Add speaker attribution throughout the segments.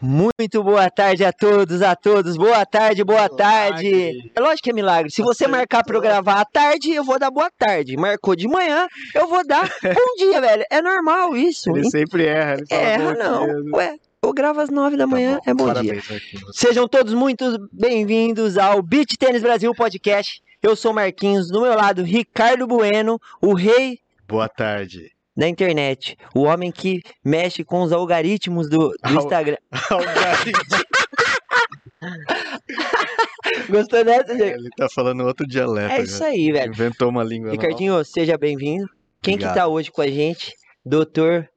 Speaker 1: Muito boa tarde a todos, a todos. Boa tarde, boa tarde. É lógico que é milagre. Se você marcar pra eu gravar à tarde, eu vou dar boa tarde. Marcou de manhã, eu vou dar bom dia, velho. É normal isso.
Speaker 2: Ele sempre erra. Ele
Speaker 1: Erra
Speaker 2: bom
Speaker 1: não.
Speaker 2: dia?
Speaker 1: Ué, eu gravo às nove da
Speaker 2: Tá
Speaker 1: manhã, é bom dia.
Speaker 2: Parabéns, Marquinhos.
Speaker 1: Sejam todos muito bem-vindos ao Beach Tênis Brasil Podcast. Eu sou Marquinhos, do meu lado, Ricardo Bueno, o rei
Speaker 2: Boa tarde.
Speaker 1: Da internet, o homem que mexe com os algoritmos do, do
Speaker 2: Al-
Speaker 1: Instagram. Gostou dessa, gente?
Speaker 2: Ele tá falando outro dialeto.
Speaker 1: É isso
Speaker 2: já.
Speaker 1: aí, velho.
Speaker 2: Inventou uma língua nova.
Speaker 1: Ricardinho, seja bem-vindo. Quem que
Speaker 2: Obrigado.
Speaker 1: tá hoje com a gente? Doutor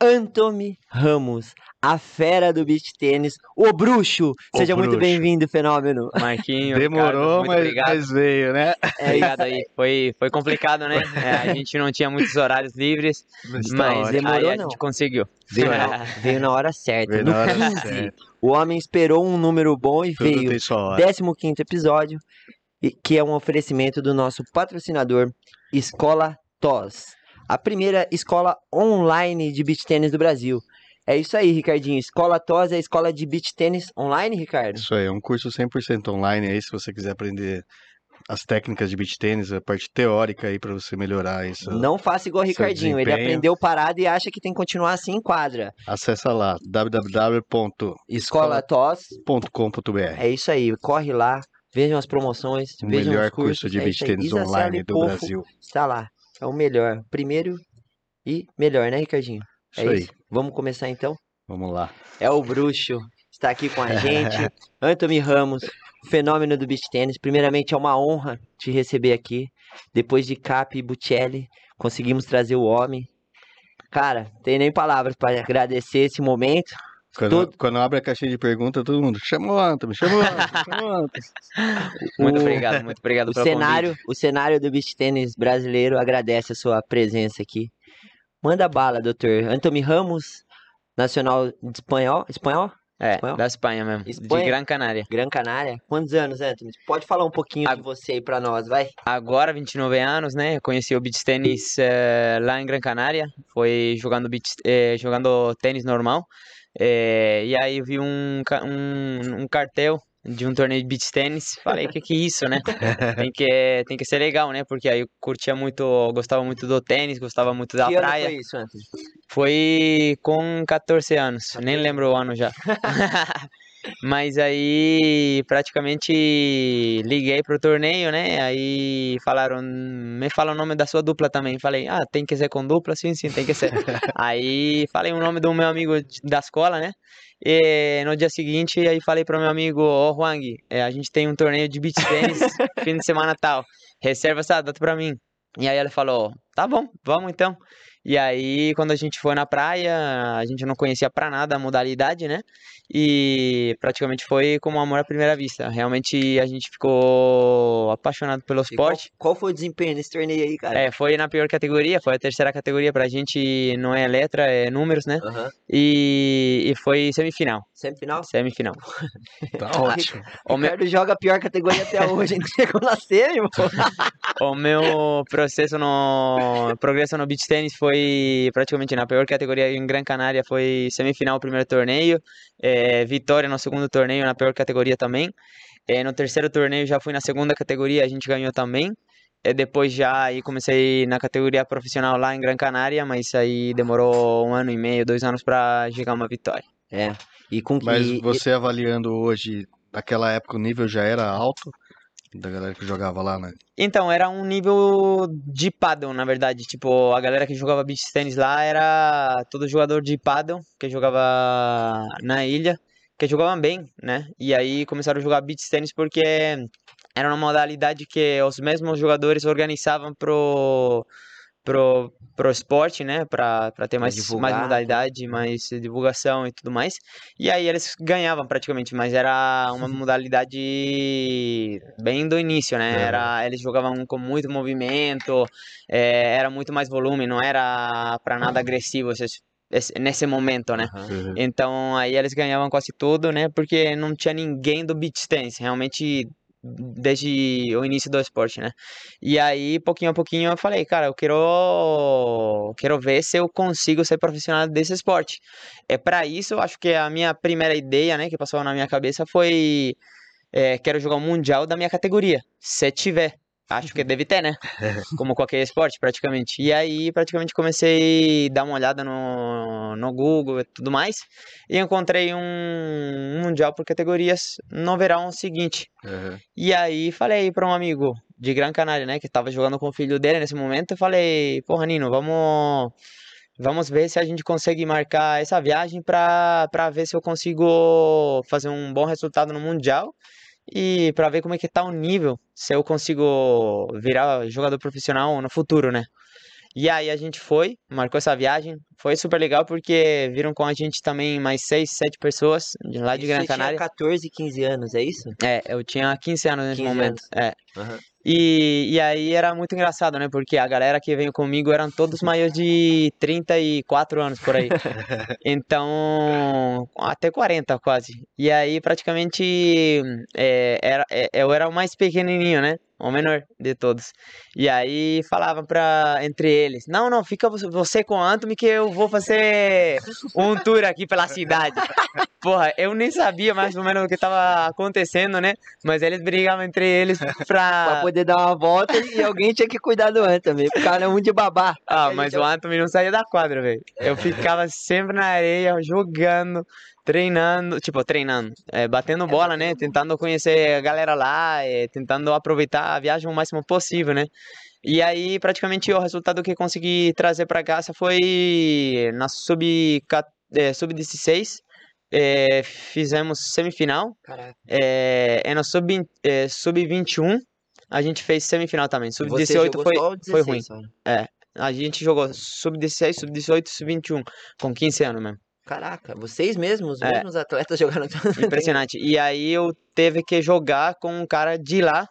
Speaker 1: Anthony Ramos, a fera do beach tênis, o bruxo.
Speaker 2: O
Speaker 1: Seja muito bem-vindo, fenômeno.
Speaker 3: Marquinho,
Speaker 2: Demorou,
Speaker 3: Ricardo, muito
Speaker 2: mas,
Speaker 3: obrigado.
Speaker 2: mas veio, né?
Speaker 1: É
Speaker 3: Obrigado aí. Foi, foi complicado, né? É, a gente não tinha muitos horários livres,
Speaker 2: Mas tá
Speaker 3: mas
Speaker 1: demorou,
Speaker 3: aí a
Speaker 1: não.
Speaker 3: gente conseguiu.
Speaker 1: Veio na, veio na hora certa.
Speaker 2: Veio
Speaker 1: no
Speaker 2: hora
Speaker 1: 15,
Speaker 2: certa.
Speaker 1: o homem esperou um número bom e
Speaker 2: Tudo
Speaker 1: veio.
Speaker 2: tem sua hora.
Speaker 1: 15 episódio, e- que é um oferecimento do nosso patrocinador, Escola TOS, a primeira escola online de beach tênis do Brasil. É isso aí, Ricardinho. Escola TOS é a escola de beach tênis online, Ricardo?
Speaker 2: Isso aí, é um curso 100% online aí, se você quiser aprender as técnicas de beach tênis, a parte teórica aí pra você melhorar isso.
Speaker 1: Não faça igual o Ricardinho. Ele aprendeu parado e acha que tem que continuar assim em quadra.
Speaker 2: Acessa lá, www.escola.com.br.
Speaker 1: Escola TOS, é isso aí. Corre lá, vejam as promoções,
Speaker 2: O
Speaker 1: vejam
Speaker 2: melhor
Speaker 1: os cursos.
Speaker 2: curso de
Speaker 1: é
Speaker 2: beach tênis online do Brasil.
Speaker 1: Está lá. É o melhor. Primeiro e melhor, né, Ricardinho? É
Speaker 2: Isso aí,
Speaker 1: isso. Vamos começar então?
Speaker 2: vamos lá.
Speaker 1: É o bruxo. Está aqui com a gente. Anthony Ramos, fenômeno do beach tênis. Primeiramente, é uma honra te receber aqui. Depois de Cap e Buccelli, conseguimos trazer o homem. Cara, tem nem palavras para agradecer esse momento.
Speaker 2: Quando,
Speaker 1: Todo-
Speaker 2: quando abre a caixinha de pergunta, todo mundo chama o Antônio, chama o Antônio.
Speaker 3: Muito obrigado, muito obrigado
Speaker 1: O
Speaker 3: pelo
Speaker 1: cenário, o cenário do beach tênis brasileiro agradece a sua presença aqui. Manda bala, doutor. Anthony Ramos, nacional de espanhol, espanhol?
Speaker 3: É,
Speaker 1: Espanhol?
Speaker 3: da Espanha mesmo,
Speaker 1: Espanha?
Speaker 3: de Gran Canária.
Speaker 1: Gran Canária. Quantos anos, Anthony? Pode falar um pouquinho
Speaker 3: Ah.
Speaker 1: de você aí pra nós, vai.
Speaker 3: Agora, 29 anos, né? Conheci o beach tênis eh, lá em Gran Canária. Foi jogando, beach, eh, jogando tênis normal. Eh, e aí vi um, um, um cartel de um torneio de beach tênis. Falei, que que é isso, né? Tem que, tem que ser legal, né? Porque aí eu curtia muito, gostava muito do tênis, gostava muito da
Speaker 1: que ano
Speaker 3: praia.
Speaker 1: foi isso, Anthony?
Speaker 3: Foi com 14 anos, nem lembro o ano já. Mas aí praticamente liguei pro torneio, né? Aí falaram, me fala o nome da sua dupla também. Falei, ah, tem que ser com dupla? Sim, sim, tem que ser. aí falei o nome do meu amigo da escola, né? E no dia seguinte, aí falei pro meu amigo, ô Huang, eh, a gente tem um torneio de beach tênis fim de semana tal. Reserva essa data pra mim. E aí ele falou, tá bom, vamos então. E aí, quando a gente foi na praia, a gente não conhecia pra nada a modalidade, né? E praticamente foi como amor à primeira vista. Realmente a gente ficou apaixonado pelo
Speaker 1: E qual,
Speaker 3: esporte.
Speaker 1: qual foi o desempenho nesse torneio aí, cara?
Speaker 3: É, foi na pior categoria, foi a terceira categoria pra gente, não é letra, é números, né?
Speaker 1: Aham.
Speaker 3: E, e foi semifinal,
Speaker 1: Semifinal?
Speaker 3: semifinal.
Speaker 2: Tá ótimo.
Speaker 3: O meu,
Speaker 1: Ricardo joga a pior categoria até hoje, ainda chegou na semi,
Speaker 3: o meu processo no progresso no beach tennis foi praticamente na pior categoria em Gran Canária, foi semifinal primeiro torneio, eh, vitória no segundo torneio na pior categoria também. Eh, no terceiro torneio já fui na segunda categoria, a gente ganhou também. Eh, depois já aí comecei na categoria profissional lá em Gran Canária, mas aí demorou um ano e meio, dois anos para chegar uma vitória.
Speaker 1: É. E com que.
Speaker 2: Mas você avaliando hoje, naquela época o nível já era alto da galera que jogava lá, né?
Speaker 3: Então, era um nível de paddle, na verdade. Tipo, a galera que jogava beach tennis lá era todo jogador de paddle, que jogava na ilha, que jogava bem, né? E aí começaram a jogar beach tennis porque era uma modalidade que os mesmos jogadores organizavam pro pro, pro esporte, né? Pra ter mais, mais
Speaker 1: divulgar,
Speaker 3: modalidade, mais divulgação e tudo mais. E aí eles ganhavam praticamente, mas era uma modalidade bem do início, né?
Speaker 2: É.
Speaker 3: Era, eles jogavam com muito movimento, é, era muito mais volume, não era pra nada agressivo esse- nesse momento, né?
Speaker 1: Aham.
Speaker 3: Então aí eles ganhavam quase tudo, né? Porque não tinha ninguém do tennis. Realmente desde o início do esporte, né? E aí, pouquinho a pouquinho, eu falei, cara, eu quero, quero ver se eu consigo ser profissional desse esporte. É para isso, acho que a minha primeira ideia, né, que passou na minha cabeça foi, é, quero jogar o mundial da minha categoria, se tiver. Acho que deve ter, né? Como qualquer esporte, praticamente. E aí, praticamente, comecei a dar uma olhada no, no Google e tudo mais. E encontrei um mundial por categorias no verão seguinte.
Speaker 2: Aham.
Speaker 3: E aí, falei para um amigo de Gran Canária, né? Que tava jogando com o filho dele nesse momento. Eu falei, porra, Nino, vamos... Vamos ver se a gente consegue marcar essa viagem para ver se eu consigo fazer um bom resultado no Mundial e para ver como é que tá o nível, se eu consigo virar jogador profissional no futuro, né? E aí a gente foi, marcou essa viagem, foi super legal porque viram com a gente também mais seis, sete pessoas de lá de Gran
Speaker 1: você tinha
Speaker 3: Canária.
Speaker 1: 14, 15 anos, é isso?
Speaker 3: É, eu tinha 15 anos nesse
Speaker 1: 15
Speaker 3: momento. É.
Speaker 1: Aham.
Speaker 3: E, e aí era muito engraçado, né? Porque a galera que veio comigo eram todos maiores de 34 anos por aí. Então, até 40 quase. E aí praticamente é, era, é, eu era o mais pequenininho, né? O menor de todos. E aí falava pra, entre eles, não, não, fica você- com o Anthony que eu vou fazer um tour aqui pela cidade. Porra, eu nem sabia mais ou menos o que tava acontecendo, né? Mas eles brigavam entre eles
Speaker 1: Pra
Speaker 3: pra...
Speaker 1: poder dar uma volta e alguém tinha que cuidar do Anthony. O cara é um de babá.
Speaker 3: Ah, mas o Anthony não saía da quadra, velho. Eu ficava sempre na areia, jogando, treinando, tipo, treinando, é, batendo bola, né? Tentando conhecer a galera lá, é, tentando aproveitar a viagem o máximo possível, né? E aí, praticamente, o resultado que consegui trazer pra casa foi na sub, é, sub-16. é, fizemos semifinal. É, é sub, é, sub-21. A gente fez semifinal também.
Speaker 1: Você
Speaker 3: Sub-18
Speaker 1: jogou
Speaker 3: foi, foi ruim.
Speaker 1: 16 só?
Speaker 3: A gente jogou sub-16, sub-18, sub-21, com 15 anos mesmo.
Speaker 1: Caraca, vocês mesmos, os
Speaker 3: É.
Speaker 1: mesmos atletas jogaram tudo.
Speaker 3: Impressionante. E aí eu teve que jogar com um cara de lá,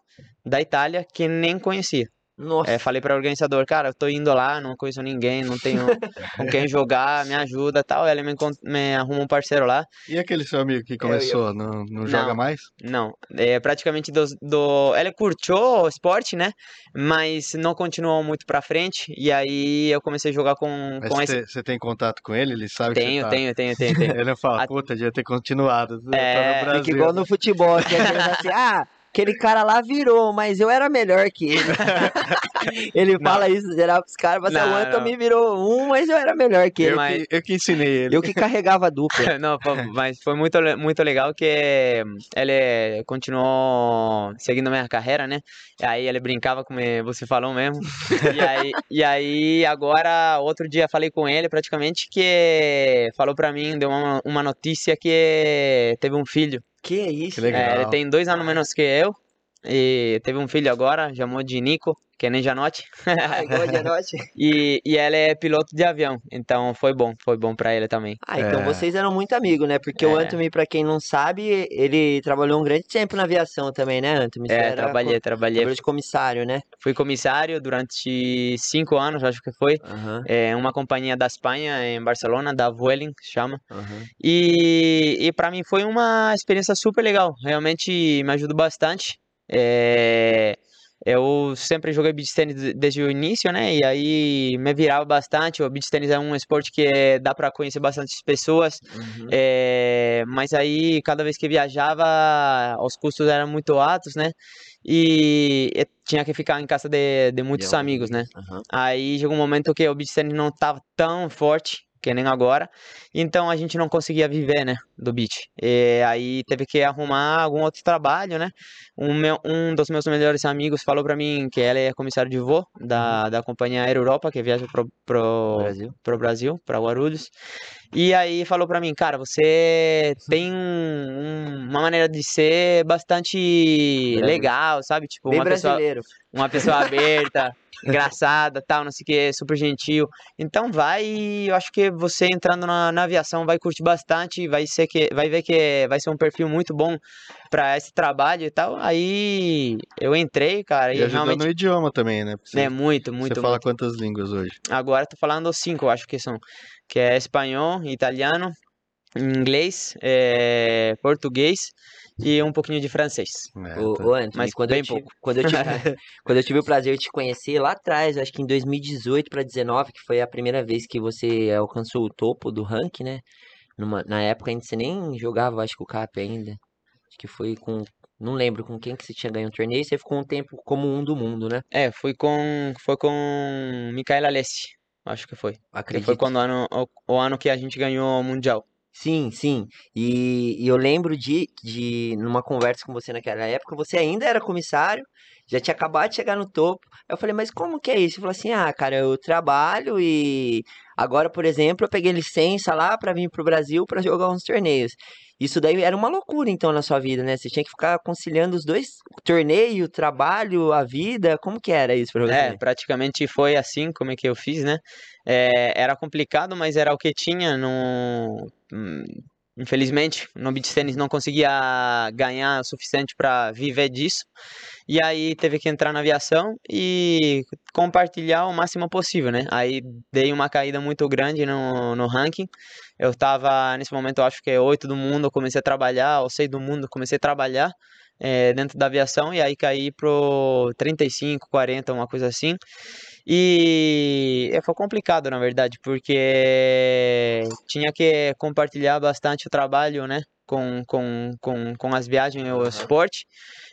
Speaker 3: da Itália, que nem conhecia.
Speaker 1: Nossa,
Speaker 3: É, falei para o organizador, cara, eu tô indo lá, não conheço ninguém, não tenho com quem jogar, me ajuda tal. Ele me, me arruma um parceiro lá.
Speaker 2: E aquele seu amigo que começou, não, não joga
Speaker 3: Não.
Speaker 2: mais?
Speaker 3: Não, é praticamente do, do... Ele curtiu o esporte, né? Mas não continuou muito pra frente. E aí eu comecei a jogar com,
Speaker 2: Mas
Speaker 3: com
Speaker 2: você,
Speaker 3: esse...
Speaker 2: tem, você tem contato com ele? Ele sabe que
Speaker 3: Tenho,
Speaker 2: você tá...
Speaker 3: tenho, tenho, tenho, tenho.
Speaker 2: Ele fala,
Speaker 3: A-
Speaker 2: puta, devia ter continuado. Tá
Speaker 3: É,
Speaker 2: no Brasil.
Speaker 1: fica igual no futebol, que é assim, ah, aquele cara lá virou, mas eu era melhor que ele. ele fala isso geral pros caras, mas
Speaker 3: Não,
Speaker 1: o Anthony virou um, mas eu era melhor que ele.
Speaker 2: Eu,
Speaker 3: Mas-
Speaker 2: que, eu que ensinei ele.
Speaker 1: Eu que carregava a dupla.
Speaker 3: Não, mas foi muito, muito legal que ele continuou seguindo a minha carreira, né? E aí ele brincava como você falou mesmo. E aí, e aí agora, outro dia falei com ele praticamente que falou pra mim, deu uma, uma notícia que teve um filho.
Speaker 1: Que isso?
Speaker 2: Que legal.
Speaker 3: É, ele tem dois anos menos que eu. E teve um filho agora, chamou de Nico, que nem Janote.
Speaker 1: Ah, igual.
Speaker 3: E, e ele é piloto de avião, então foi bom, foi bom pra ele também.
Speaker 1: Ah, então
Speaker 2: É.
Speaker 1: vocês eram muito amigos, né? Porque o
Speaker 3: É.
Speaker 1: Anthony, pra quem não sabe, ele trabalhou um grande tempo na aviação também, né, Anthony? Você
Speaker 3: É,
Speaker 1: era
Speaker 3: trabalhei,
Speaker 1: co-
Speaker 3: trabalhei.
Speaker 1: trabalhou de comissário, né?
Speaker 3: Fui comissário durante cinco anos, acho que foi.
Speaker 1: Aham,
Speaker 3: É uma companhia da Espanha, em Barcelona, da Vueling, se chama.
Speaker 1: aham.
Speaker 3: E, e para mim foi uma experiência super legal. Realmente me ajudou bastante. É, eu sempre joguei beach tennis de- desde o início, né? E aí me virava bastante. O beach tennis é um esporte que é- dá para conhecer bastante pessoas.
Speaker 1: Uhum.
Speaker 3: É, mas aí, cada vez que viajava, os custos eram muito altos, né? E tinha que ficar em casa de, de muitos amigos, né?
Speaker 1: Aham.
Speaker 3: Aí chegou um momento que o beach tennis não estava tão forte que nem agora, então a gente não conseguia viver, né, do beach. E aí teve que arrumar algum outro trabalho, né? Um, meu, um dos meus melhores amigos falou para mim que ele é comissário de voo da, da companhia Aero Europa, que viaja pro, pro,
Speaker 1: Brasil.
Speaker 3: pro Brasil, para Guarulhos. E aí falou pra mim, cara, você tem um- uma maneira de ser bastante legal, sabe? Tipo,
Speaker 1: Bem
Speaker 3: uma pessoa,
Speaker 1: brasileiro.
Speaker 3: uma pessoa aberta, engraçada, tal, não sei o que, super gentil. Então vai, e eu acho que você entrando na, na aviação vai curtir bastante, vai ser que, vai ver que vai ser um perfil muito bom pra esse trabalho e tal. Aí eu entrei, cara, e,
Speaker 2: E
Speaker 3: realmente
Speaker 2: no idioma também, né? Porque Você,
Speaker 3: é muito, muito,
Speaker 2: você fala
Speaker 3: muito.
Speaker 2: quantas línguas hoje?
Speaker 3: Agora tô falando cinco, eu acho que são, que é espanhol, italiano, inglês, eh, português e um pouquinho de francês.
Speaker 2: É, tá.
Speaker 1: ô, Anthony,
Speaker 3: Mas
Speaker 1: quando,
Speaker 3: bem
Speaker 1: eu tive,
Speaker 3: pouco.
Speaker 1: quando, eu tive, quando eu tive o prazer de te conhecer lá atrás, acho que em 2018 para 19, que foi a primeira vez que você alcançou o topo do ranking, né? Numa- na época ainda você nem jogava, acho que o CAP ainda. Acho que foi com. Não lembro com quem que você tinha ganho o torneio, você ficou um tempo como um do mundo, né?
Speaker 3: É, foi com foi com Micaela Alessi, acho que foi. Que
Speaker 1: Acredito.
Speaker 3: foi quando o ano, o, o ano que a gente ganhou o Mundial.
Speaker 1: Sim, sim. E, e eu lembro de, de, numa conversa com você naquela época, você ainda era comissário, já tinha acabado de chegar no topo. Eu falei, mas como que é isso? Você falou assim, ah, cara, eu trabalho e agora, por exemplo, eu peguei licença lá pra vir pro Brasil pra jogar uns torneios. Isso daí era uma loucura, então, na sua vida, né? Você tinha que ficar conciliando os dois, torneio, trabalho, a vida. Como que era isso pra você?
Speaker 3: É, praticamente foi assim como é que eu fiz, né? É, era complicado, mas era o que tinha. No... Infelizmente, no beach tennis não conseguia ganhar o suficiente para viver disso. E aí teve que entrar na aviação e compartilhar o máximo possível, né? Aí dei uma caída muito grande no, no ranking. Eu tava, nesse momento, acho que é 8 do mundo, comecei a trabalhar, ou 6 do mundo, comecei a trabalhar eh, dentro da aviação e aí caí pro 35, 40, uma coisa assim. E eh, foi complicado, na verdade, porque tinha que compartilhar bastante o trabalho, né? Com, com, com, com as viagens e o esporte.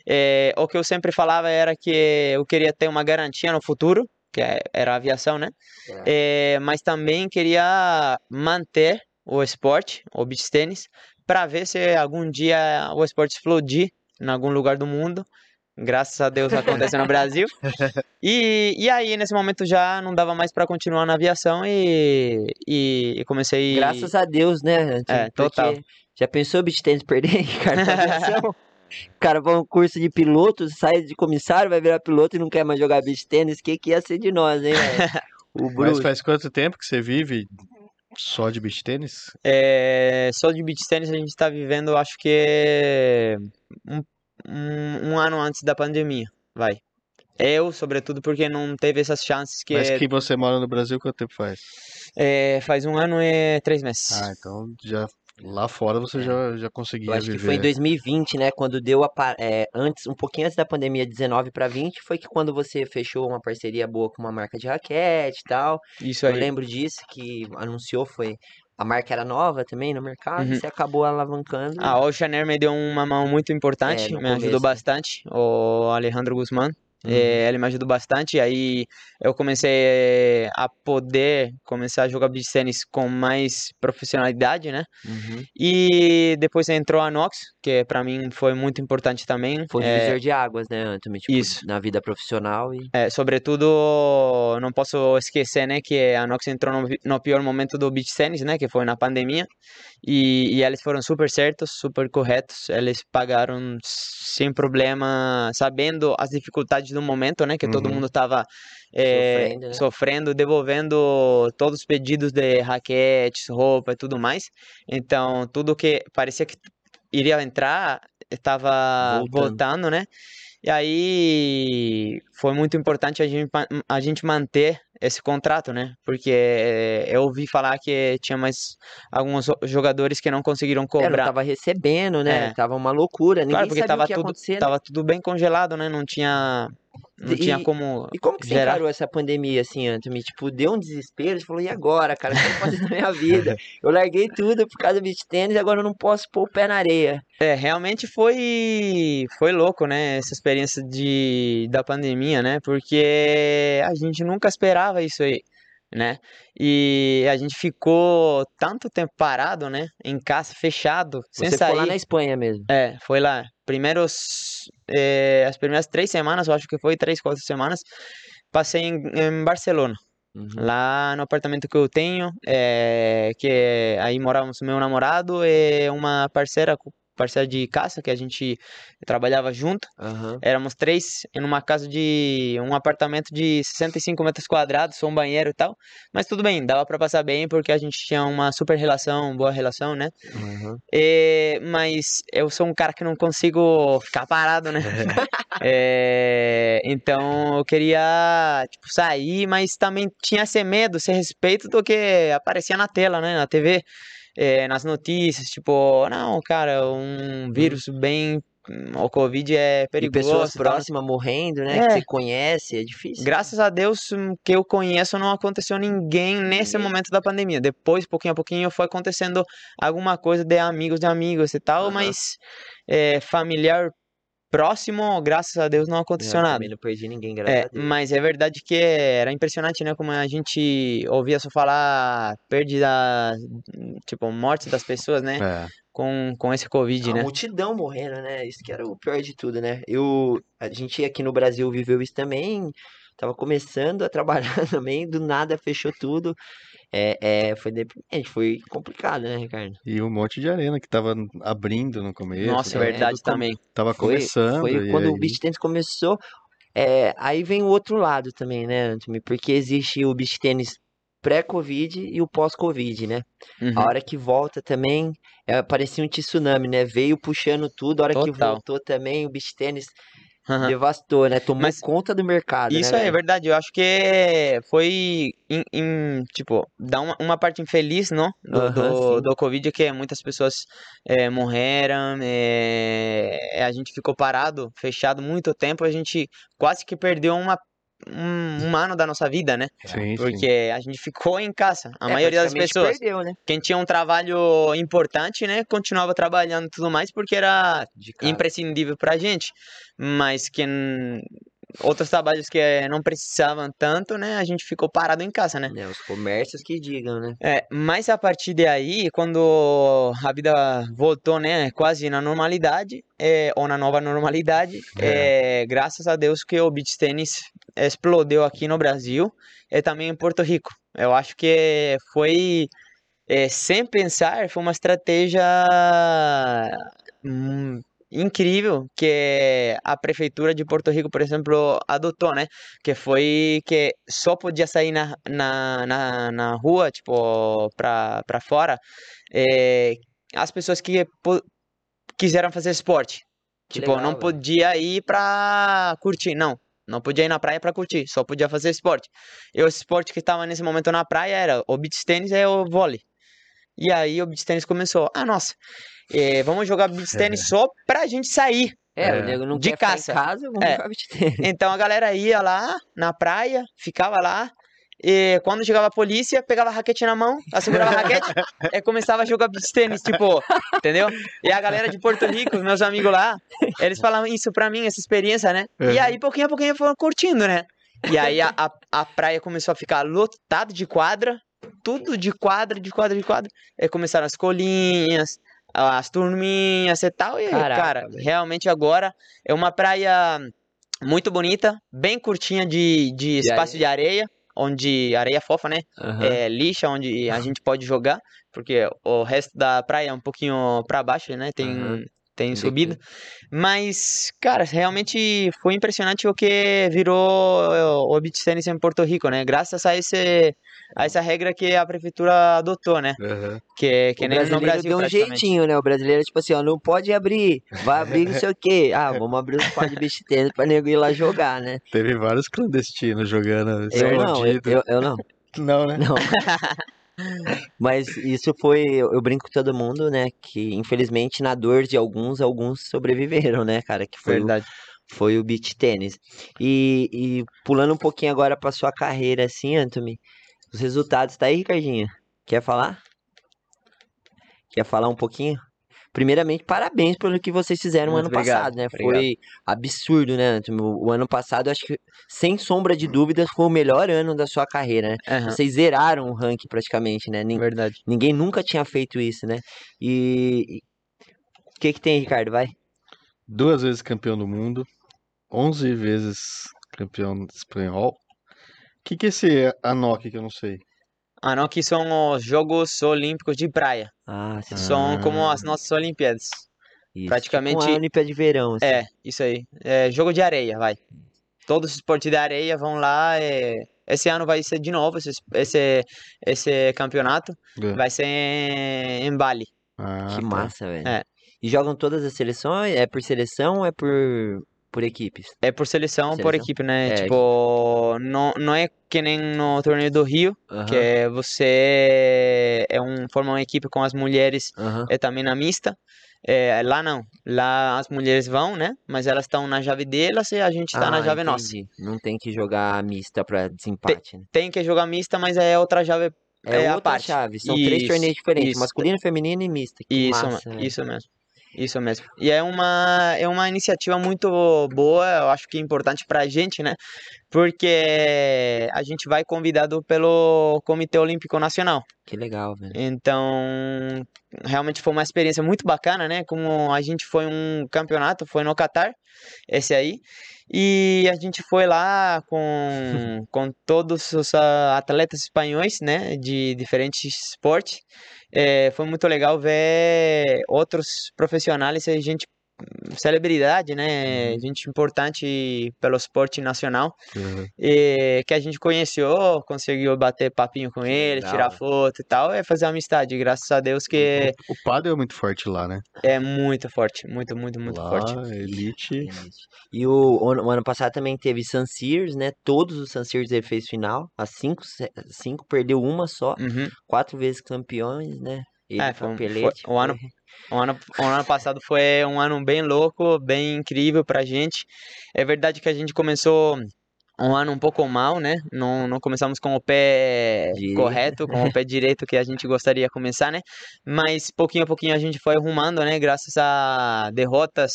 Speaker 3: Eh, o que eu sempre falava era que eu queria ter uma garantia no futuro, que é- era a aviação, né? Eh, mas também queria manter o esporte, o beach tênis, para ver se algum dia o esporte explodir em algum lugar do mundo. Graças a Deus aconteceu no Brasil. E, e aí, nesse momento, já não dava mais para continuar na aviação e, e, e comecei.
Speaker 1: Graças a Deus, né? Antônio?
Speaker 3: É, total.
Speaker 1: Porque Já pensou o tennis perder, cara, pra aviação? O cara vai um curso de piloto, sai de comissário, vai virar piloto e não quer mais jogar beach tennis. O que, que ia ser de nós, hein? O
Speaker 2: Mas
Speaker 1: Bruce.
Speaker 2: faz quanto tempo que você vive só de beach tênis?
Speaker 3: É, só de beach tennis a gente está vivendo, acho que um, um, um ano antes da pandemia, vai. Eu, sobretudo, porque não teve essas chances que,
Speaker 2: Mas que você mora no Brasil, quanto tempo faz?
Speaker 3: é, faz um ano e três meses.
Speaker 2: Ah, então já lá fora você
Speaker 1: É.
Speaker 2: já, já
Speaker 1: Eu
Speaker 2: conseguia
Speaker 1: acho que
Speaker 2: viver.
Speaker 1: foi em 2020, né? Quando deu a. é, antes, um pouquinho antes da pandemia, 19 para 20, foi que quando você fechou uma parceria boa com uma marca de raquete e tal.
Speaker 3: Isso
Speaker 1: Eu
Speaker 3: aí.
Speaker 1: lembro disso, que anunciou, foi. A marca era nova também no mercado,
Speaker 3: Uhum.
Speaker 1: você acabou alavancando.
Speaker 3: A Ocean Air me deu uma mão muito importante,
Speaker 1: É,
Speaker 3: me ajudou
Speaker 1: começo.
Speaker 3: bastante, o Alejandro Guzmán.
Speaker 1: Uhum.
Speaker 3: Eh, ele me ajudou bastante, aí eu comecei a poder começar a jogar beach tênis com mais profissionalidade, né?
Speaker 1: Uhum.
Speaker 3: E depois entrou a Nox, que pra mim foi muito importante também.
Speaker 1: Foi um
Speaker 3: eh,
Speaker 1: divisor de águas, né, Anthony? Tipo,
Speaker 3: Isso.
Speaker 1: Na vida profissional e.
Speaker 3: É, sobretudo, não posso esquecer, né, que a Nox entrou no, no pior momento do beach tennis, né, que foi na pandemia, e, e eles foram super certos, super corretos, eles pagaram sem problema, sabendo as dificuldades do momento, né, que todo
Speaker 2: Uhum.
Speaker 3: mundo estava é,
Speaker 1: Sofrendo, né?
Speaker 3: sofrendo, devolvendo todos os pedidos de raquetes, roupa e tudo mais, então tudo que parecia que iria entrar estava
Speaker 1: Voltando.
Speaker 3: voltando, né? E aí foi muito importante a gente, a gente manter esse contrato, né? Porque eh, eu ouvi falar que tinha mais alguns jo- jogadores que não conseguiram
Speaker 1: É,
Speaker 3: cobrar.
Speaker 1: tava recebendo, né?
Speaker 3: É.
Speaker 1: Tava uma loucura. Ninguém
Speaker 3: Claro, porque
Speaker 1: sabia
Speaker 3: tava
Speaker 1: o que ia
Speaker 3: tudo,
Speaker 1: acontecer, né?
Speaker 3: tava tudo bem congelado, né? Não tinha, não
Speaker 1: E-
Speaker 3: tinha como
Speaker 1: E como que você
Speaker 3: gerar.
Speaker 1: encarou essa pandemia, assim, Anthony? Tipo, deu um desespero, você falou, e agora, cara? O que eu faço na minha vida? Eu larguei tudo por causa do beach tênis e agora eu não posso pôr o pé na areia.
Speaker 3: É, realmente foi foi louco, né? Essa experiência de da pandemia, né? Porque a gente nunca esperava isso aí, né? E a gente ficou tanto tempo parado, né? Em casa, fechado, sem
Speaker 1: Você
Speaker 3: sair.
Speaker 1: ficou lá na Espanha mesmo.
Speaker 3: É, foi lá. Primeiros, eh, as primeiras três semanas, eu acho que foi três, quatro semanas, passei em, em Barcelona.
Speaker 1: Uhum.
Speaker 3: Lá no apartamento que eu tenho, é, que aí morávamos meu namorado e uma parceira, parceira de casa que a gente trabalhava junto.
Speaker 1: Aham.
Speaker 3: Éramos três em uma casa de um apartamento de 65 metros quadrados, só um banheiro e tal. Mas tudo bem, dava pra passar bem porque a gente tinha uma super relação, boa relação, né?
Speaker 1: Aham.
Speaker 3: É, mas eu sou um cara que não consigo ficar parado, né? É, então eu queria tipo, sair, mas também tinha esse medo, esse respeito do que aparecia na tela, né? Na TV. É, nas notícias, tipo, não, cara, um vírus bem. O Covid é perigoso.
Speaker 1: pessoas
Speaker 3: e tal.
Speaker 1: próximas morrendo, né?
Speaker 3: É.
Speaker 1: Que você conhece, é difícil.
Speaker 3: Graças a Deus hum, que eu conheço, não aconteceu ninguém nesse
Speaker 1: Ninguém.
Speaker 3: momento da pandemia. Depois, pouquinho a pouquinho, foi acontecendo alguma coisa de amigos de amigos e tal,
Speaker 1: Aham.
Speaker 3: mas é, familiar próximo, graças a Deus, não aconteceu
Speaker 1: Eu
Speaker 3: nada.
Speaker 1: não perdi ninguém, graças
Speaker 3: É,
Speaker 1: a Deus.
Speaker 3: mas é verdade que era impressionante, né? Como a gente ouvia só falar perda, da- tipo, morte das pessoas, né?
Speaker 2: É.
Speaker 3: Com, com esse Covid,
Speaker 1: Uma
Speaker 3: né?
Speaker 1: multidão morrendo, né? Isso que era o pior de tudo, né? Eu, a gente aqui no Brasil viveu isso também. Tava começando a trabalhar também, do nada fechou tudo. É, é, foi deprimente, foi complicado, né, Ricardo?
Speaker 2: E um monte de arena que tava abrindo no começo.
Speaker 3: Nossa, é
Speaker 2: tava
Speaker 3: verdade também.
Speaker 2: Tava
Speaker 1: Foi,
Speaker 2: começando.
Speaker 1: foi quando
Speaker 2: aí-
Speaker 1: o beach tennis começou. É, aí vem o outro lado também, né, Antônio? Porque existe o beach tennis pré-Covid e o pós-Covid, né?
Speaker 3: Uhum.
Speaker 1: A hora que volta também, é, parecia um tsunami, né? Veio puxando tudo, a hora que
Speaker 3: Total.
Speaker 1: voltou também, o beach tennis
Speaker 3: Aham.
Speaker 1: devastou, né? Tomou
Speaker 3: Mas
Speaker 1: conta do mercado,
Speaker 3: Isso
Speaker 1: né,
Speaker 3: é verdade, eu acho que foi, em, em, tipo, dá uma, uma parte infeliz, não? Do,
Speaker 1: Aham,
Speaker 3: do, do Covid, que muitas pessoas eh, morreram, eh, a gente ficou parado, fechado muito tempo, a gente quase que perdeu uma, um, um ano da nossa vida, né?
Speaker 2: Sim, sim.
Speaker 3: Porque a gente ficou em casa, a
Speaker 1: É,
Speaker 3: maioria das pessoas.
Speaker 1: perdeu, né?
Speaker 3: Quem tinha um trabalho importante, né, continuava trabalhando e tudo mais, porque era imprescindível pra gente, mas que n- outros trabalhos que eh, não precisavam tanto, né, a gente ficou parado em casa, né?
Speaker 1: Né, Os comércios que digam, né?
Speaker 3: É, mas a partir daí, quando a vida voltou, né, quase na normalidade, eh, ou na nova normalidade, eh, graças a Deus que o beach tennis explodiu aqui no Brasil e também em Porto Rico. Eu acho que foi, sem pensar, foi uma estratégia hum, incrível que a prefeitura de Porto Rico, por exemplo, adotou, né? Que foi que só podia sair na, na, na, na rua, tipo, pra, pra fora, eh, as pessoas que quiseram fazer esporte.
Speaker 1: Que
Speaker 3: Tipo,
Speaker 1: legal,
Speaker 3: não podia ir pra curtir, não. Não podia ir na praia pra curtir, só podia fazer esporte. E o esporte que estava nesse momento na praia era o beach tennis e o vôlei. E aí o beach tennis começou. Ah, nossa, eh, vamos jogar beach tennis só pra gente sair.
Speaker 1: É,
Speaker 2: É.
Speaker 1: o nego não
Speaker 3: De
Speaker 1: quer ficar em
Speaker 3: caça.
Speaker 1: casa, vamos
Speaker 3: É.
Speaker 1: jogar beach tennis.
Speaker 3: Então a galera ia lá na praia, ficava lá. E quando chegava a polícia, pegava a raquete na mão, segurava a raquete e começava a jogar beach tênis, tipo, entendeu? E a galera de Porto Rico, meus amigos lá, eles falavam isso pra mim, essa experiência, né? E aí, pouquinho a pouquinho, foram curtindo, né? E aí a, a, a praia começou a ficar lotada de quadra, tudo de quadra, de quadra, de quadra. E começaram as colinhas, as turminhas e tal. E,
Speaker 1: Caraca,
Speaker 3: cara,
Speaker 1: velho.
Speaker 3: realmente agora é uma praia muito bonita, bem curtinha de, de espaço de areia, onde areia fofa, né?
Speaker 1: Aham.
Speaker 3: É lixa, onde a gente pode jogar, porque o resto da praia é um pouquinho pra baixo, né? Tem,
Speaker 1: Aham.
Speaker 3: Tem subida. Mas, cara, realmente foi impressionante o que virou o beach tennis em Porto Rico, né? Graças a, esse, a essa regra que a prefeitura adotou, né?
Speaker 2: Aham.
Speaker 3: Que, que
Speaker 1: o
Speaker 3: nem no
Speaker 1: brasileiro
Speaker 3: Brasil,
Speaker 1: deu um jeitinho, né? O brasileiro, tipo assim, ó, não pode abrir, vai abrir não sei o quê. Ah, vamos abrir os quadros de beach tennis pra nego ir lá jogar, né?
Speaker 2: Teve vários clandestinos jogando
Speaker 1: Eu não, eu, eu não.
Speaker 2: Não, né?
Speaker 1: Não. Mas isso foi, eu, brinco com todo mundo, né? Que infelizmente na dor de alguns, alguns sobreviveram, né, cara? Que foi, o,
Speaker 3: Verdade.
Speaker 1: foi o beach tênis. E, e pulando um pouquinho agora pra sua carreira, assim, Anthony, os resultados tá aí, Ricardinho? Quer falar? Quer falar um pouquinho? Primeiramente, parabéns pelo que vocês fizeram no
Speaker 3: Muito
Speaker 1: ano
Speaker 3: obrigado,
Speaker 1: passado, né?
Speaker 3: obrigado.
Speaker 1: Foi absurdo, né? O, ano passado, acho que, sem sombra de dúvidas, foi o melhor ano da sua carreira, né?
Speaker 3: Aham,
Speaker 1: Vocês zeraram o ranking praticamente, né? Nin-
Speaker 3: Verdade.
Speaker 1: Ninguém nunca tinha feito isso, né? E o que que tem, Ricardo? Vai.
Speaker 2: Duas vezes campeão do mundo, 11 vezes campeão espanhol. O que que é esse ANOC que eu não sei?
Speaker 3: Ah, não, que são os Jogos Olímpicos de Praia.
Speaker 1: Ah, sim.
Speaker 3: São como
Speaker 2: Ah.
Speaker 3: as nossas Olimpíadas.
Speaker 1: Isso,
Speaker 3: praticamente-
Speaker 1: Tipo uma Olimpíada de verão, assim.
Speaker 3: É, isso aí. É jogo de areia, vai. Todos os esportes de areia vão lá. é, Esse ano vai ser de novo esse, esse, esse campeonato.
Speaker 2: É.
Speaker 3: Vai ser em, em Bali.
Speaker 2: Ah,
Speaker 1: Que
Speaker 2: tá.
Speaker 1: massa, velho.
Speaker 3: É.
Speaker 1: E jogam todas as seleções? É por seleção ou é por por equipes.
Speaker 3: É por seleção, por
Speaker 1: Seleção?
Speaker 3: equipe, né?
Speaker 1: É,
Speaker 3: tipo, não, não é que nem no torneio do Rio, que é você é um, forma uma equipe com as mulheres é também na mista. É, lá não. Lá as mulheres vão, né? Mas elas estão na chave delas e a gente tá na
Speaker 1: Ah,
Speaker 3: chave nossa.
Speaker 1: entendi. Não tem que jogar mista pra desempate, né?
Speaker 3: Tem que jogar mista, mas é outra chave.
Speaker 1: É,
Speaker 3: é a
Speaker 1: outra
Speaker 3: parte.
Speaker 1: chave, são três
Speaker 3: Isso,
Speaker 1: torneios diferentes,
Speaker 3: isso.
Speaker 1: masculino, feminino e mista. Que
Speaker 3: Isso,
Speaker 1: massa, velho.
Speaker 3: isso mesmo. Isso mesmo. E é uma, é uma iniciativa muito boa, eu acho que é importante pra gente, né? Porque a gente vai convidado pelo Comitê Olímpico Nacional.
Speaker 1: Que legal, velho.
Speaker 3: Então, realmente foi uma experiência muito bacana, né? Como a gente foi um campeonato, foi no Catar, esse aí, e a gente foi lá com, com todos os ah, atletas espanhóis, né? De diferentes esportes. Eh, foi muito legal ver outros profissionais e gente celebridade, né? Gente importante pelo esporte nacional
Speaker 2: Uhum.
Speaker 3: e que a gente conheceu, conseguiu bater papinho com ele,
Speaker 1: legal,
Speaker 3: tirar foto e tal, é fazer amizade, graças a Deus que
Speaker 2: O pádel é muito forte lá, né?
Speaker 3: é muito forte, muito, muito, muito
Speaker 2: lá,
Speaker 3: forte.
Speaker 2: elite.
Speaker 1: E o, o ano passado também teve San Sears, né? Todos os San Sears ele fez final. As cinco, cinco perdeu uma só.
Speaker 3: Uhum.
Speaker 1: Quatro vezes campeões, né? Ele,
Speaker 3: É, foi um- foi-
Speaker 1: Papelete,
Speaker 3: o ano- O ano, ano passado foi um ano bem louco, bem incrível pra gente. É verdade que a gente começou um ano um pouco mal, né? Não, não começamos com o pé
Speaker 1: Direito.
Speaker 3: correto, com o pé direito que a gente gostaria de começar, né? Mas pouquinho a pouquinho a gente foi arrumando, né? Graças a derrotas.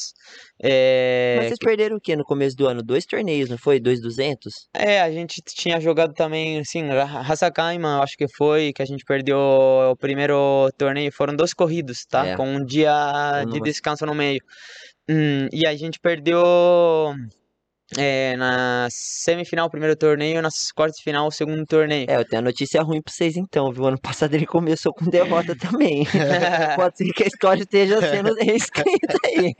Speaker 3: é,
Speaker 1: Mas vocês perderam o quê no começo do ano? Dois torneios, não foi? Dois duzentos?
Speaker 3: É, a gente tinha jogado também, assim, Hasakaima, acho que foi, que a gente perdeu o primeiro torneio, foram dois corridos, tá?
Speaker 1: É.
Speaker 3: Com um dia de descanso no meio. Hum, e a gente perdeu é, na semifinal primeiro torneio, nas quartas de final segundo torneio.
Speaker 1: É, eu tenho a notícia ruim pra vocês então, viu? Ano passado ele começou com derrota também. Pode ser que a história esteja sendo reescrita aí.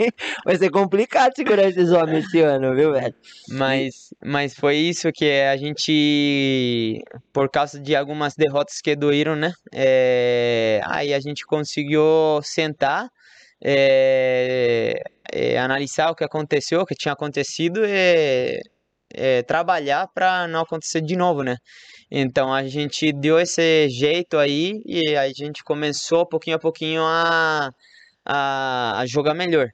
Speaker 1: Vai ser complicado segurar esses homens esse ano, viu, velho?
Speaker 3: Mas, mas foi isso que a gente, por causa de algumas derrotas que doíram, né? É, aí a gente conseguiu sentar, é, é, analisar o que aconteceu, o que tinha acontecido e é, trabalhar para não acontecer de novo, né? Então a gente deu esse jeito aí e a gente começou pouquinho a pouquinho a, a, a jogar melhor.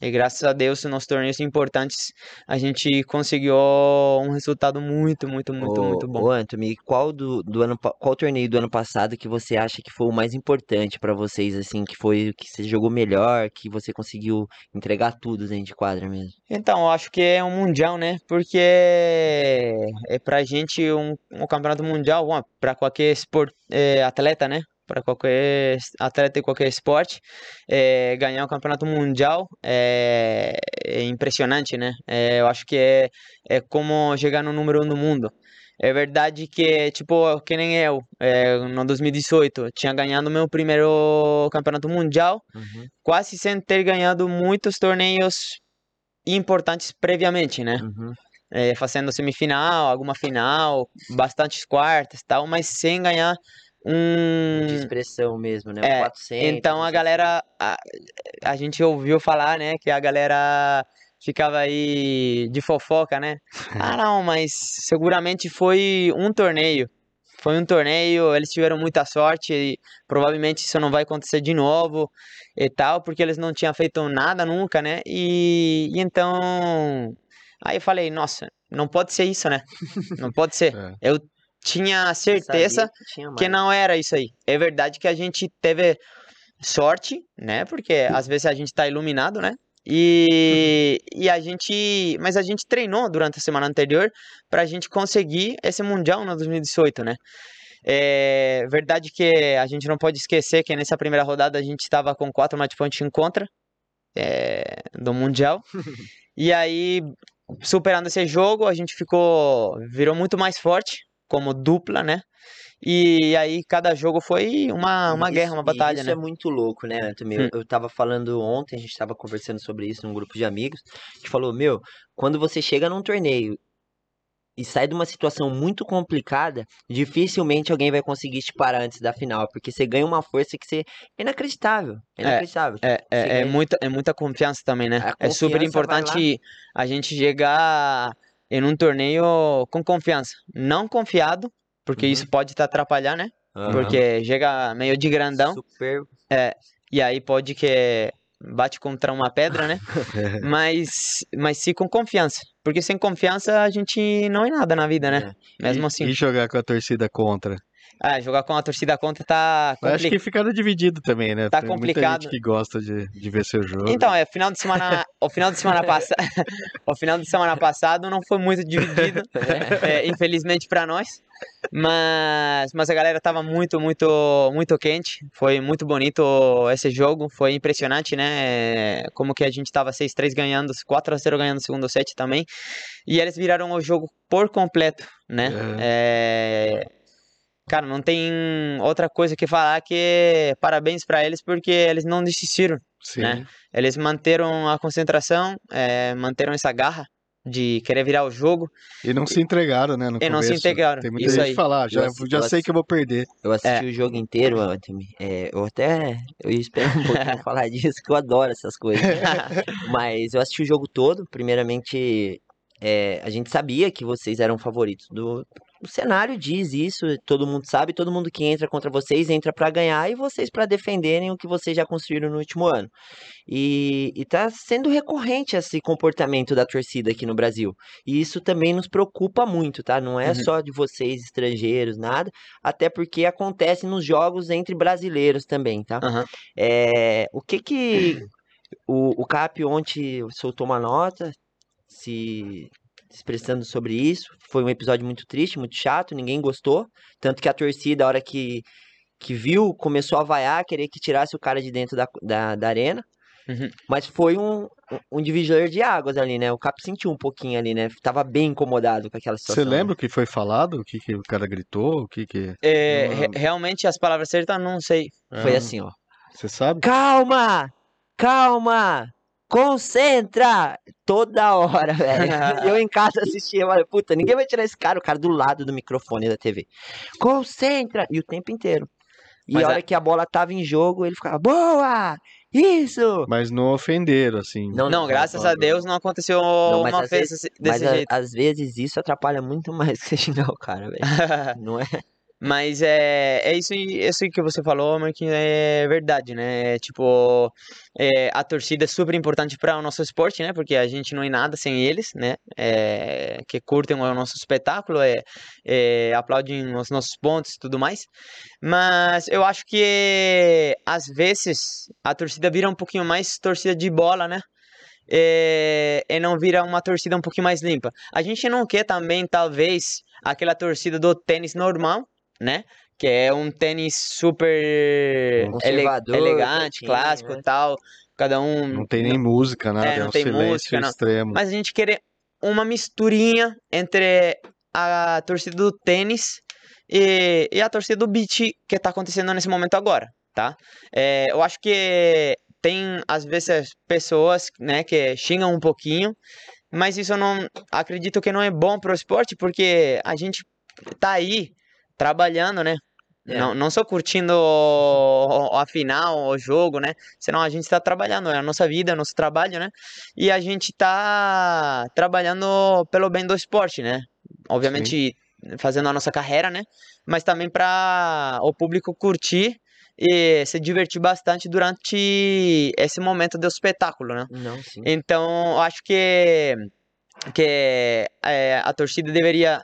Speaker 3: E graças a Deus, nos torneios importantes, a gente conseguiu um resultado muito, muito, muito,
Speaker 1: ô,
Speaker 3: muito bom.
Speaker 1: Ô, Anthony, qual do, do ano, qual torneio do ano passado que você acha que foi o mais importante pra vocês, assim, que foi o que você jogou melhor, que você conseguiu entregar tudo dentro de quadra mesmo?
Speaker 3: Então, eu acho que é um mundial, né? Porque é pra gente um, um campeonato mundial, pra qualquer esport, é, atleta, né? Para qualquer atleta de qualquer esporte, é, ganhar um campeonato mundial é, é impressionante, né? É, eu acho que é, é como chegar no número um do mundo. É verdade que, tipo, que nem eu, é, no 2018, tinha ganhado meu primeiro campeonato mundial,
Speaker 1: Uhum,
Speaker 3: quase sem ter ganhado muitos torneios importantes previamente, né?
Speaker 1: uhum.
Speaker 3: É, fazendo semifinal, alguma final, bastantes quartas e tal, mas sem ganhar
Speaker 1: De
Speaker 3: um.
Speaker 1: expressão mesmo, né?
Speaker 3: é,
Speaker 1: 400,
Speaker 3: Então a
Speaker 1: 200.
Speaker 3: galera. A, a gente ouviu falar, né, que a galera ficava aí de fofoca, né? Ah, não, mas seguramente foi um torneio. Foi um torneio, eles tiveram muita sorte e provavelmente isso não vai acontecer de novo e tal, porque eles não tinham feito nada nunca, né? E, e então. Aí eu falei, nossa, não pode ser isso, né? Não pode ser.
Speaker 2: É.
Speaker 3: Eu tinha certeza
Speaker 1: que tinha
Speaker 3: que não era isso aí. É verdade que a gente teve sorte, né? Porque às vezes a gente tá iluminado, né? E, e a gente. Mas a gente treinou durante a semana anterior pra gente conseguir esse Mundial no 2018, né? É verdade que a gente não pode esquecer que nessa primeira rodada a gente estava com quatro match points em contra é, do Mundial. E aí, superando esse jogo, a gente ficou. virou muito mais forte como dupla, né? E aí cada jogo foi uma, uma guerra,
Speaker 1: Isso-
Speaker 3: uma
Speaker 1: e
Speaker 3: batalha,
Speaker 1: Isso
Speaker 3: né?
Speaker 1: é muito louco, né, Anthony?
Speaker 3: Hum.
Speaker 1: Eu, eu tava falando ontem, a gente tava conversando sobre isso num grupo de amigos. A gente falou, meu, quando você chega num torneio e sai de uma situação muito complicada, dificilmente alguém vai conseguir te parar antes da final, porque você ganha uma força que você é inacreditável, é inacreditável.
Speaker 3: É, é, é,
Speaker 1: ganha-
Speaker 3: muita, é muita confiança também, né?
Speaker 1: A
Speaker 3: É super
Speaker 1: confiança
Speaker 3: importante a gente chegar em um torneio com confiança. Não confiado, porque
Speaker 1: Uhum.
Speaker 3: isso pode te atrapalhar, né?
Speaker 1: Aham.
Speaker 3: Porque chega meio de grandão
Speaker 1: Super
Speaker 3: e aí pode que bate contra uma pedra, né? mas, mas sim com confiança. Porque sem confiança a gente não é nada na vida, né? Mesmo
Speaker 2: E-
Speaker 3: assim.
Speaker 2: E jogar com a torcida contra?
Speaker 3: Ah, jogar com a torcida contra tá
Speaker 2: Eu Acho
Speaker 3: complicado.
Speaker 2: que ficaram dividido também, né?
Speaker 3: Tá
Speaker 2: Tem muita
Speaker 3: complicado.
Speaker 2: gente que gosta de, de ver seu jogo.
Speaker 3: Então, é, final de semana, o final de semana passado, o final de semana passado não foi muito dividido, é, infelizmente para nós, mas, mas a galera tava muito, muito, muito quente, foi muito bonito esse jogo, foi impressionante, né, como que a gente tava 6-3 ganhando, 4-0 ganhando o segundo set também, e eles viraram o jogo por completo, né, é, Cara, não tem outra coisa que falar que parabéns para eles porque eles não desistiram.
Speaker 2: Sim.
Speaker 3: né? Eles manteram a concentração, eh, manteram essa garra de querer virar o jogo.
Speaker 2: E não se entregaram, né? No
Speaker 3: E não se
Speaker 2: começo.
Speaker 3: integraram,
Speaker 2: Tem muita
Speaker 3: isso
Speaker 2: gente
Speaker 3: aí.
Speaker 2: que fala, ah, já,
Speaker 1: assisti-
Speaker 2: já
Speaker 1: eu
Speaker 2: sei
Speaker 1: assisti-
Speaker 2: que eu vou perder.
Speaker 1: Eu assisti
Speaker 3: É.
Speaker 1: o jogo inteiro, Anthony. É, eu até eu ia esperar um pouquinho falar disso, que eu adoro essas coisas. Mas eu assisti o jogo todo. Primeiramente, é, a gente sabia que vocês eram favoritos. Do, o cenário diz isso, todo mundo sabe. Todo mundo que entra contra vocês entra pra ganhar e vocês pra defenderem o que vocês já construíram no último ano. E, e tá sendo recorrente esse comportamento da torcida aqui no Brasil. E isso também nos preocupa muito, tá? Não é
Speaker 3: Uhum.
Speaker 1: só de vocês, estrangeiros, nada. Até porque acontece nos jogos entre brasileiros também, tá?
Speaker 3: Aham.
Speaker 1: É, o que que o, o Cap ontem soltou uma nota se expressando sobre isso. Foi um episódio muito triste, muito chato, ninguém gostou. Tanto que a torcida, a hora que, que viu, começou a vaiar, querer que tirasse o cara de dentro da, da, da arena.
Speaker 3: Uhum.
Speaker 1: Mas foi um, um divisor de águas ali, né? O Cap sentiu um pouquinho ali, né? Tava bem incomodado com aquela situação.
Speaker 2: Você lembra o que foi falado? O que, que o cara gritou? O que que... Não,
Speaker 3: re- realmente as palavras certas não sei.
Speaker 1: Foi
Speaker 2: Ah,
Speaker 1: assim, ó.
Speaker 2: Você sabe?
Speaker 1: Calma! Calma! Concentra! Toda hora, velho. Eu em casa assistia, eu falei, puta, ninguém vai tirar esse cara, o cara do lado do microfone da TV. Concentra! E o tempo inteiro. E
Speaker 3: Mas
Speaker 1: a
Speaker 3: a-
Speaker 1: hora que a bola tava em jogo, ele ficava, boa! Isso!
Speaker 2: Mas não ofenderam, assim.
Speaker 3: Não, graças a Deus não aconteceu
Speaker 1: mas
Speaker 3: uma
Speaker 1: às
Speaker 3: vez
Speaker 1: vezes-
Speaker 3: desse
Speaker 1: Mas a-
Speaker 3: jeito.
Speaker 1: às vezes isso atrapalha muito mais que você xingar o cara, velho. Não é?
Speaker 3: Mas é, é isso, aí- isso que você falou, Marquinhos, é verdade, né? Tipo, é, a torcida é super importante para o nosso esporte, né? Porque a gente não é nada sem eles, né? É, que curtem o nosso espetáculo, é, é, aplaudem os nossos pontos e tudo mais. Mas eu acho que às vezes a torcida vira um pouquinho mais torcida de bola, né? É, e não vira uma torcida um pouquinho mais limpa. A gente não quer também, talvez, aquela torcida do tênis normal, né? Que é um tênis super ele- elegante,
Speaker 1: certinho,
Speaker 3: clássico
Speaker 1: né?
Speaker 3: e tal. Cada um.
Speaker 2: Não tem nem música, nada.
Speaker 3: É,
Speaker 2: É,
Speaker 3: não
Speaker 2: um
Speaker 3: tem música, não.
Speaker 2: extremo.
Speaker 3: Mas a gente quer uma misturinha entre a torcida do tênis e, e a torcida do beat que tá acontecendo nesse momento agora, tá? É, eu acho que tem, às vezes, pessoas, né, que xingam um pouquinho, mas isso eu não acredito que não é bom pro esporte, porque a gente tá aí trabalhando, né?
Speaker 1: É.
Speaker 3: Não, não só curtindo o- a final, o jogo, né? Senão a gente tá trabalhando, é a nossa vida, é o nosso trabalho, né? E a gente tá trabalhando pelo bem do esporte, né? Obviamente fazendo a nossa carreira, né? Mas também para o público curtir e se divertir bastante durante esse momento do espetáculo, né?
Speaker 1: Não, sim.
Speaker 3: Então, acho que, que é, a torcida deveria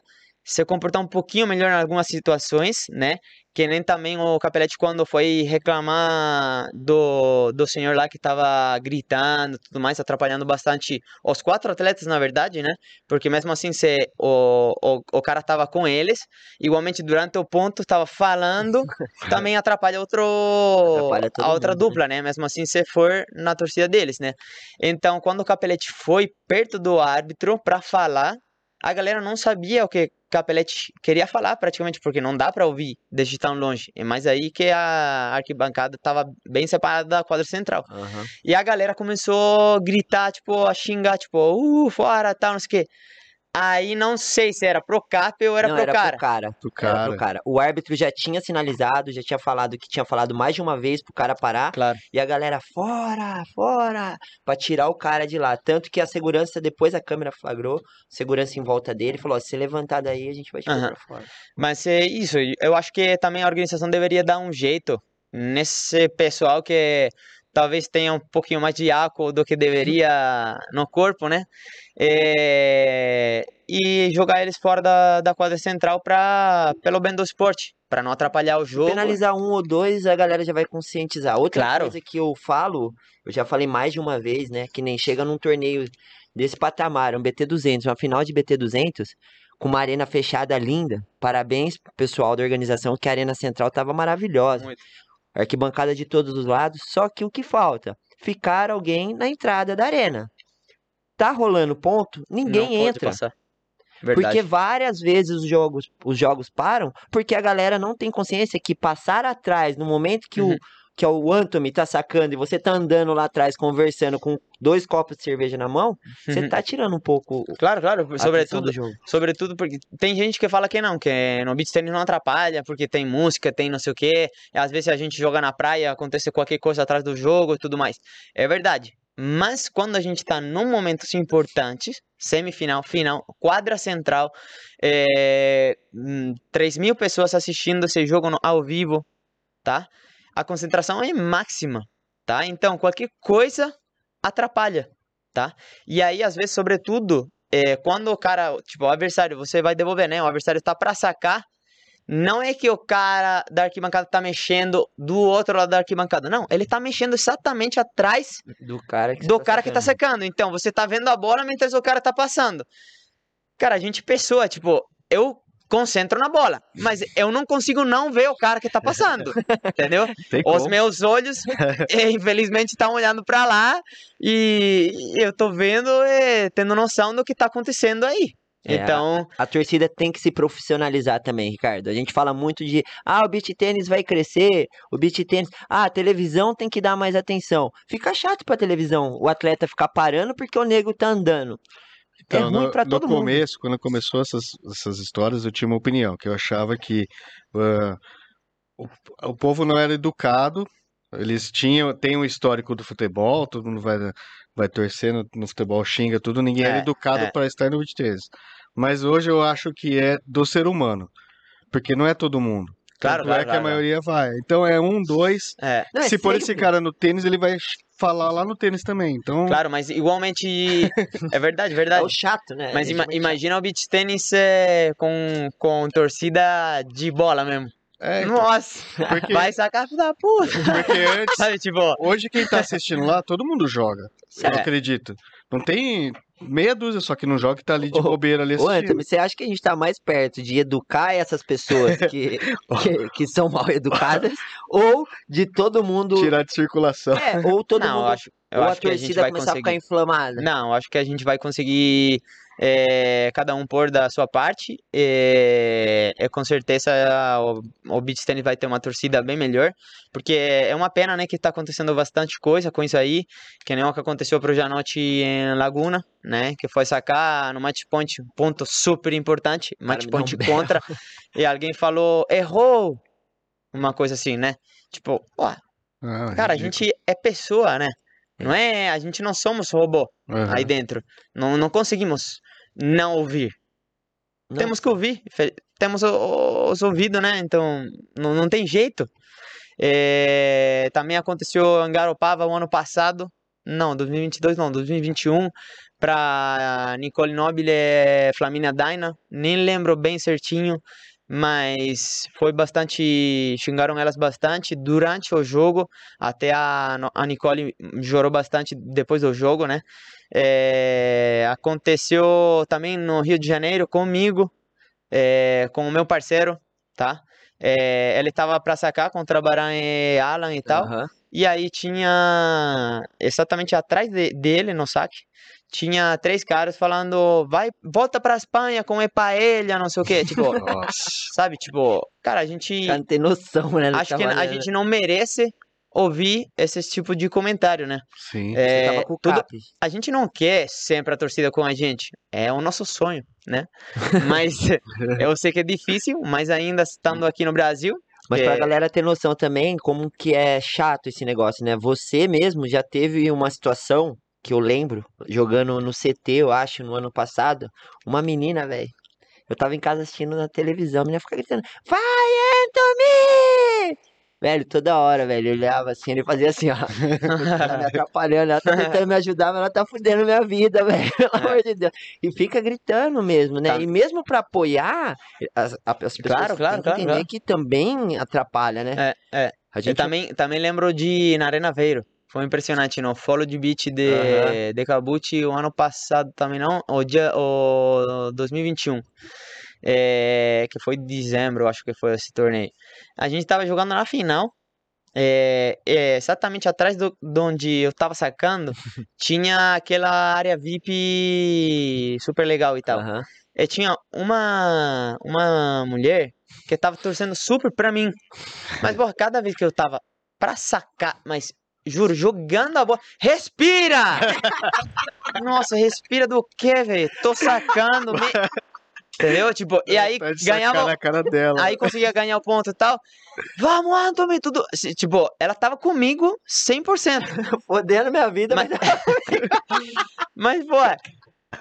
Speaker 3: se comportar um pouquinho melhor em algumas situações, né? Que nem também o Capelete quando foi reclamar do, do senhor lá que tava gritando e tudo mais, atrapalhando bastante os quatro atletas, na verdade, né? Porque mesmo assim, se o, o, o cara tava com eles, igualmente durante o ponto tava falando, também atrapalha outro
Speaker 1: Atrapalha
Speaker 3: a outra
Speaker 1: mundo, né?
Speaker 3: dupla, né? Mesmo assim, se for na torcida deles, né? Então, quando o Capelete foi perto do árbitro para falar, a galera não sabia o que Capelete queria falar praticamente, porque não dá para ouvir desde tão longe. É mais aí que a arquibancada tava bem separada da quadra central.
Speaker 1: Aham.
Speaker 3: E a galera começou a gritar, tipo, a xingar, tipo, uh, fora, tal, não sei o quê. Aí não sei se era pro Cap ou era
Speaker 1: não,
Speaker 3: pro
Speaker 1: era
Speaker 3: cara.
Speaker 1: pro cara.
Speaker 2: Pro
Speaker 1: Era
Speaker 2: cara.
Speaker 1: pro cara. O árbitro já tinha sinalizado, já tinha falado que tinha falado mais de uma vez pro cara parar.
Speaker 3: Claro.
Speaker 1: E a galera, fora, fora, pra tirar o cara de lá. Tanto que a segurança, depois a câmera flagrou, segurança em volta dele, falou: ó, se levantar daí, a gente vai te pôr
Speaker 3: Aham.
Speaker 1: pra fora.
Speaker 3: Mas é isso, eu acho que também a organização deveria dar um jeito nesse pessoal que talvez tenha um pouquinho mais de álcool do que deveria no corpo, né? É, E jogar eles fora da, da quadra central pra, pelo bem do esporte, pra não atrapalhar o jogo.
Speaker 1: Penalizar um ou dois, a galera já vai conscientizar. Outra
Speaker 3: Claro.
Speaker 1: coisa que eu falo, eu já falei mais de uma vez, né? Que nem chega num torneio desse patamar, um BT200, uma final de BT200, com uma arena fechada linda. Parabéns pro pessoal da organização, que a arena central tava maravilhosa.
Speaker 3: Muito.
Speaker 1: Arquibancada de todos os lados, só que o que falta? Ficar alguém na entrada da arena. Tá rolando ponto,
Speaker 3: Não
Speaker 1: ninguém
Speaker 3: pode
Speaker 1: entra. Porque várias vezes os jogos, os jogos param porque a galera não tem consciência que passar atrás no momento que
Speaker 3: Uhum.
Speaker 1: o que é o Anthony tá sacando e você tá andando lá atrás conversando com dois copos de cerveja na mão, você
Speaker 3: Uhum.
Speaker 1: tá tirando um pouco
Speaker 3: Claro, claro, sobretudo. Sobretudo porque tem gente que fala que não, que no beach tennis não atrapalha, porque tem música, tem não sei o quê. e Às vezes a gente joga na praia, acontece qualquer coisa atrás do jogo e tudo mais. É verdade. Mas quando a gente tá num momentos importantes, semifinal, final, quadra central, é, hum, 3 mil pessoas assistindo esse jogo ao vivo, tá? A concentração é máxima, tá? Então qualquer coisa atrapalha, tá? E aí, às vezes, sobretudo, é, quando o cara, tipo, o adversário, você vai devolver, né? O adversário tá pra sacar. Não é que o cara da arquibancada tá mexendo do outro lado da arquibancada. Não, ele tá mexendo exatamente atrás
Speaker 1: Do cara que,
Speaker 3: do
Speaker 1: tá
Speaker 3: cara que tá
Speaker 1: sacando.
Speaker 3: secando. Então, você tá vendo a bola mientras o cara tá passando. Cara, a gente pessoa, tipo, eu concentro na bola, mas eu não consigo não ver o cara que tá passando, entendeu?
Speaker 2: Tem
Speaker 3: Os
Speaker 2: como.
Speaker 3: meus olhos, eh, infelizmente, estão olhando pra lá e eu tô vendo, eh, tendo noção do que tá acontecendo aí.
Speaker 1: É,
Speaker 3: Então,
Speaker 1: A torcida tem que se profissionalizar também, Ricardo. A gente fala muito de, ah, o beach tênis vai crescer, o beach tênis, ah, a televisão tem que dar mais atenção. Fica chato pra televisão o atleta ficar parando porque o nego tá andando. É
Speaker 2: Então,
Speaker 1: ruim
Speaker 2: no,
Speaker 1: pra
Speaker 2: no
Speaker 1: todo mundo.
Speaker 2: começo, quando começou essas, essas histórias, eu tinha uma opinião, que eu achava que ah, o, o povo não era educado, eles tinham, tem um histórico do futebol, todo mundo vai, vai torcer no, no futebol, xinga tudo, ninguém era
Speaker 3: É,
Speaker 2: educado
Speaker 3: é.
Speaker 2: para estar no beach tennis. Mas hoje eu acho que é do ser humano, porque não é todo mundo.
Speaker 3: Claro, claro,
Speaker 2: é que a
Speaker 3: claro.
Speaker 2: maioria vai. Então é um, dois.
Speaker 3: é,
Speaker 1: Não, é
Speaker 2: Se for esse cara no tênis, ele vai falar lá no tênis também. Então,
Speaker 3: claro, mas igualmente, é verdade,
Speaker 1: É
Speaker 3: verdade.
Speaker 1: o chato, né?
Speaker 3: Mas
Speaker 1: É
Speaker 3: ima- imagina o beach tênis eh, com, com torcida de bola mesmo.
Speaker 2: é, então,
Speaker 3: Nossa,
Speaker 2: porque,
Speaker 3: vai sacar da puta.
Speaker 2: porque antes,
Speaker 3: Sabe, tipo,
Speaker 2: Hoje quem tá assistindo lá, todo mundo joga. Eu
Speaker 3: É.
Speaker 2: acredito. Não tem meia dúzia só que não joga e tá ali de
Speaker 1: Ô,
Speaker 2: bobeira ali
Speaker 1: Ô. Antônio, você acha que a gente tá mais perto de educar essas pessoas que, que, que são mal educadas ou de todo mundo.
Speaker 2: Tirar de circulação.
Speaker 1: É, ou todo
Speaker 3: não, eu
Speaker 1: mundo.
Speaker 3: acho, eu
Speaker 1: ou a
Speaker 3: acho que a gente
Speaker 1: torcida
Speaker 3: vai
Speaker 1: começar a ficar
Speaker 3: conseguir.
Speaker 1: inflamada.
Speaker 3: Não, eu acho que a gente vai conseguir eh, cada um pôr da sua parte. eh, é, com certeza o, o beach tennis vai ter uma torcida bem melhor, porque é uma pena, né, que tá acontecendo bastante coisa com isso aí, que nem o que aconteceu pro Janote em Laguna, né, que foi sacar no match point, um ponto super importante, match
Speaker 1: um
Speaker 3: point contra, e alguém falou, errou, uma coisa assim, né, tipo, ó,
Speaker 2: Ah,
Speaker 3: cara, a
Speaker 2: ridículo.
Speaker 3: gente é pessoa, né, não é, a gente não somos robô
Speaker 2: Aham.
Speaker 3: aí dentro. Não, não conseguimos não ouvir.
Speaker 1: Não.
Speaker 3: Temos que ouvir. Temos os ouvidos, né? Então, não, não tem jeito. É, também aconteceu em Garopaba o ano passado. Não, 2022 não, 2021. Para Nicole Nobile e Flaminia Daina. Nem lembro bem certinho. Mas foi bastante. Xingaram elas bastante durante o jogo. Até a, a Nicole chorou bastante depois do jogo, né? É, aconteceu também no Rio de Janeiro comigo, é, com o meu parceiro, tá? É, ele tava pra sacar contra o Baran e Alan e tal.
Speaker 1: Aham.
Speaker 3: E aí tinha exatamente atrás de- dele no saque, tinha três caras falando, vai, volta pra Espanha com paella, não sei o quê, tipo, sabe, tipo, cara, a gente
Speaker 1: cara não tem noção, né?
Speaker 3: acho que a gente não merece ouvir esse tipo de comentário, né?
Speaker 2: Sim.
Speaker 1: Você
Speaker 3: É,
Speaker 1: tava com o
Speaker 3: tudo- a gente não quer sempre a torcida com a gente. É o nosso sonho, né? Mas eu sei que é difícil, mas ainda estando aqui no Brasil,
Speaker 1: Mas pra
Speaker 3: É.
Speaker 1: galera ter noção também como que é chato esse negócio, né? Você mesmo já teve uma situação que eu lembro, jogando no CT, eu acho, no ano passado, uma menina, velho. Eu tava em casa assistindo na televisão, a menina ficava gritando, vai, Anthony! Velho, toda hora, velho, eu olhava assim, ele fazia assim, ó, me atrapalhando, ela tá tentando me ajudar, mas ela tá fudendo minha vida, velho, pelo amor de Deus. E fica gritando mesmo, né?
Speaker 3: Tá.
Speaker 1: E mesmo pra apoiar, as, as pessoas
Speaker 3: Claro, claro, claro,
Speaker 1: entender
Speaker 3: claro.
Speaker 1: que também atrapalha, né?
Speaker 3: é, é.
Speaker 1: A
Speaker 3: Eu
Speaker 1: gente
Speaker 3: também, também lembro de na Arena Veiro. Foi impressionante, no Follow de Beat de,
Speaker 1: Aham.
Speaker 3: de Kabuchi o ano passado também não, o dia o 2021. É, que foi em dezembro, eu acho que foi esse torneio. A gente tava jogando na final. é, é, exatamente atrás do, de onde eu tava sacando, tinha aquela área VIP super legal e tal. E tinha uma, uma mulher que tava torcendo super pra mim. Mas, porra, cada vez que eu tava pra sacar, mas juro, jogando a bola. Respira! Nossa, respira do quê, velho? Tô sacando. me- Entendeu? Tipo, e aí
Speaker 2: Tá
Speaker 3: ganhava.
Speaker 2: na cara dela.
Speaker 3: Aí conseguia ganhar o ponto e tal. Vamos, Anthony, tudo. Tipo, ela tava comigo 100%.
Speaker 1: Fodendo minha vida,
Speaker 3: Mas,
Speaker 1: mas...
Speaker 3: mas, pô,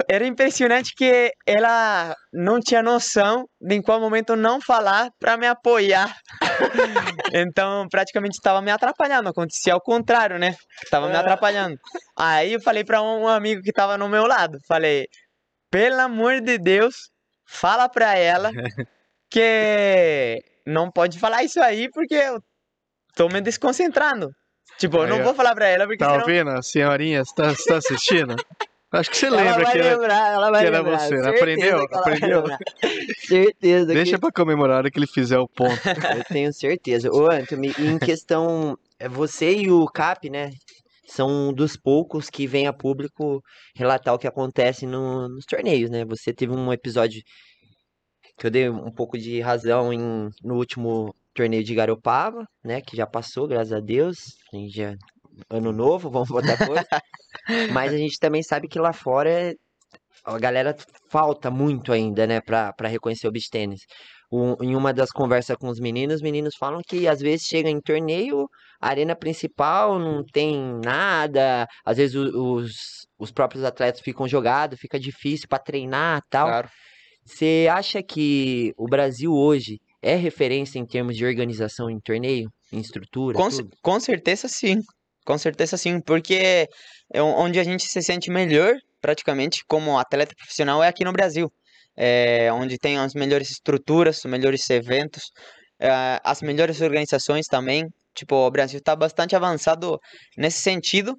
Speaker 3: era impressionante que ela não tinha noção de em qual momento não falar pra me apoiar. Então, praticamente estava me atrapalhando. Acontecia ao contrário, né? Tava me
Speaker 1: É.
Speaker 3: atrapalhando. Aí eu falei pra um amigo que tava no meu lado, falei: "Pelo amor de Deus, fala pra ela que não pode falar isso aí porque eu tô me desconcentrando. Tipo, eu não vou falar pra ela porque
Speaker 2: Tá
Speaker 3: senão
Speaker 2: ouvindo, a senhorinha? Você tá, tá assistindo? Acho que você
Speaker 1: ela
Speaker 2: lembra
Speaker 1: vai
Speaker 2: que era-
Speaker 1: lembrar, ela vai
Speaker 2: que era
Speaker 1: lembrar.
Speaker 2: você, né?
Speaker 1: certeza
Speaker 2: Aprendeu? Aprendeu?
Speaker 1: Certeza
Speaker 2: Deixa
Speaker 1: que...
Speaker 2: pra comemorar a hora que ele fizer o ponto.
Speaker 1: Eu tenho certeza. Ô, Anthony, em questão... é Você e o Cap, né? São um dos poucos que vem a público relatar o que acontece no- nos torneios, né? Você teve um episódio que eu dei um pouco de razão em, no último torneio de Garopaba, né? Que já passou, graças a Deus. A gente já... Ano novo, vamos botar coisa. Mas a gente também sabe que lá fora a galera falta muito ainda, né, pra, pra reconhecer o beach tênis. Um- em uma das conversas com os meninos, os meninos falam que às vezes chega em torneio, arena principal não tem nada, às vezes os, os próprios atletas ficam jogados, fica difícil pra treinar tal.
Speaker 3: Claro.
Speaker 1: Você acha que o Brasil hoje é referência em termos de organização em torneio, em estrutura,
Speaker 3: Com, com certeza sim. Com certeza sim, porque é on- onde a gente se sente melhor, praticamente, como atleta profissional, é aqui no Brasil. É onde tem as melhores estruturas, os melhores eventos, eh, as melhores organizações também. Tipo, o Brasil está bastante avançado nesse sentido,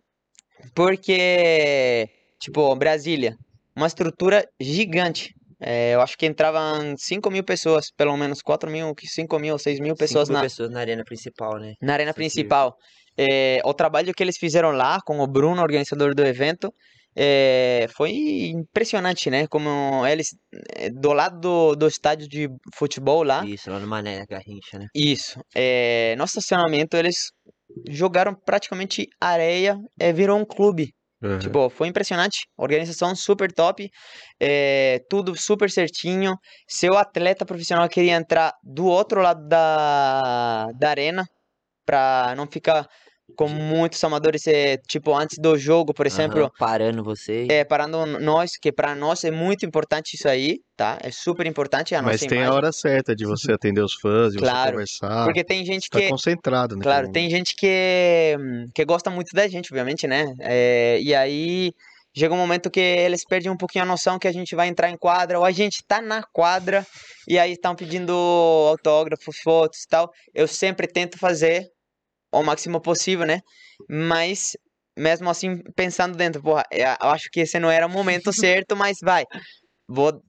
Speaker 3: porque, tipo, Brasília, uma estrutura gigante. Eh, eu acho que entravam 5 mil pessoas, pelo menos 4 mil, 5 mil, 6 mil pessoas
Speaker 1: mil
Speaker 3: na,
Speaker 1: pessoas na arena principal, né?
Speaker 3: na arena
Speaker 1: Acessível.
Speaker 3: principal. É, o trabalho que eles fizeram lá com o Bruno, organizador do evento, é, foi impressionante, né? Como eles, é, do lado do, do estádio de futebol lá,
Speaker 1: Isso, lá no Mané Garrincha, né?
Speaker 3: isso, é, no estacionamento eles jogaram praticamente areia, é, virou um clube.
Speaker 2: Uhum.
Speaker 3: Tipo, foi impressionante. Organização super top. é, tudo super certinho. Seu atleta profissional queria entrar do outro lado da, da arena. Pra não ficar com muitos amadores. é, tipo, antes do jogo, por exemplo.
Speaker 1: Aham, parando você.
Speaker 3: É, parando nós, que pra nós é muito importante isso aí, tá? É super importante a
Speaker 2: Mas
Speaker 3: nossa
Speaker 2: tem a
Speaker 3: imagem.
Speaker 2: hora certa de você atender os fãs, de você
Speaker 3: Claro,
Speaker 2: conversar.
Speaker 3: Porque tem gente
Speaker 2: Tá
Speaker 3: que.
Speaker 2: concentrado, né?
Speaker 3: Claro, tem gente que, que gosta muito da gente, obviamente, né? É, e aí chega um momento que eles perdem um pouquinho a noção que a gente vai entrar em quadra, ou a gente tá na quadra, e aí estão pedindo autógrafos, fotos e tal. Eu sempre tento fazer o máximo possível, né? Mas, mesmo assim, pensando dentro, porra, é, eu acho que esse não era o momento certo, mas vai. Vou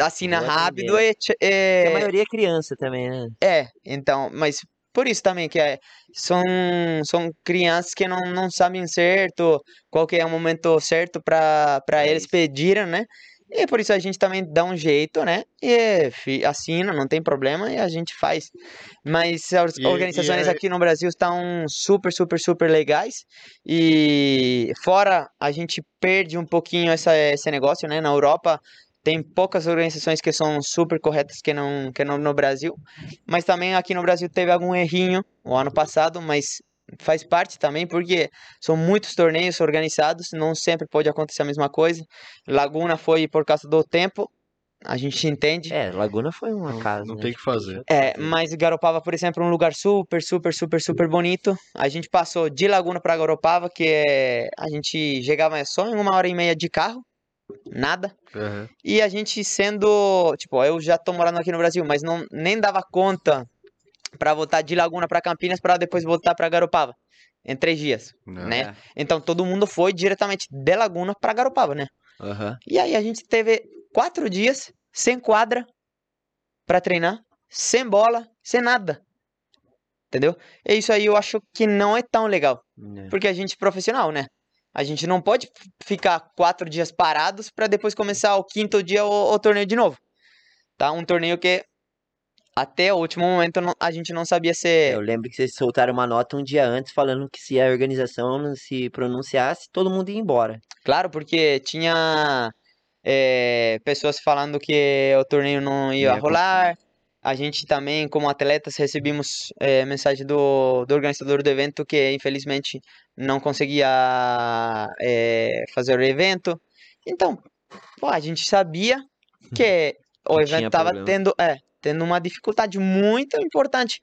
Speaker 3: assinar
Speaker 1: Vou
Speaker 3: rápido e. é,
Speaker 1: a maioria é criança também, né?
Speaker 3: é, então, mas por isso também que é, são, são crianças que não, não sabem certo, qual que é o momento certo para para
Speaker 1: É
Speaker 3: eles
Speaker 1: isso.
Speaker 3: pedirem, né? E por isso a gente também dá um jeito, né? E fi- assina, não tem problema, e a gente faz. Mas as
Speaker 2: E-
Speaker 3: organizações
Speaker 2: e é-
Speaker 3: aqui no Brasil estão super, super, super legais. E fora a gente perde um pouquinho essa, esse negócio, né? Na Europa tem poucas organizações que são super corretas que não, que não no Brasil. Mas também aqui no Brasil teve algum errinho o ano passado, mas faz parte também porque são muitos torneios organizados, não sempre pode acontecer a mesma coisa. Laguna foi por causa do tempo, a gente entende.
Speaker 1: É, Laguna foi um acaso.
Speaker 2: não
Speaker 1: né?
Speaker 2: tem o que fazer.
Speaker 3: É, mas Garopaba, por exemplo, é um lugar super, super, super, super bonito. A gente passou de Laguna para Garopaba, que é... a gente chegava só em uma hora e meia de carro, nada.
Speaker 2: Aham.
Speaker 3: E a gente sendo, tipo, eu já tô morando aqui no Brasil, mas não nem dava conta para voltar de Laguna para Campinas para depois voltar para Garopaba em três dias,
Speaker 2: Não.
Speaker 3: né?
Speaker 1: É.
Speaker 3: Então todo mundo foi diretamente de Laguna para Garopaba, né?
Speaker 1: Aham.
Speaker 3: E aí a gente teve quatro dias sem quadra para treinar, sem bola, sem nada. Entendeu? E isso aí eu acho que não é tão legal.
Speaker 1: É.
Speaker 3: Porque a gente é profissional, né? A gente não pode ficar quatro dias parados para depois começar o quinto dia o, o torneio de novo. Tá? Um torneio que até o último momento a gente não sabia se.
Speaker 1: Eu lembro que vocês soltaram uma nota um dia antes falando que se a organização não se pronunciasse, todo mundo ia embora.
Speaker 3: Claro, porque tinha eh, pessoas falando que o torneio não ia
Speaker 2: Ia
Speaker 3: rolar. A gente também, como atletas, recebimos eh, mensagem do, do organizador do evento que infelizmente não conseguia eh, fazer o evento. Então, pô, a gente sabia que o
Speaker 1: Que
Speaker 3: evento estava tendo, é, tendo uma dificuldade muito importante.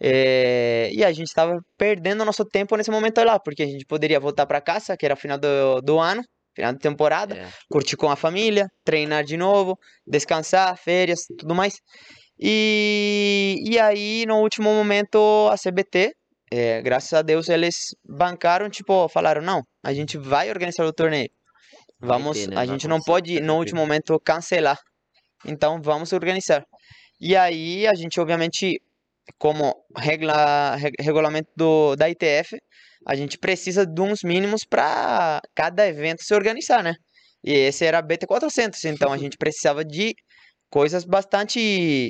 Speaker 3: Eh, e a gente estava perdendo nosso tempo nesse momento lá, porque a gente poderia voltar para casa, que era final do, do ano, final de temporada,
Speaker 1: É.
Speaker 3: curtir com a família, treinar de novo, descansar, férias, tudo mais. E, e aí, no último momento, a CBT, eh, graças a Deus, eles bancaram, tipo, falaram, não, a gente vai organizar o torneio. Vamos,
Speaker 1: ter, né?
Speaker 3: a gente não pode, no último momento, cancelar. Então, vamos organizar. E aí, a gente, obviamente, como regla, reg- regulamento do, da ITF, a gente precisa de uns mínimos para cada evento se organizar, né? E esse era BT400, então a gente precisava de coisas bastante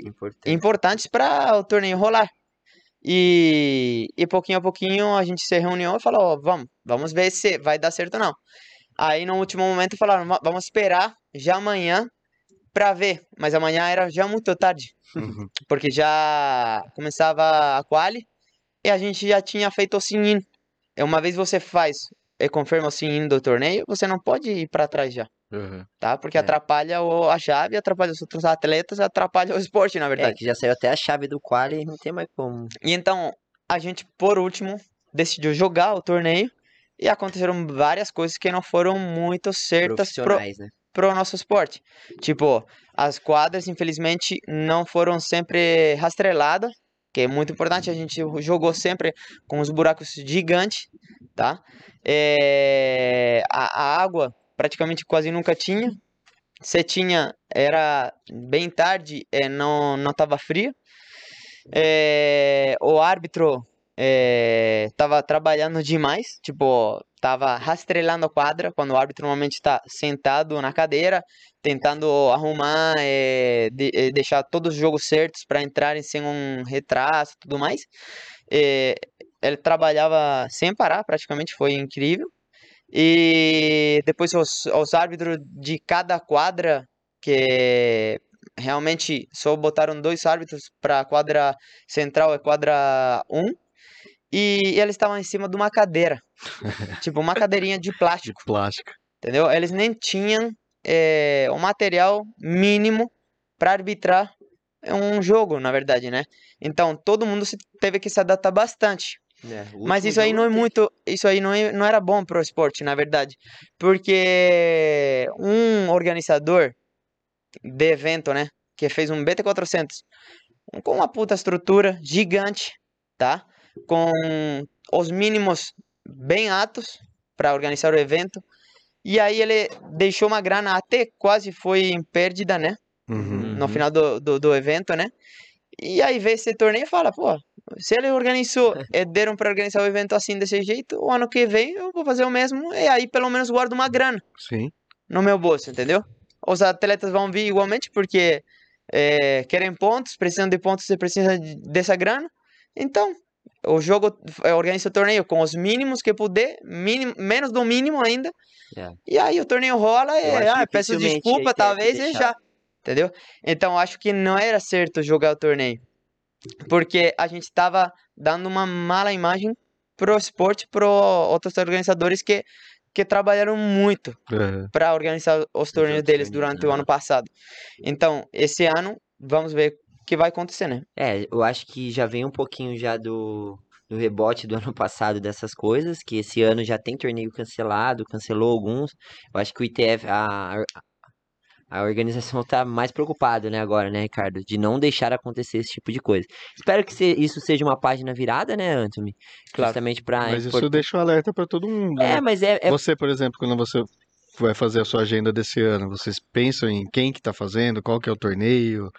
Speaker 1: Importante.
Speaker 3: importantes para o torneio rolar. E, e pouquinho a pouquinho a gente se reuniu e falou, ó, vamos, vamos ver se vai dar certo ou não. Aí no último momento falaram, "Va- vamos esperar já amanhã para ver, mas amanhã era já muito tarde,
Speaker 2: Uhum.
Speaker 3: porque já começava a quali e a gente já tinha feito o sign-in. E Uma vez você faz e confirma o sign-in do torneio, você não pode ir para trás já,
Speaker 2: Aham.
Speaker 3: tá? Porque
Speaker 1: É.
Speaker 3: atrapalha o, a chave, atrapalha os outros atletas, atrapalha o esporte, na
Speaker 1: É,
Speaker 3: verdade.
Speaker 1: que já saiu até a chave do quali e não tem mais como.
Speaker 3: E então, a gente, por último, decidiu jogar o torneio e aconteceram várias coisas que não foram muito certas pro,
Speaker 1: Profissionais, né?
Speaker 3: Pro nosso esporte. Tipo, as quadras, infelizmente, não foram sempre rastreladas, que é muito importante. A gente jogou sempre com os buracos gigantes, tá? É, a, a água praticamente quase nunca tinha. Se tinha, era bem tarde, é, não, não tava frio. É, o árbitro é, tava trabalhando demais, tipo, tava rastrelando a quadra, quando o árbitro normalmente está sentado na cadeira, tentando arrumar, é, de- é, deixar todos os jogos certos para entrarem sem um retraso tudo mais. É, ele trabalhava sem parar, praticamente, foi incrível. E depois os, os árbitros de cada quadra, que realmente só botaram dois árbitros para a quadra central e quadra 1, e eles estavam em cima de uma cadeira, tipo uma cadeirinha de
Speaker 2: De
Speaker 3: plástico,
Speaker 2: plástico.
Speaker 3: entendeu? Eles nem tinham eh, o material mínimo para arbitrar um jogo, na verdade, né? Então todo mundo se- teve que se adaptar bastante.
Speaker 1: É, o
Speaker 3: Mas isso aí não é muito, isso aí não, é- não era bom pro esporte, na verdade, porque um organizador de evento, né, que fez um BT400 com uma puta estrutura gigante, tá? Com os mínimos bem altos para organizar o evento. E aí ele deixou uma grana até quase foi em pérdida, né?
Speaker 2: Uhum.
Speaker 3: no final do, do, do evento, né? E aí vê esse torneio e fala, pô, se ele organizou, e deram para organizar o evento assim desse jeito, o ano que vem eu vou fazer o mesmo e aí pelo menos guardo uma grana
Speaker 2: Sim.
Speaker 3: no meu bolso, entendeu? os atletas vão vir igualmente porque é, querem pontos, precisam de pontos e precisam de- dessa grana. Então, o jogo é, organiza o torneio com os mínimos que puder, mínimo, menos do mínimo ainda.
Speaker 1: É.
Speaker 3: E aí o torneio rola
Speaker 1: Eu
Speaker 3: e ah, peço desculpa, talvez e já. Entendeu? Então acho que não era certo jogar o torneio. Porque a gente estava dando uma mala imagem pro esporte, pro outros organizadores que, que trabalharam muito
Speaker 2: É.
Speaker 3: para organizar os torneios deles durante
Speaker 1: né?
Speaker 3: o ano passado. Então, esse ano, vamos ver que vai acontecer, né?
Speaker 1: É, eu acho que já vem um pouquinho já do, do rebote do ano passado dessas coisas, que esse ano já tem torneio cancelado, cancelou alguns. Eu acho que o ITF, a, a organização tá mais preocupada, né, agora, né, Ricardo, de não deixar acontecer esse tipo de coisa. Espero que se- isso seja uma página virada, né, Anthony?
Speaker 3: Claro.
Speaker 1: Justamente pra...
Speaker 2: Mas isso
Speaker 1: import-
Speaker 2: deixa o alerta para todo mundo.
Speaker 1: É,
Speaker 2: né?
Speaker 1: mas é, é
Speaker 2: Você, por exemplo, quando você vai fazer a sua agenda desse ano, vocês pensam em quem que tá fazendo, qual que é o torneio?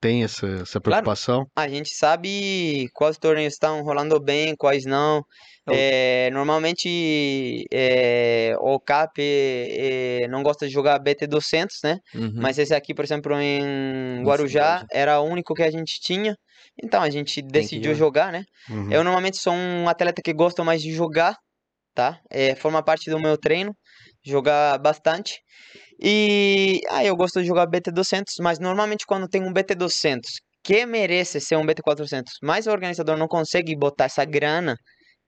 Speaker 2: Tem essa, essa
Speaker 3: Claro.
Speaker 2: preocupação?
Speaker 3: A gente sabe quais torneios estão rolando bem, quais não.
Speaker 1: Eu-
Speaker 3: É, normalmente é, o CAP é, não gosta de jogar BT200, né?
Speaker 1: Uhum.
Speaker 3: Mas esse aqui, por exemplo, em Guarujá, era o único que a gente tinha. Então a gente decidiu
Speaker 1: jogar.
Speaker 3: jogar, né?
Speaker 2: Uhum.
Speaker 3: Eu normalmente sou um atleta que gosta mais de jogar, tá? É, forma parte do meu treino, jogar bastante. E ah, eu gosto de jogar BT200, mas normalmente quando tem um BT200 que merece ser um BT400, mas o organizador não consegue botar essa grana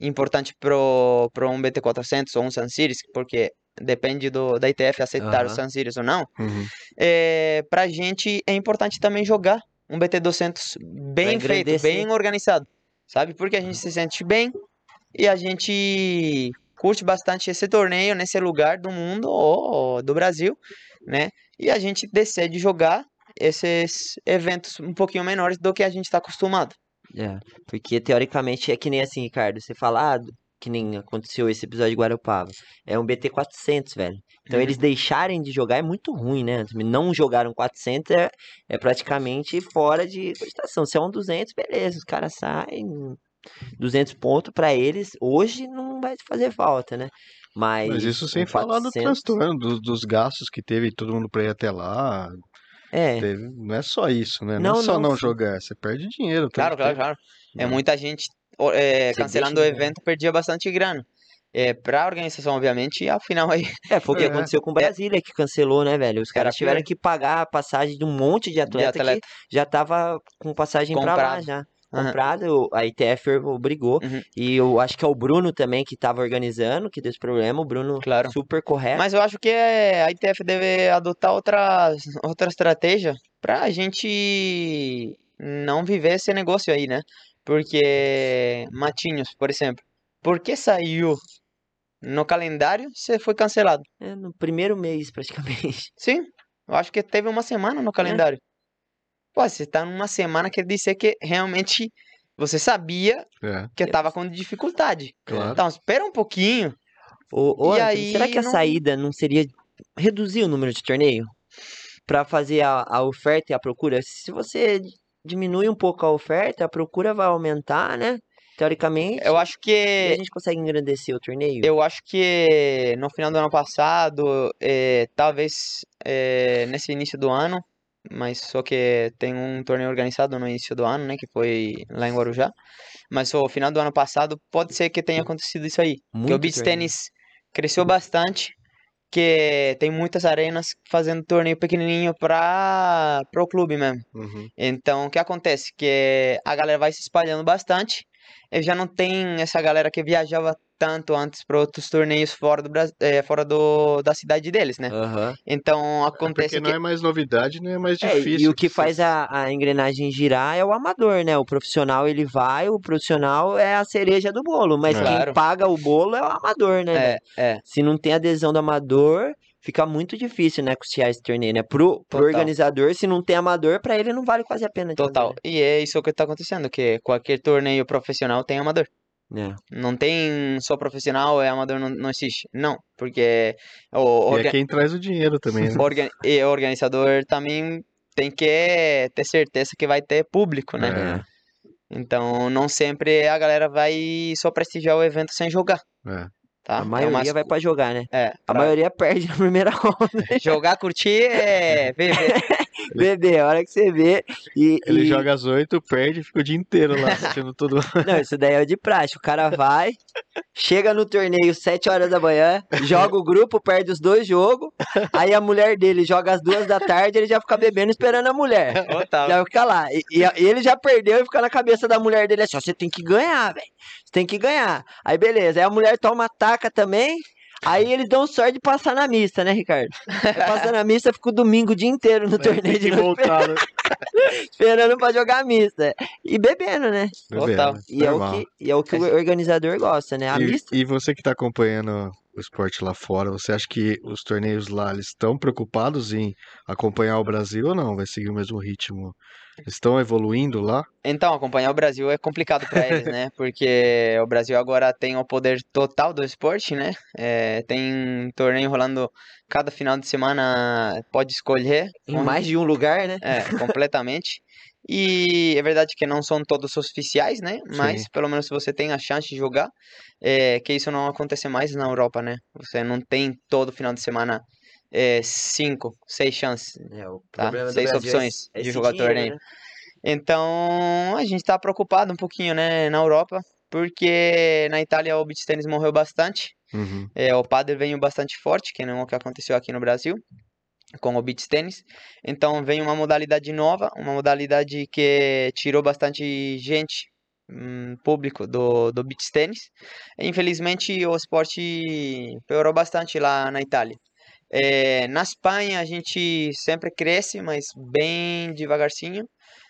Speaker 3: importante pro, pro um BT400 ou um Sun Series, porque depende do, da ITF aceitar o
Speaker 1: Aham.
Speaker 3: Sun Series ou não,
Speaker 2: Uhum.
Speaker 3: é, pra gente é importante também jogar um BT200 bem feito, bem organizado, sabe? Porque a gente se sente bem e a gente curte bastante esse torneio nesse lugar do mundo ou do Brasil, né? E a gente decide jogar esses eventos um pouquinho menores do que a gente está acostumado.
Speaker 1: É, porque teoricamente é que nem assim, Ricardo, você fala, ah, que nem aconteceu esse episódio de Guarupava, é um BT 400, velho. Então
Speaker 3: Uhum.
Speaker 1: eles deixarem de jogar é muito ruim, né? Não jogaram 400 é, é praticamente fora de cogitação. Se é um 200, beleza, os caras saem 200 pontos pra eles, hoje não vai fazer falta, né? Mas,
Speaker 2: Mas isso sem
Speaker 1: um
Speaker 2: falar do
Speaker 1: 400,
Speaker 2: transtorno, do- dos gastos que teve todo mundo pra ir até lá.
Speaker 1: É,
Speaker 2: Teve- não é só isso, né? Não,
Speaker 1: Não,
Speaker 2: é só
Speaker 1: não,
Speaker 2: não jogar, você perde dinheiro.
Speaker 3: Claro,
Speaker 2: perde
Speaker 3: claro,
Speaker 2: tempo.
Speaker 3: claro. É
Speaker 1: Né?
Speaker 3: muita gente é, cancelando
Speaker 1: deixa
Speaker 3: o
Speaker 1: de
Speaker 3: evento, perdia bastante grana. É, pra organização, obviamente, ao final aí
Speaker 1: É, foi o que
Speaker 2: É.
Speaker 1: aconteceu com Brasília, que cancelou, né, velho? Os
Speaker 3: Era
Speaker 1: caras tiveram que pagar a passagem de um monte de atleta,
Speaker 3: atleta.
Speaker 1: que já tava com passagem pra lá
Speaker 3: Comprado.
Speaker 1: já. Comprado, a ITF obrigou.
Speaker 3: Uhum.
Speaker 1: E eu acho que é o Bruno também que tava organizando, que deu esse problema. O Bruno
Speaker 3: Claro.
Speaker 1: super correto.
Speaker 3: Mas eu acho que é, a ITF deve adotar outra, outra estratégia pra gente não viver esse negócio aí, né? Porque Matinhos, por exemplo, por que saiu no calendário se foi cancelado?
Speaker 1: É, no primeiro mês, praticamente.
Speaker 3: Sim, eu acho que teve uma semana no calendário. Pô, você tá numa semana quer dizer que realmente você sabia
Speaker 2: É,
Speaker 3: que tava com dificuldade.
Speaker 2: claro.
Speaker 3: Então, espera um pouquinho.
Speaker 1: Ô, ô,
Speaker 3: E
Speaker 1: Anthony, será
Speaker 3: aí
Speaker 1: que a
Speaker 3: não-
Speaker 1: saída não seria reduzir o número de torneio? Pra fazer a, a oferta e a procura? Se você diminui um pouco a oferta, a procura vai aumentar, né? Teoricamente.
Speaker 3: Eu acho
Speaker 1: E a
Speaker 3: que
Speaker 1: gente consegue engrandecer o torneio?
Speaker 3: Eu acho que no final do ano passado, eh, talvez eh, nesse início do ano, mas só que tem um torneio organizado no início do ano, né, que foi lá em Guarujá. Mas no final do ano passado pode ser que tenha acontecido isso aí. Que o
Speaker 1: Muito
Speaker 3: beach
Speaker 1: torneio.
Speaker 3: tennis cresceu bastante, que tem muitas arenas fazendo torneio pequenininho para o clube mesmo.
Speaker 2: Uhum.
Speaker 3: Então, o que acontece? Que a galera vai se espalhando bastante. E já não tem essa galera que viajava tanto antes para outros torneios fora do Brasil, fora do, da cidade deles, né?
Speaker 1: Aham.
Speaker 3: Então
Speaker 2: É
Speaker 3: acontece
Speaker 2: não
Speaker 3: que
Speaker 2: é mais novidade, nem é mais
Speaker 1: É,
Speaker 2: difícil.
Speaker 1: e o que faz a, a engrenagem girar é o amador, né? O profissional ele vai, o profissional é a cereja do bolo, mas quem
Speaker 3: Claro.
Speaker 1: paga o bolo é o amador, né?
Speaker 3: é, é,
Speaker 1: Se não tem adesão do amador, fica muito difícil, né, custear esse torneio, né? Pro, pro organizador, se não tem amador, pra ele não vale quase a pena.
Speaker 3: total.
Speaker 1: fazer,
Speaker 3: E é isso que está acontecendo, que qualquer torneio profissional tem amador.
Speaker 1: né?
Speaker 3: Não tem só profissional e amador não, não existe. Não, porque o,
Speaker 2: E
Speaker 3: orga-
Speaker 2: é quem traz o dinheiro também, né?
Speaker 3: orga- e o organizador também tem que ter certeza que vai ter público, né?
Speaker 2: É.
Speaker 1: É.
Speaker 3: Então, não sempre a galera vai só prestigiar o evento sem jogar.
Speaker 2: É.
Speaker 3: tá?
Speaker 1: A
Speaker 3: É
Speaker 1: maioria
Speaker 3: umas-
Speaker 1: vai pra jogar, né?
Speaker 3: É,
Speaker 1: A
Speaker 3: pra
Speaker 1: maioria perde na primeira ronda.
Speaker 3: jogar, curtir, é...
Speaker 1: Bebê, a hora que você vê. E,
Speaker 2: Ele
Speaker 1: e-
Speaker 2: joga às oito, perde e fica o dia inteiro lá assistindo tudo.
Speaker 1: Não, isso daí é de praxe. O cara vai, chega no torneio 7 horas da manhã, joga o grupo, perde os dois jogos. Aí a mulher dele joga às duas da tarde, ele já fica bebendo esperando a mulher.
Speaker 3: Total.
Speaker 1: Já fica lá. E, e e ele já perdeu e fica na cabeça da mulher dele assim: ó, você tem que ganhar, velho. Você tem que ganhar. Aí beleza. Aí a mulher toma taca também. Aí eles dão sorte de passar na missa, né, Ricardo? Aí passa na missa, fica o domingo o dia inteiro no torneio de
Speaker 2: voltar, né?
Speaker 1: esperando pra jogar a missa. E bebendo, né?
Speaker 3: Total.
Speaker 2: Bebendo,
Speaker 1: E é, o que, e é o que o organizador gosta, né? A
Speaker 2: E,
Speaker 1: missa.
Speaker 2: e você que está acompanhando o esporte lá fora, você acha que os torneios lá eles estão preocupados em acompanhar o Brasil ou não? Vai seguir o mesmo ritmo? Estão evoluindo lá?
Speaker 3: Então, acompanhar o Brasil é complicado para eles, né? Porque o Brasil agora tem o poder total do esporte, né? É, tem torneio rolando cada final de semana, pode escolher.
Speaker 1: Em
Speaker 3: onde-
Speaker 1: mais de um lugar, né?
Speaker 3: É, completamente. E é verdade que não são todos oficiais, né? Mas
Speaker 2: Sim.
Speaker 3: pelo menos se você tem a chance de jogar, é, que isso não acontece mais na Europa, né? Você não tem todo final de semana é, cinco, seis chances.
Speaker 1: É, o
Speaker 3: Tá, seis
Speaker 1: é
Speaker 3: opções
Speaker 1: é
Speaker 3: de jogar
Speaker 1: dinheiro,
Speaker 3: torneio.
Speaker 1: né?
Speaker 3: Então a gente tá preocupado um pouquinho, né, na Europa, porque na Itália o beach tennis morreu bastante.
Speaker 2: Uhum.
Speaker 3: É, o pádel veio bastante forte, que não é o que aconteceu aqui no Brasil, com o beach tennis. Então veio uma modalidade nova, uma modalidade que tirou bastante gente, hum, público do, do beach tennis. Infelizmente o esporte piorou bastante lá na Itália. É, na Espanha a gente sempre cresce, mas bem devagarzinho.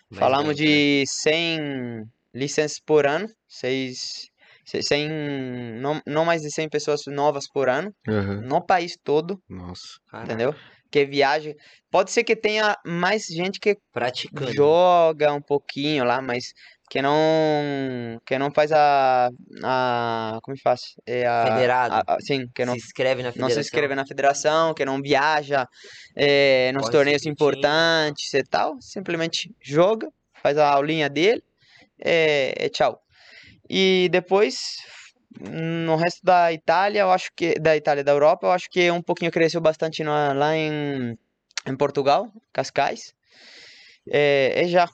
Speaker 1: Mais
Speaker 3: Falamos
Speaker 1: né?
Speaker 3: de 100 licenças por ano, seis, se- 100, não, não mais de 100 pessoas novas por ano,
Speaker 2: Uhum.
Speaker 3: no país todo,
Speaker 2: Nossa.
Speaker 1: Caraca,
Speaker 3: entendeu? Que viaja. Pode ser que tenha mais gente que
Speaker 1: Praticando.
Speaker 3: joga um pouquinho lá, mas que não que não faz a, a como que faz? É a,
Speaker 1: Federado.
Speaker 3: a- a- sim, que não
Speaker 1: se inscreve na
Speaker 3: não
Speaker 1: federação.
Speaker 3: se inscreve na federação, que não viaja eh, nos
Speaker 1: Corre
Speaker 3: torneios importantes e tal, simplesmente joga, faz a aulinha dele, é, é tchau. E depois, no resto da Itália, eu acho que da Itália, da Europa, eu acho que um pouquinho cresceu bastante lá em, em Portugal, Cascais. É, é já,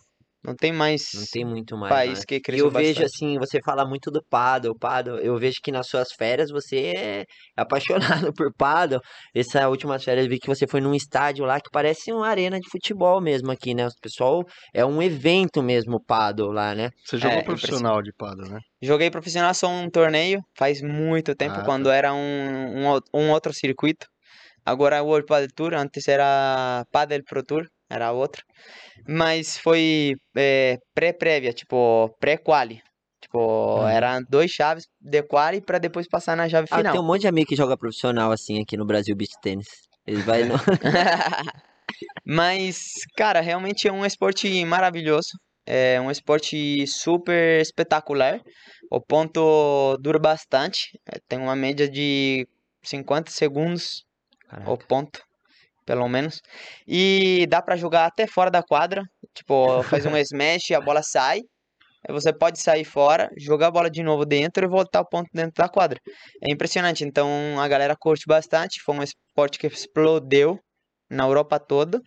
Speaker 3: não tem mais
Speaker 1: Não tem muito mais.
Speaker 3: país
Speaker 1: né?
Speaker 3: que
Speaker 1: E
Speaker 3: cresceu
Speaker 1: eu vejo
Speaker 3: bastante.
Speaker 1: assim, você fala muito do paddle, paddle. Eu vejo que nas suas férias você é apaixonado por paddle. Essa última férias eu vi que você foi num estádio lá que parece uma arena de futebol mesmo aqui, né? O pessoal é um evento mesmo o paddle lá, né?
Speaker 2: Você jogou
Speaker 3: É,
Speaker 2: profissional de pada, né?
Speaker 3: Joguei profissional só um torneio faz muito tempo,
Speaker 2: Ah,
Speaker 3: quando
Speaker 2: tá.
Speaker 3: era um, um, um outro circuito. Agora é o World Padel Tour, antes era Padel Pro Tour, era outro. Mas foi é, pré-prévia, tipo, pré-quali. Tipo,
Speaker 1: Uhum.
Speaker 3: eram dois chaves de quali pra depois passar na chave
Speaker 1: Ah,
Speaker 3: final.
Speaker 1: tem um monte de amigo que joga profissional assim aqui no Brasil, beach tênis. Eles vai no...
Speaker 3: Mas, cara, realmente é um esporte maravilhoso. É um esporte super espetacular. O ponto dura bastante. Tem uma média de 50 segundos o ponto, pelo menos. E dá pra jogar até fora da quadra. Tipo, faz um smash, a bola sai. Você pode sair fora, jogar a bola de novo dentro e voltar o ponto dentro da quadra. É impressionante. Então a galera curte bastante. Foi um esporte que explodeu na Europa toda.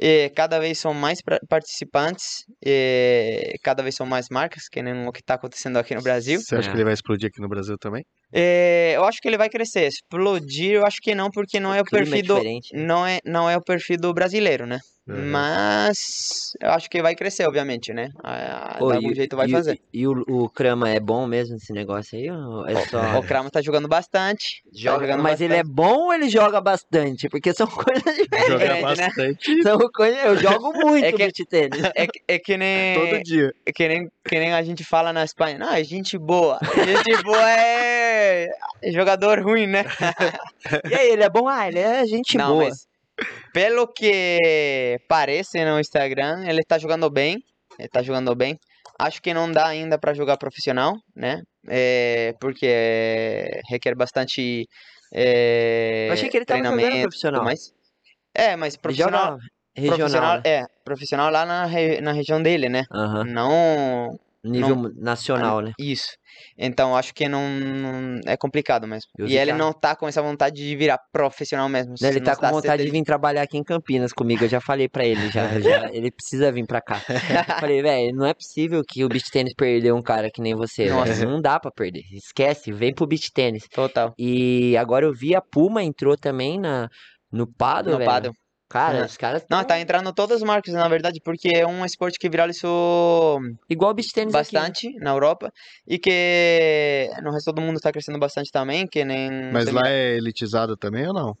Speaker 3: E cada vez são mais participantes, e cada vez são mais marcas, que nem o que está acontecendo aqui no Brasil.
Speaker 2: Você acha
Speaker 1: É.
Speaker 2: que ele vai explodir aqui no Brasil também?
Speaker 3: É, eu acho que ele vai crescer. Explodir, eu acho que não, porque não é o
Speaker 1: é
Speaker 3: perfil do,
Speaker 1: diferente. né?
Speaker 3: não é, não é o perfil do brasileiro, né?
Speaker 2: Uhum.
Speaker 3: Mas eu acho que vai crescer, obviamente, né? Ah,
Speaker 1: Pô,
Speaker 3: de
Speaker 1: e-
Speaker 3: algum jeito vai
Speaker 1: e,
Speaker 3: fazer.
Speaker 1: E o, o Crama é bom mesmo esse negócio aí? É só...
Speaker 3: O Krama tá jogando bastante. tá
Speaker 1: Joga,
Speaker 3: jogando
Speaker 1: mas ele é
Speaker 3: bastante.
Speaker 1: bom ou ele joga bastante? Porque são coisas diferentes.
Speaker 3: Grande, né?
Speaker 2: bastante
Speaker 1: São coisas... Eu jogo muito
Speaker 3: É que-
Speaker 1: beach tênis.
Speaker 3: É, que- é que nem.
Speaker 2: todo dia.
Speaker 3: é que nem, que nem a gente fala na Espanha. Não, é gente boa. Gente boa é é jogador ruim, né?
Speaker 1: E aí, ele é bom? Ah, ele é gente
Speaker 3: Não,
Speaker 1: boa.
Speaker 3: mas pelo que parece no Instagram, ele tá jogando bem. Ele tá jogando bem. Acho que não dá ainda pra jogar profissional, né? É, porque é, requer bastante é,
Speaker 1: Eu achei que ele tava jogando
Speaker 3: treinamento tudo
Speaker 1: profissional.
Speaker 3: mais. É, mas profissional,
Speaker 1: regional.
Speaker 3: profissional,
Speaker 1: né?
Speaker 3: é, profissional lá na, re- na região dele, né?
Speaker 1: Aham.
Speaker 3: Não
Speaker 1: Nível nacional, né?
Speaker 3: Isso. Então acho que não, não- é complicado mesmo.
Speaker 1: Eu
Speaker 3: E ele não tá com essa vontade de virar profissional mesmo.
Speaker 1: Né, Ele
Speaker 3: não
Speaker 1: tá com vontade de vir trabalhar aqui em Campinas comigo. Eu já falei pra ele, já, já- ele precisa vir pra cá. Eu falei, velho, não é possível que o beach tênis perdeu um cara que nem você.
Speaker 3: Nossa.
Speaker 1: Não dá pra perder. Esquece, vem pro beach tênis.
Speaker 3: Total.
Speaker 1: E agora eu vi a Puma entrou também na no paddle,
Speaker 3: No
Speaker 1: velho.
Speaker 3: paddle.
Speaker 1: Cara,
Speaker 3: É.
Speaker 1: os caras
Speaker 3: Não,
Speaker 1: tão
Speaker 3: tá entrando todas as marcas, na verdade, porque é um esporte que viralizou
Speaker 1: igual o beach tênis aqui, né?
Speaker 3: bastante na Europa e que no resto do mundo tá crescendo bastante também, que nem...
Speaker 2: Mas lá é elitizado também ou não?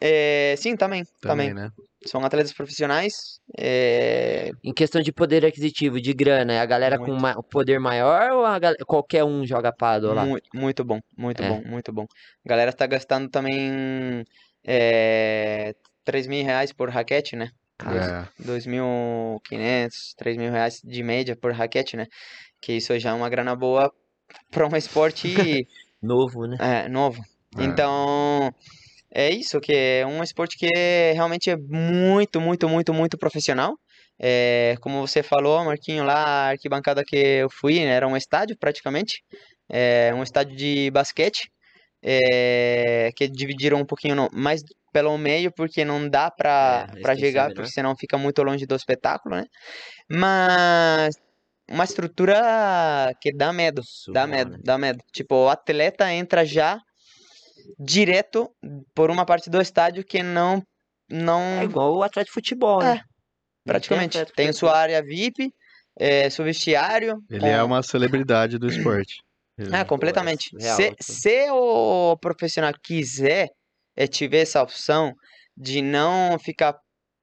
Speaker 3: É, sim, também, também.
Speaker 2: Também, né?
Speaker 3: São atletas profissionais, é,
Speaker 1: Em questão de poder aquisitivo, de grana, é a galera com
Speaker 3: Muito.
Speaker 1: ma- poder maior ou a gal- qualquer um joga paddle lá?
Speaker 3: Muito, muito bom, muito
Speaker 1: É.
Speaker 3: bom, muito bom. A galera tá gastando também é, 3 mil reais por raquete, né?
Speaker 2: É.
Speaker 3: 2.500, 3 mil reais de média por raquete, né? Que isso já é uma grana boa para um esporte
Speaker 1: Novo, né?
Speaker 3: é, novo.
Speaker 2: É.
Speaker 3: Então, é isso, que é um esporte que é- realmente é muito, muito, muito, muito profissional. É, como você falou, Marquinho, lá a arquibancada que eu fui, né, era um estádio praticamente, é, um estádio de basquete, é, que dividiram um pouquinho no- mais pelo meio, porque não dá para
Speaker 1: É, a
Speaker 3: para
Speaker 1: extensão
Speaker 3: chegar,
Speaker 1: menor.
Speaker 3: porque senão fica muito longe do espetáculo, né? Mas uma estrutura que dá medo. Dá medo,
Speaker 1: né?
Speaker 3: dá medo. Tipo, o atleta entra já direto por uma parte do estádio que não,
Speaker 1: É
Speaker 3: não
Speaker 1: igual o atleta de futebol,
Speaker 3: É,
Speaker 1: né?
Speaker 3: praticamente. Tem
Speaker 1: que-
Speaker 3: sua área VIP, é, seu vestiário.
Speaker 2: Ele
Speaker 3: com-
Speaker 2: é uma celebridade do esporte. Ele-
Speaker 3: É, completamente.
Speaker 1: real,
Speaker 3: se, se o profissional quiser é, tiver essa opção de não ficar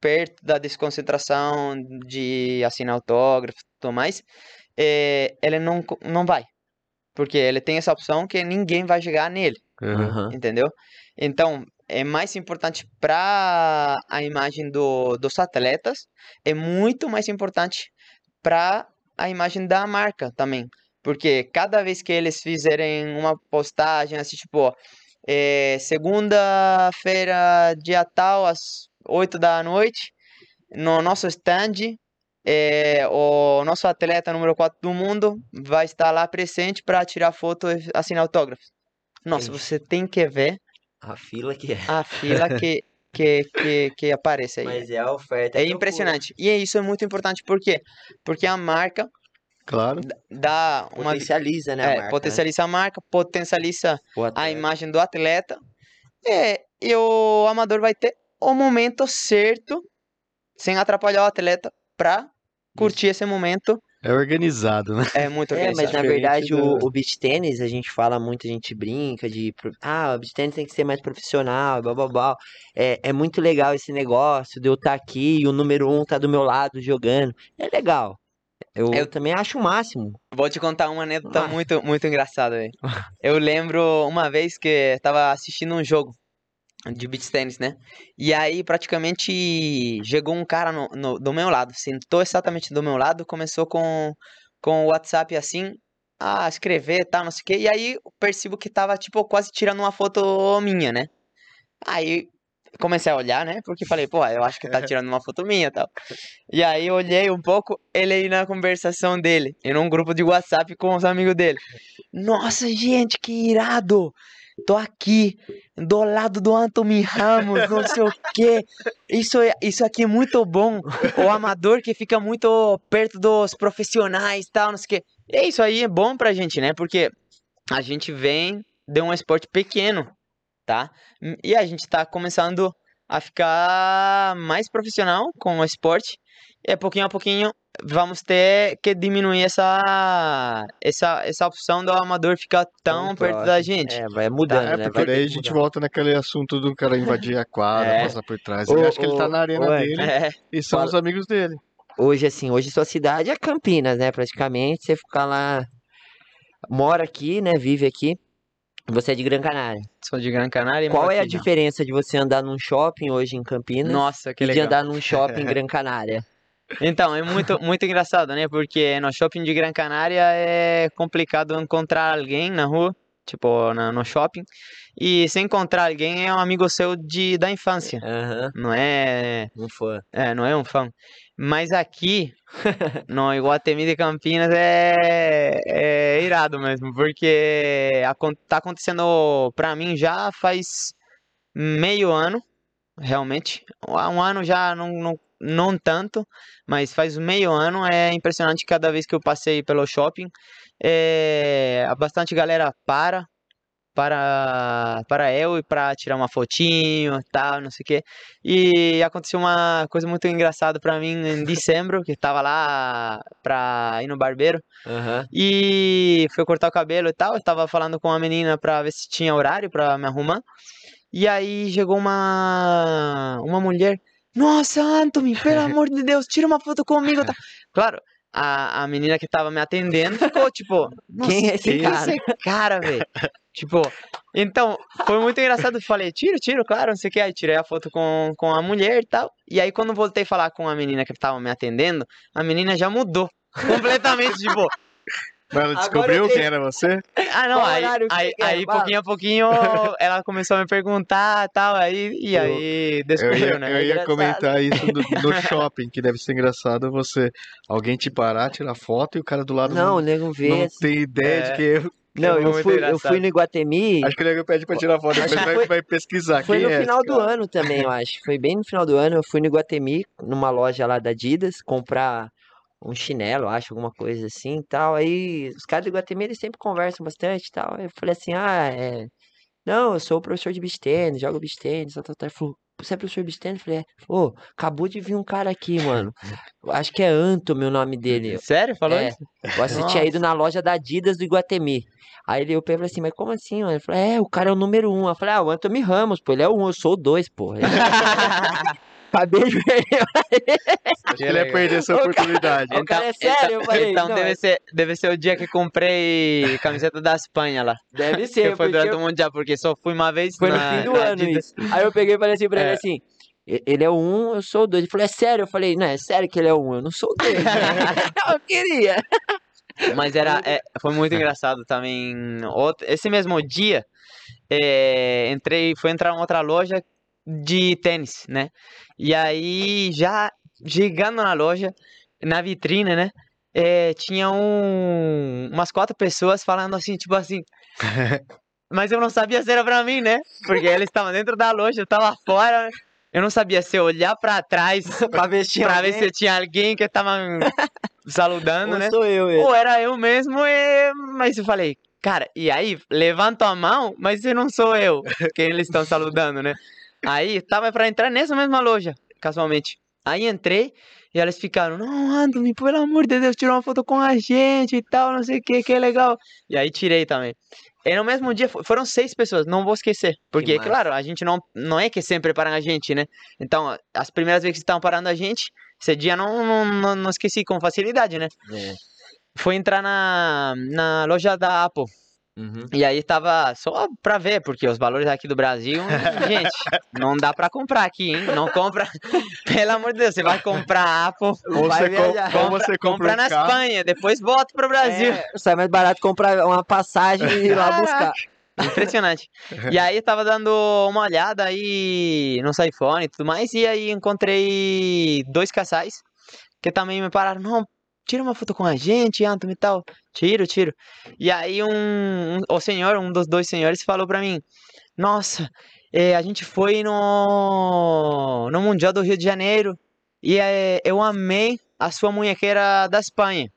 Speaker 3: perto da desconcentração, de assinar autógrafo e tudo mais, é, ele não, não vai. Porque ele tem essa opção que ninguém vai chegar nele.
Speaker 2: Aham.
Speaker 3: entendeu? Então, é mais importante para a imagem do, dos atletas, é muito mais importante para a imagem da marca também. Porque cada vez que eles fizerem uma postagem, assim, tipo, é, segunda-feira, dia tal, às 8 da noite, no nosso stand, é, o nosso atleta número 4 do mundo vai estar lá presente para tirar foto e assinar autógrafos. Nossa,
Speaker 1: Entendi.
Speaker 3: você tem que ver
Speaker 1: A fila que é.
Speaker 3: a fila que, que, que, que aparece aí.
Speaker 1: Mas é a oferta.
Speaker 3: É
Speaker 1: e procura.
Speaker 3: impressionante. E isso é muito importante, por quê? Porque a marca
Speaker 2: Claro.
Speaker 3: dá uma.
Speaker 1: Potencializa, né?
Speaker 3: é,
Speaker 1: a marca, né?
Speaker 3: potencializa a marca, potencializa a imagem do atleta. É, e o amador vai ter o momento certo, sem atrapalhar o atleta, pra curtir esse momento.
Speaker 2: É organizado, né?
Speaker 3: É muito
Speaker 1: É, mas
Speaker 3: organizado.
Speaker 1: na verdade o, o beach tênis, a gente fala muito, a gente brinca de. Ah, o beach tênis tem que ser mais profissional, blá blá blá. É, é muito legal esse negócio de eu estar aqui e o número um tá do meu lado jogando. É legal. Eu,
Speaker 3: Eu-
Speaker 1: também acho o máximo.
Speaker 3: Vou te contar uma anedota
Speaker 1: Ah.
Speaker 3: muito, muito engraçada, velho. Eu lembro uma vez que tava assistindo um jogo de beach tennis, né? E aí, praticamente, chegou um cara no, no- do meu lado, sentou exatamente do meu lado, começou com, com o WhatsApp assim, a escrever e tal, não sei o quê. E aí, percebo que tava, tipo, quase tirando uma foto minha, né? Aí, comecei a olhar, né? Porque falei, pô, eu acho que tá tirando uma foto minha e tal. E aí, eu olhei um pouco, ele aí na conversação dele, em um grupo de WhatsApp com os amigos dele. Nossa, gente, que irado! Tô aqui, do lado do Anthony Ramos, não sei o quê. Isso, é- isso aqui é muito bom. O amador que fica muito perto dos profissionais e tal, não sei o quê. E isso aí é bom pra gente, né? Porque a gente vem de um esporte pequeno, tá? E a gente tá começando a ficar mais profissional com o esporte. E pouquinho a pouquinho vamos ter que diminuir essa essa, essa opção do amador ficar tão perto da
Speaker 1: próximo.
Speaker 3: gente.
Speaker 1: É, vai mudando,
Speaker 2: É,
Speaker 1: né?
Speaker 2: porque
Speaker 1: Vai
Speaker 2: daí a
Speaker 1: que
Speaker 2: gente
Speaker 1: mudar.
Speaker 2: volta naquele assunto do cara invadir a quadra,
Speaker 3: É.
Speaker 2: passar por trás. Eu acho que ele tá na arena dele
Speaker 3: É,
Speaker 2: e são
Speaker 1: fala-
Speaker 2: os amigos dele.
Speaker 1: Hoje, assim, hoje sua cidade é Campinas, né? Praticamente, você ficar lá. Mora aqui, né? Vive aqui. Você é de Gran Canária.
Speaker 3: sou de Gran Canária
Speaker 1: Qual é a diferença de você andar num shopping hoje em Campinas
Speaker 3: Nossa, que
Speaker 1: e de
Speaker 3: legal.
Speaker 1: andar num shopping em Gran Canária?
Speaker 3: Então, é muito, muito engraçado, né? Porque no shopping de Gran Canária é complicado encontrar alguém na rua. Tipo, na- no shopping. E se encontrar alguém, é um amigo seu de, da infância.
Speaker 1: Aham,
Speaker 3: Não é,
Speaker 1: um fã.
Speaker 3: é, não é um fã. Mas aqui, no Iguatemi de Campinas, é, é irado mesmo. Porque acon- tá acontecendo pra mim já faz meio ano, realmente. Um ano já não, não, não tanto, mas faz meio ano. É impressionante cada vez que eu passei pelo shopping. É, bastante galera para. Para, para eu e para tirar uma fotinho tal, não sei o quê. E aconteceu uma coisa muito engraçada pra mim em dezembro, que tava lá pra ir no barbeiro.
Speaker 1: Aham.
Speaker 3: E fui cortar o cabelo e tal. Eu tava falando com a menina pra ver se tinha horário pra me arrumar. E aí chegou uma uma mulher. Nossa, Anthony, pelo amor de Deus, tira uma foto comigo. tá?" Claro, a, a menina que tava me atendendo ficou tipo, "Nossa,
Speaker 1: Quem é esse
Speaker 3: quem
Speaker 1: cara?"
Speaker 3: esse cara, velho? Tipo, então, foi muito engraçado. Eu falei, tiro, tiro, claro, não sei o que. Aí tirei a foto com, com a mulher e tal. E aí, quando voltei a falar com a menina que tava me atendendo, a menina já mudou. Completamente, tipo,
Speaker 2: Mas ela descobriu
Speaker 1: eu
Speaker 2: quem era você?
Speaker 3: ah, não, aí, aí, aí pouquinho a pouquinho, ela começou a me perguntar e tal, aí, e
Speaker 2: Eu-
Speaker 3: aí
Speaker 2: Eu
Speaker 3: descobriu,
Speaker 2: ia,
Speaker 3: né?
Speaker 2: eu ia
Speaker 1: Engraçado.
Speaker 2: comentar isso no, no shopping, que deve ser engraçado você, alguém te parar, tirar foto e o cara do lado
Speaker 1: Não, o
Speaker 2: não,
Speaker 1: nego vê.
Speaker 2: não
Speaker 1: assim.
Speaker 2: tem ideia de
Speaker 3: É.
Speaker 2: que eu.
Speaker 1: Não,
Speaker 3: foi
Speaker 1: eu
Speaker 3: muito
Speaker 1: fui, eu fui no Iguatemi.
Speaker 2: Acho que o nego pede pra tirar foto, depois vai,
Speaker 1: foi-
Speaker 2: vai pesquisar
Speaker 1: Foi
Speaker 2: quem
Speaker 1: no
Speaker 2: é
Speaker 1: final do
Speaker 2: cara.
Speaker 1: ano também, eu acho. Foi bem no final do ano. Eu fui no Iguatemi, numa loja lá da Adidas, comprar um chinelo, acho, alguma coisa assim e tal. Aí os caras do Iguatemi, eles sempre conversam bastante e tal. Aí eu falei assim, ah, é... Não, eu sou o professor de beach tennis, jogo beach tennis, tal, tal, tal. Ele falou, você é professor de beach tennis? Eu falei, é. Ô, acabou de vir um cara aqui, mano. Acho que é Anthony o nome dele.
Speaker 3: Sério? Falou
Speaker 1: É.
Speaker 3: isso?
Speaker 1: Você tinha ido na loja da Adidas do Iguatemi. Aí ele eu falei assim, mas como assim, mano? Ele falou, é, o cara é o número um. Eu falei, ah, o Anthony Ramos, pô, ele é o um, eu sou o dois, pô. Acabei de perder.
Speaker 2: Que ele ia perder essa
Speaker 1: Ô, cara,
Speaker 2: oportunidade.
Speaker 1: O cara é sério, eu falei,
Speaker 3: Então
Speaker 1: não,
Speaker 3: deve,
Speaker 1: é-
Speaker 3: ser, deve ser o dia que comprei camiseta da Espanha lá.
Speaker 1: Deve
Speaker 3: Que
Speaker 1: ser,
Speaker 3: foi
Speaker 1: porque
Speaker 3: durante
Speaker 1: eu-
Speaker 3: o Mundial, porque só fui uma vez
Speaker 1: foi no
Speaker 3: na,
Speaker 1: fim do ano
Speaker 3: Adidas.
Speaker 1: isso. Aí eu peguei e falei assim pra ele
Speaker 3: É.
Speaker 1: assim, "E- ele é o um, eu sou o dois. Ele falou, é sério? Eu falei, não, é sério que ele é o um, eu não sou o dois. eu queria.
Speaker 3: Mas era, é, foi muito engraçado também. Outro- esse mesmo dia, é, entrei, fui entrar em outra loja de tênis, né? E aí, já chegando na loja, na vitrine, né? é, tinha um, umas quatro pessoas falando assim, tipo assim. Mas eu não sabia se era pra mim, né? Porque eles estavam dentro da loja, eu tava fora. né? Eu não sabia se eu olhar pra trás
Speaker 1: pra ver se tinha
Speaker 3: pra ver
Speaker 1: alguém.
Speaker 3: se tinha alguém que tava saludando,
Speaker 1: Ou
Speaker 3: né?
Speaker 1: sou eu, ele.
Speaker 3: Ou era eu mesmo, e... mas eu falei, cara, e aí, levanto a mão, mas se não sou eu, quem eles estão saludando, né? Aí, tava pra entrar nessa mesma loja, casualmente. Aí entrei, e elas ficaram, não, Anthony, pelo amor de Deus, tirou uma foto com a gente e tal, não sei o que, que é legal. E aí tirei também. E no mesmo dia, fo- foram seis pessoas, não vou esquecer. Porque, claro, a gente não, não é que sempre param a gente, né? Então, as primeiras vezes que estavam parando a gente, esse dia não, não, não, não esqueci com facilidade, né?
Speaker 1: É.
Speaker 3: foi entrar na, na loja da Apple.
Speaker 1: Uhum.
Speaker 3: E aí tava só pra ver, porque os valores aqui do Brasil, gente, não dá pra comprar aqui, hein? Não compra. Pelo amor de Deus, você vai comprar Apple,
Speaker 2: Ou
Speaker 1: Vai
Speaker 2: você, com-
Speaker 1: viajar.
Speaker 2: você compra
Speaker 3: compra
Speaker 2: um
Speaker 3: na Espanha, depois volta pro Brasil.
Speaker 1: É, sai mais barato comprar uma passagem e ir lá buscar.
Speaker 3: Impressionante. E aí eu tava dando uma olhada aí no iPhone e tudo mais, e aí encontrei dois casais que também me pararam, não, tira uma foto com a gente, Anthony e tal. Tiro, tiro. E aí um, um- o senhor, um dos dois senhores falou pra mim, nossa, eh, a gente foi no, no Mundial do Rio de Janeiro e eh, eu amei a sua munhequeira da Espanha.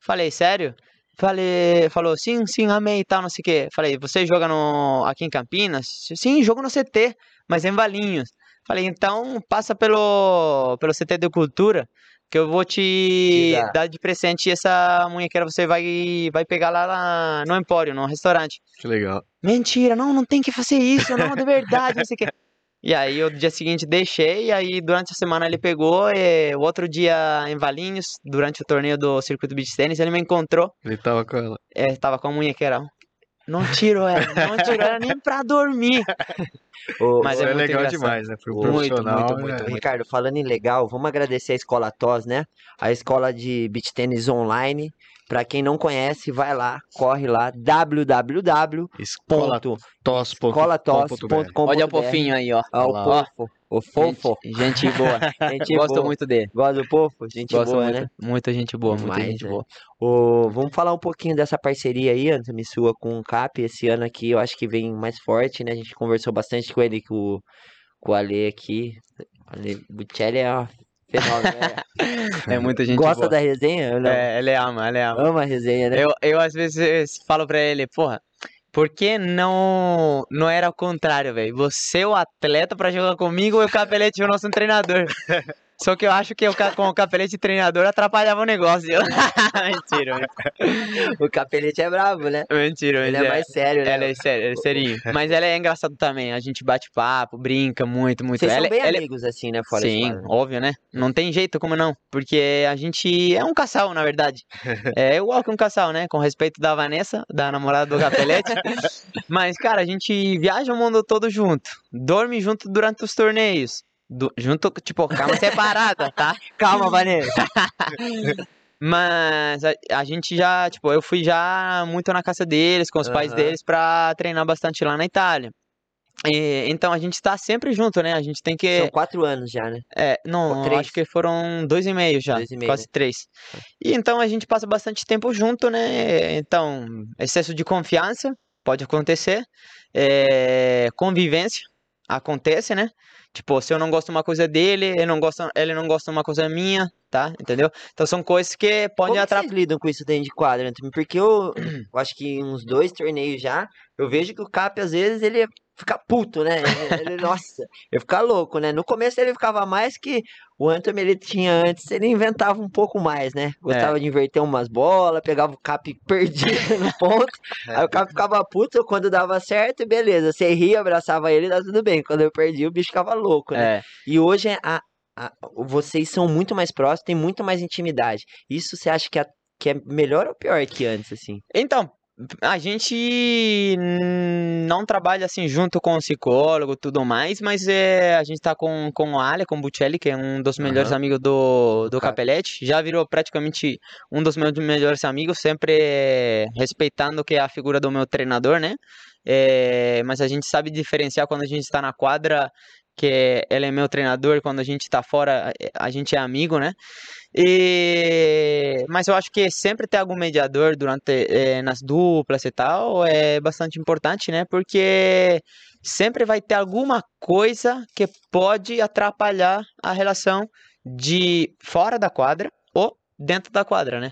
Speaker 3: Falei, sério? Falei, falou, sim, sim, amei e tal, não sei o quê. Falei, você joga no, aqui em Campinas? Sim, jogo no CT, mas em Valinhos. Falei, então passa pelo, pelo CT de Cultura, que eu vou te
Speaker 1: dar.
Speaker 3: de presente essa munhequeira, você vai, vai pegar lá, lá no Empório, no restaurante.
Speaker 2: Que legal.
Speaker 3: Mentira, não, não tem que fazer isso, não, de verdade, não sei o quê. E aí, o dia seguinte deixei, e aí durante a semana ele pegou, e o outro dia em Valinhos, durante o torneio do Circuito Beach Tennis, ele me encontrou,
Speaker 2: Ele tava com ela.
Speaker 3: é, tava com a munhequeira. Não tiro ela, não tiro ela nem pra dormir.
Speaker 1: Ô,
Speaker 3: Mas
Speaker 2: Isso
Speaker 3: é
Speaker 2: é
Speaker 3: muito
Speaker 2: legal
Speaker 3: engraçado.
Speaker 2: demais, né? Pro
Speaker 1: Muito,
Speaker 2: profissional.
Speaker 3: muito,
Speaker 2: é-
Speaker 3: muito, muito.
Speaker 1: Ricardo, falando em legal, vamos agradecer a Escola TOS, né? A escola de beach tênis online. Pra quem não conhece, vai lá, corre lá, www.escolatos.com.br.
Speaker 3: Olha o fofinho aí, ó.
Speaker 1: Ah, o. Pofo, o fofo.
Speaker 3: Gente, gente boa.
Speaker 1: Gente
Speaker 3: Gosto
Speaker 1: boa.
Speaker 3: muito dele.
Speaker 1: Gosta do Pofo? Gente
Speaker 3: Gosto
Speaker 1: boa,
Speaker 3: muito,
Speaker 1: né?
Speaker 3: muita gente boa, muita gente
Speaker 1: né?
Speaker 3: boa.
Speaker 1: Ô, vamos falar um pouquinho dessa parceria aí, Antônio sua com o Cap. Esse ano aqui eu acho que vem mais forte, né? A gente conversou bastante com ele, com, o- com o Ale aqui. O Ale Buccelli é uma fenômeno, né?
Speaker 3: É muita gente
Speaker 1: Gosta
Speaker 3: boa.
Speaker 1: da resenha? Não?
Speaker 3: É, ele ama, ele ama.
Speaker 1: Ama a resenha, né?
Speaker 3: Eu, eu às vezes falo pra ele, porra, por que não não era o contrário, velho? Você é o atleta pra jogar comigo e o Capelete é o nosso treinador. Só que eu acho que o, com o Capelete treinador atrapalhava o negócio. mentira, mentira,
Speaker 1: O Capelete é bravo, né?
Speaker 3: mentira.
Speaker 1: Ele
Speaker 3: mas
Speaker 1: é mais sério, né?
Speaker 3: Ela é sério, ele é serinho. Mas ela é engraçado também. A gente bate papo, brinca muito, muito.
Speaker 1: Vocês
Speaker 3: ela,
Speaker 1: são bem
Speaker 3: ela é-
Speaker 1: amigos, assim, né? Fora
Speaker 3: Sim, óbvio, né? Não tem jeito como não. Porque a gente é um casal, na verdade. É igual que um casal, né? Com respeito da Vanessa, da namorada do Capelete. Mas, cara, a gente viaja o mundo todo junto. Dorme junto durante os torneios. Du- junto, tipo, cama separada, tá?
Speaker 1: Calma, Vanessa.
Speaker 3: Mas a, a gente já, tipo, eu fui já muito na casa deles, com os pais
Speaker 1: Aham.
Speaker 3: deles, pra treinar bastante lá na Itália. E, então a gente tá sempre junto, né? A gente tem que.
Speaker 1: São quatro anos já, né?
Speaker 3: É, não, acho que foram dois e meio já,
Speaker 1: Dois e meio,
Speaker 3: quase
Speaker 1: né?
Speaker 3: três. E então a gente passa bastante tempo junto, né? Então, excesso de confiança pode acontecer, é, convivência acontece, né? Tipo, se eu não gosto de uma coisa dele, ele não gosta, ele não gosta de uma coisa minha, tá? Entendeu? Então são coisas que podem
Speaker 1: Como
Speaker 3: atrapalhar.
Speaker 1: lidam com isso dentro de quadra, Antônio? Porque eu, eu acho que uns dois torneios já, eu vejo que o Cap, às vezes, ele fica puto, né? Ele, nossa, ele fica louco, né? No começo ele ficava mais que o Antônio, ele tinha antes, ele inventava um pouco mais, né? Gostava de inverter umas bolas, pegava o Cap perdido no ponto, aí o Cap ficava puto quando dava certo, beleza, você ria, abraçava ele, dá tudo bem. Quando eu perdi, o bicho ficava louco, né?
Speaker 3: É,
Speaker 1: E hoje é a, a- vocês são muito mais próximos, tem muito mais intimidade. Isso você acha que é, que é melhor ou pior que antes, assim?
Speaker 3: Então, a gente não trabalha assim junto com o psicólogo tudo mais, mas é, a gente tá com, com o Ale, com o Buccelli, que é um dos melhores
Speaker 1: Aham.
Speaker 3: amigos do, do
Speaker 1: Cap.
Speaker 3: Capelete. Já virou praticamente um dos meus melhores amigos, sempre é, respeitando que é a figura do meu treinador, né? É, mas a gente sabe diferenciar quando a gente está na quadra, que ele é meu treinador, quando a gente está fora, é, a gente é amigo, né? E... Mas eu acho que sempre ter algum mediador durante eh, nas duplas e tal é bastante importante, né? Porque sempre vai ter alguma coisa que pode atrapalhar a relação de fora da quadra ou dentro da quadra, né?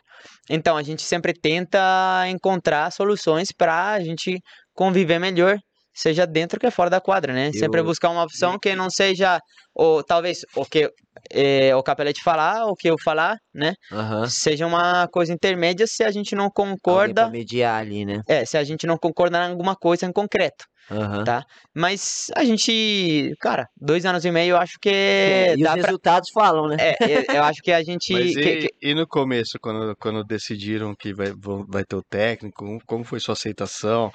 Speaker 3: Então a gente sempre tenta encontrar soluções para a gente conviver melhor, seja dentro que fora da quadra, né? Sempre
Speaker 1: Eu-
Speaker 3: buscar uma opção que não seja ou talvez o que eh, o Capelete falar, o que eu falar, né?
Speaker 1: Aham.
Speaker 3: Seja uma coisa intermédia se a gente não concorda,
Speaker 1: mediar ali, né?
Speaker 3: é, se a gente não concorda em alguma coisa em concreto.
Speaker 1: Aham.
Speaker 3: Tá. Mas a gente, cara, dois anos e meio eu acho que
Speaker 1: É, e os
Speaker 3: pra.
Speaker 1: resultados falam, né?
Speaker 3: É, eu- eu acho que a gente.
Speaker 2: Mas
Speaker 3: que-
Speaker 2: e,
Speaker 3: que-
Speaker 2: e no começo, quando, quando decidiram que vai, vai ter o técnico, como foi sua aceitação?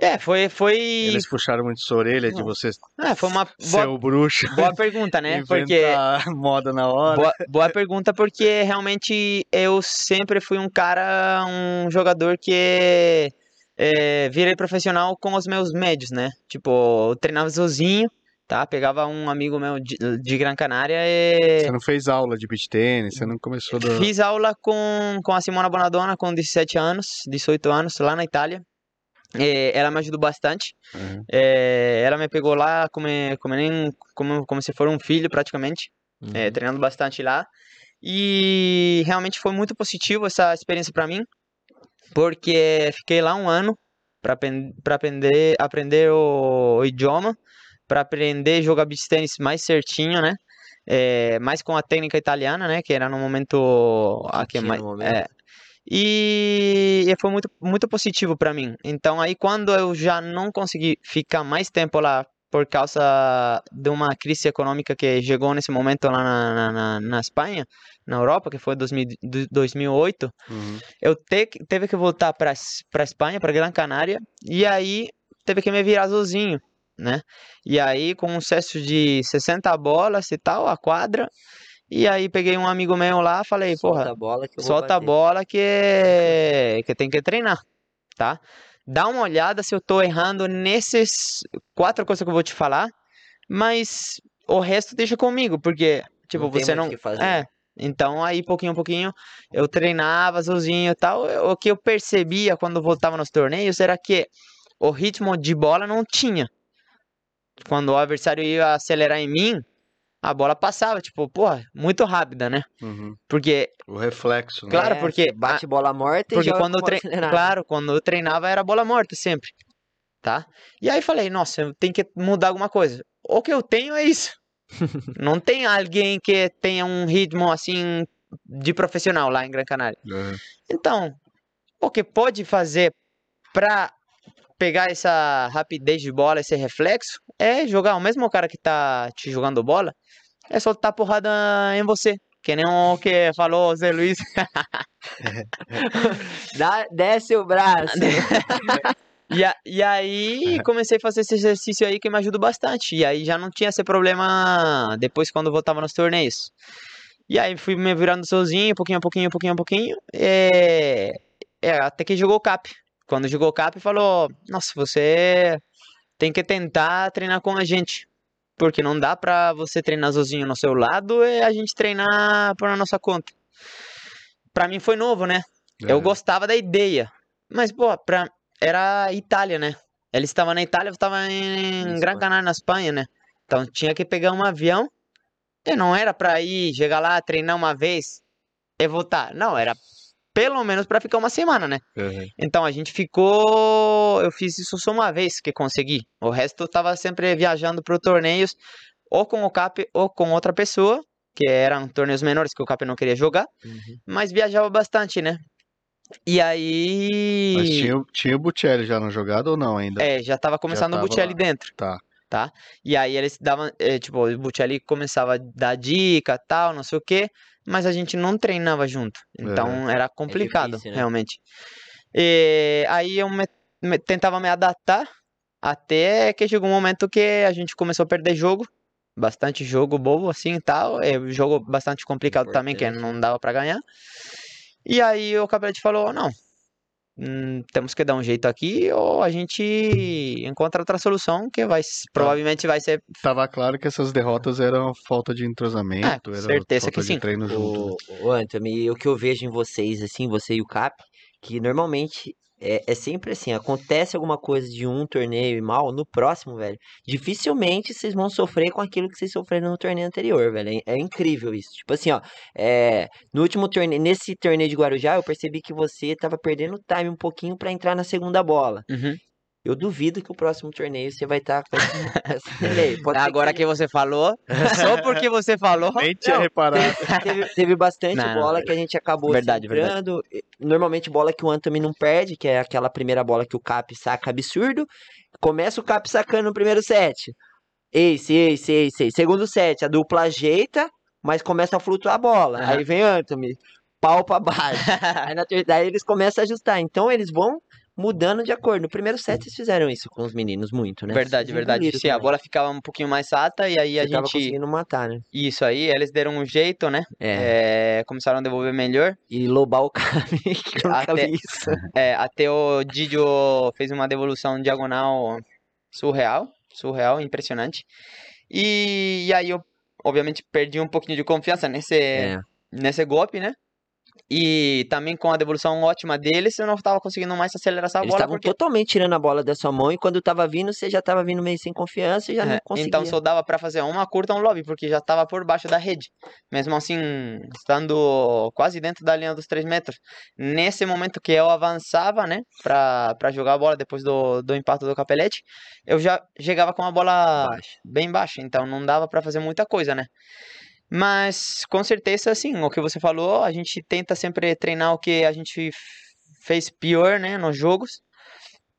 Speaker 3: É, foi. foi...
Speaker 2: Eles puxaram muito sua orelha de você
Speaker 3: É, foi uma boa,
Speaker 2: o bruxo,
Speaker 3: boa pergunta, né? Porque.
Speaker 2: moda na hora.
Speaker 3: Boa, boa pergunta, porque realmente eu sempre fui um cara, um jogador que é, virei profissional com os meus médios, né? Tipo, eu treinava sozinho, tá? Pegava um amigo meu de, de Gran Canária e
Speaker 2: Você não fez aula de beach tênis, você não começou do...
Speaker 3: fiz aula com, com a Simona Bonadonna com 17 anos, 18 anos, lá na Itália. E ela me ajudou bastante.
Speaker 2: Uhum.
Speaker 3: É, ela me pegou lá como, como, nem, como, como se for um filho, praticamente é,
Speaker 1: Uhum.
Speaker 3: treinando bastante lá. E realmente foi muito positivo essa experiência para mim, porque fiquei lá um ano para aprender, aprender o, o idioma, para aprender a jogar beach tênis mais certinho, né? É, mais com a técnica italiana, né? Que era no momento a que
Speaker 1: tinha
Speaker 3: mais,
Speaker 1: no momento.
Speaker 3: E, e foi muito, muito positivo para mim. Então aí quando eu já não consegui ficar mais tempo lá por causa de uma crise econômica que chegou nesse momento lá na, na, na, na Espanha, na Europa, que foi 2000, do- 2008.
Speaker 2: Uhum.
Speaker 3: Eu te, teve que voltar para para Espanha, para Gran Canária, e aí teve que me virar sozinho, né? E aí com um cesto de 60 bolas e tal, a quadra, e aí peguei um amigo meu lá, falei, porra,
Speaker 1: Solta a bola que
Speaker 3: solta a bola que, que tem que treinar, tá? Dá uma olhada se eu tô errando nesses quatro coisas que eu vou te falar, mas o resto deixa comigo, porque, tipo,
Speaker 1: Não
Speaker 3: você não.
Speaker 1: o que fazer.
Speaker 3: É. Então, aí, pouquinho a pouquinho, eu treinava sozinho e tal. O que eu percebia quando voltava nos torneios era que o ritmo de bola não tinha. Quando o adversário ia acelerar em mim, a bola passava, tipo, porra, muito rápida, né?
Speaker 2: Uhum.
Speaker 3: Porque
Speaker 2: O reflexo, né?
Speaker 3: Claro,
Speaker 1: É,
Speaker 3: porque
Speaker 1: bate bola morta e
Speaker 3: porque
Speaker 1: joga
Speaker 3: quando eu tre... claro, quando eu treinava era bola morta sempre, tá? E aí falei, nossa, eu tenho que mudar alguma coisa. O que eu tenho é isso. Não tem alguém que tenha um ritmo assim de profissional lá em Gran Canária.
Speaker 2: Uhum.
Speaker 3: Então, o que pode fazer pra pegar essa rapidez de bola, esse reflexo, é jogar o mesmo cara que tá te jogando bola, é soltar porrada em você. Que nem o que falou o Zé Luiz.
Speaker 1: Dá, desce o braço.
Speaker 3: E, a- e aí comecei a fazer esse exercício aí que me ajuda bastante. E aí já não tinha esse problema depois quando voltava nos torneios. E aí fui me virando sozinho, pouquinho a pouquinho, pouquinho a pouquinho. É, é, até que jogou o CAP. Quando jogou o CAP, falou: Nossa, você tem que tentar treinar com a gente. Porque não dá pra você treinar sozinho no seu lado e a gente treinar por nossa conta. Pra mim foi novo, né? Eu
Speaker 2: Uhum.
Speaker 3: gostava da ideia. Mas, pô, pra... era Itália, né? Ele estava na Itália, eu estava em Gran. Canária, na Espanha, né? Então tinha que pegar um avião. E não era pra ir, chegar lá, treinar uma vez e voltar. Não, era pelo menos pra ficar uma semana, né?
Speaker 2: Uhum.
Speaker 3: Então a gente ficou. Eu fiz isso só uma vez que consegui. O resto eu tava sempre viajando para torneios, ou com o CAP ou com outra pessoa, que eram torneios menores que o CAP não queria jogar,
Speaker 1: Uhum.
Speaker 3: mas viajava bastante, né? E aí.
Speaker 2: Mas tinha, o- tinha o Buccelli já no jogado ou não ainda?
Speaker 3: É, já tava começando o
Speaker 2: tava
Speaker 3: Buccelli
Speaker 2: lá.
Speaker 3: dentro.
Speaker 2: Tá.
Speaker 3: Tá? E aí eles davam, é, tipo, o Buccelli começava a dar dica, tal, não sei o quê, mas a gente não treinava junto. Então era complicado,
Speaker 1: difícil, né?
Speaker 3: realmente. E aí eu me- me- tentava me adaptar até que chegou um momento que a gente começou a perder jogo, bastante jogo bobo assim e tal, é jogo bastante complicado também, que
Speaker 1: Importante.
Speaker 3: não dava pra ganhar. E aí o Capelete falou, não, hum, temos que dar um jeito aqui ou a gente encontra outra solução que vai s- provavelmente vai ser
Speaker 2: Tava claro que essas derrotas eram falta de entrosamento,
Speaker 3: Ah,
Speaker 2: era
Speaker 3: certeza
Speaker 2: falta
Speaker 3: que
Speaker 2: de
Speaker 3: sim.
Speaker 2: treino junto.
Speaker 1: O, o Anthony, o que eu vejo em vocês, assim, você e o Cap, que normalmente é, é sempre assim, acontece alguma coisa de um torneio e mal, no próximo, velho, dificilmente vocês vão sofrer com aquilo que vocês sofreram no torneio anterior, velho. É, é incrível isso. Tipo assim, ó, é, no último torneio, nesse torneio de Guarujá, eu percebi que você tava perdendo time um pouquinho pra entrar na segunda bola.
Speaker 3: Uhum.
Speaker 1: Eu duvido que o próximo torneio você vai estar com esse,
Speaker 3: Agora que você falou, só porque você falou,
Speaker 2: Nem tinha
Speaker 1: Não,
Speaker 2: reparado.
Speaker 1: teve, teve bastante
Speaker 3: Não,
Speaker 1: bola que a gente acabou
Speaker 3: verdade, verdade.
Speaker 1: Normalmente bola que o Anthony não perde, que é aquela primeira bola que o Cap saca absurdo. Começa o Cap sacando no primeiro set. Ace, ace, ace, ace. Segundo set, a dupla ajeita, mas começa a flutuar a bola.
Speaker 3: Aham.
Speaker 1: Aí vem Anthony, pau pra baixo. Aí na ter- daí eles começam a ajustar. Então eles vão mudando de acordo. No primeiro set eles fizeram isso com os meninos muito, né?
Speaker 3: verdade,
Speaker 1: Vocês
Speaker 3: verdade. Sim, a bola ficava um pouquinho mais alta e aí a
Speaker 1: Você tava
Speaker 3: gente
Speaker 1: conseguindo matar, né?
Speaker 3: isso aí, eles deram um jeito, né?
Speaker 1: É.
Speaker 3: É, começaram a devolver melhor.
Speaker 1: E lobar o nunca
Speaker 3: Até-
Speaker 1: isso.
Speaker 3: É, até o Didio fez uma devolução diagonal surreal, surreal, impressionante. E, e aí eu, obviamente, perdi um pouquinho de confiança nesse,
Speaker 1: É.
Speaker 3: nesse golpe, né? E também com a devolução ótima deles, eu não estava conseguindo mais acelerar essa
Speaker 1: Eles
Speaker 3: bola
Speaker 1: estavam
Speaker 3: porque
Speaker 1: totalmente tirando a bola da sua mão e quando tava vindo, você já tava vindo meio sem confiança e já não
Speaker 3: É,
Speaker 1: conseguia.
Speaker 3: então só dava pra fazer uma curta um lobby, porque já estava por baixo da rede. Mesmo assim, estando quase dentro da linha dos 3 metros. Nesse momento que eu avançava, né, pra jogar a bola depois do, do impacto do capelete, eu já chegava com a bola
Speaker 1: Baixa.
Speaker 3: bem baixa, então não dava pra fazer muita coisa, né. Mas com certeza, assim, o que você falou, a gente tenta sempre treinar o que a gente fez pior, né, nos jogos,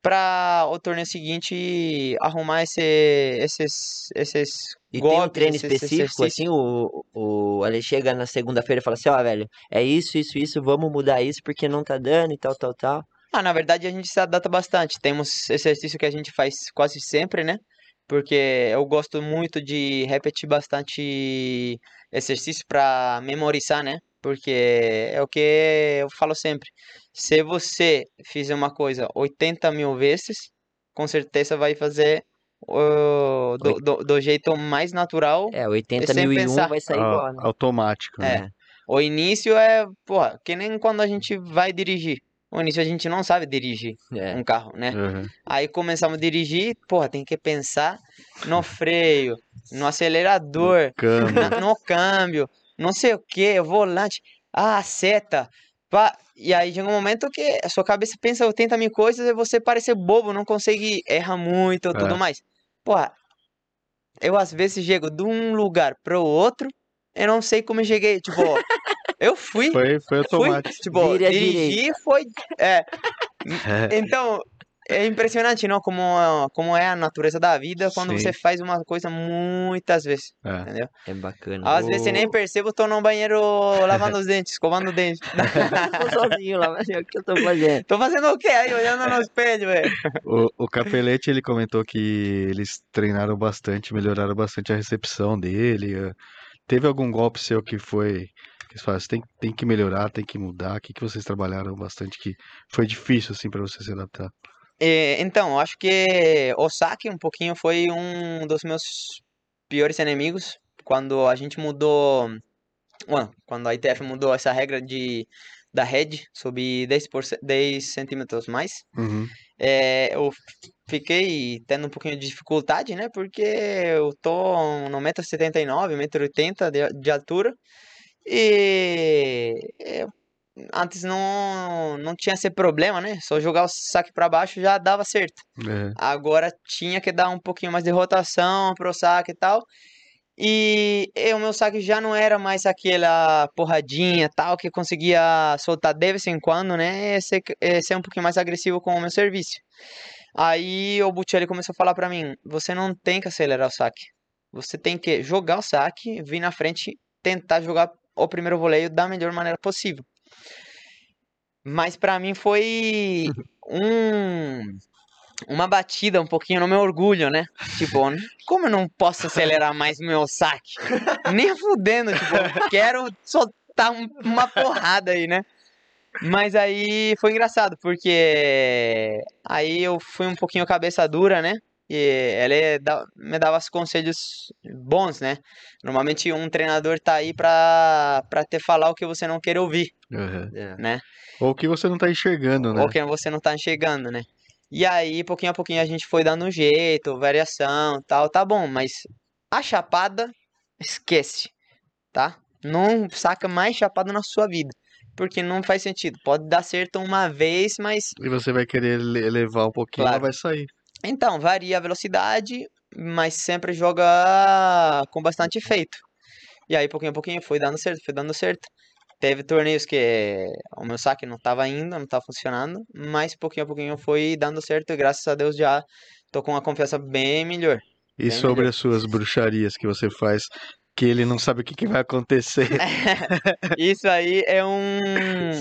Speaker 3: para o torneio seguinte arrumar esse, esses, esses
Speaker 1: E tem um
Speaker 3: golpes,
Speaker 1: treino
Speaker 3: esses- esses
Speaker 1: específico,
Speaker 3: exercícios.
Speaker 1: assim, o, o ele chega na segunda-feira e fala assim, ó, velho, é isso, isso, isso, vamos mudar isso porque não tá dando e tal, tal, tal.
Speaker 3: Ah, na verdade a gente se adapta bastante. Temos exercício que a gente faz quase sempre, né? Porque eu gosto muito de repetir bastante exercício para memorizar, né? Porque é o que eu falo sempre. Se você fizer uma coisa 80 mil vezes, com certeza vai fazer uh, do, do, do jeito mais natural.
Speaker 1: É, 80
Speaker 3: sem
Speaker 1: mil e um
Speaker 3: pensar.
Speaker 1: vai sair
Speaker 2: Ah,
Speaker 1: igual, né?
Speaker 2: automático,
Speaker 3: É.
Speaker 2: né?
Speaker 3: O início é, porra, que nem quando a gente vai dirigir. O início a gente não sabe dirigir
Speaker 1: É.
Speaker 3: um carro, né?
Speaker 2: Uhum.
Speaker 3: Aí começamos a dirigir, porra, tem que pensar no freio, no acelerador,
Speaker 2: Câmbio.
Speaker 3: na- no câmbio, não sei o que, volante, ah, seta. pá. E aí chega um momento que a sua cabeça pensa 80 mil coisas e você parece bobo, não consegue, erra muito e tudo
Speaker 2: É.
Speaker 3: mais. Porra, eu às vezes chego de um lugar pro outro, eu não sei como eu cheguei. Tipo, eu fui,
Speaker 2: Foi, foi
Speaker 3: fui,
Speaker 2: automático.
Speaker 3: tipo,
Speaker 1: Vire à
Speaker 3: dirigi, foi. É, então, é impressionante, não? Como, como é a natureza da vida quando
Speaker 2: Sim.
Speaker 3: você faz uma coisa muitas vezes,
Speaker 2: É.
Speaker 3: entendeu?
Speaker 1: É bacana.
Speaker 3: Às vezes você nem percebe, eu tô no banheiro lavando os dentes, escovando os dentes.
Speaker 1: Tô sozinho lá, mas é o que eu tô fazendo.
Speaker 3: tô fazendo o quê aí, olhando no espelho, velho?
Speaker 2: O, o Capelete, ele comentou que eles treinaram bastante, melhoraram bastante a recepção dele. eh. Teve algum golpe seu que foi... Que eles falaram, "Você tem, tem que melhorar, tem que mudar. O que, que vocês trabalharam bastante que foi difícil, assim, pra você se adaptar?
Speaker 3: É, então, acho que o saque um pouquinho foi um dos meus piores inimigos quando a gente mudou, bueno, quando a ITF mudou essa regra de da head subir 10, por, 10 centímetros mais.
Speaker 2: Uhum.
Speaker 3: É, eu fiquei tendo um pouquinho de dificuldade, né? Porque eu tô no 1,79m, 1,80m de, de altura. E eu- antes não, não tinha esse problema, né? Só jogar o saque para baixo já dava certo.
Speaker 2: É.
Speaker 3: Agora tinha que dar um pouquinho mais de rotação pro saque e tal. E, e o meu saque já não era mais aquela porradinha tal, que conseguia soltar de vez em quando, né? E Ser, e ser um pouquinho mais agressivo com o meu serviço. Aí o Buccelli começou a falar pra mim: você não tem que acelerar o saque. Você tem que jogar o saque, vir na frente, tentar jogar o primeiro voleio da melhor maneira possível. Mas pra mim foi um uma batida um pouquinho no meu orgulho, né? Tipo, como eu não posso acelerar mais meu saque? Nem fudendo, tipo, eu quero soltar um- uma porrada aí, né? Mas aí foi engraçado, porque aí eu fui um pouquinho cabeça dura, né? E dá- me dava os conselhos bons, né? Normalmente um treinador tá aí pra, pra te falar o que você não quer ouvir,
Speaker 2: Uhum.
Speaker 1: É.
Speaker 3: né?
Speaker 2: Ou que você não tá enxergando, né?
Speaker 3: ou que você não tá enxergando, né? E aí, pouquinho a pouquinho, a gente foi dando um jeito, variação, tal, tá bom, mas a chapada, esquece, tá? Não saca mais chapada na sua vida, porque não faz sentido. Pode dar certo uma vez, mas
Speaker 2: E você vai querer elevar um pouquinho,
Speaker 3: Claro.
Speaker 2: ela vai sair.
Speaker 3: Então varia a velocidade, mas sempre joga com bastante efeito. E aí, pouquinho a pouquinho, foi dando certo, foi dando certo. Teve torneios que o meu saque não tava indo, não tava funcionando, mas pouquinho a pouquinho foi dando certo e graças a Deus já tô com uma confiança bem melhor.
Speaker 2: E
Speaker 3: Bem
Speaker 2: sobre
Speaker 3: melhor.
Speaker 2: as suas bruxarias que você faz, que ele não sabe o que, que vai acontecer.
Speaker 3: Isso aí é um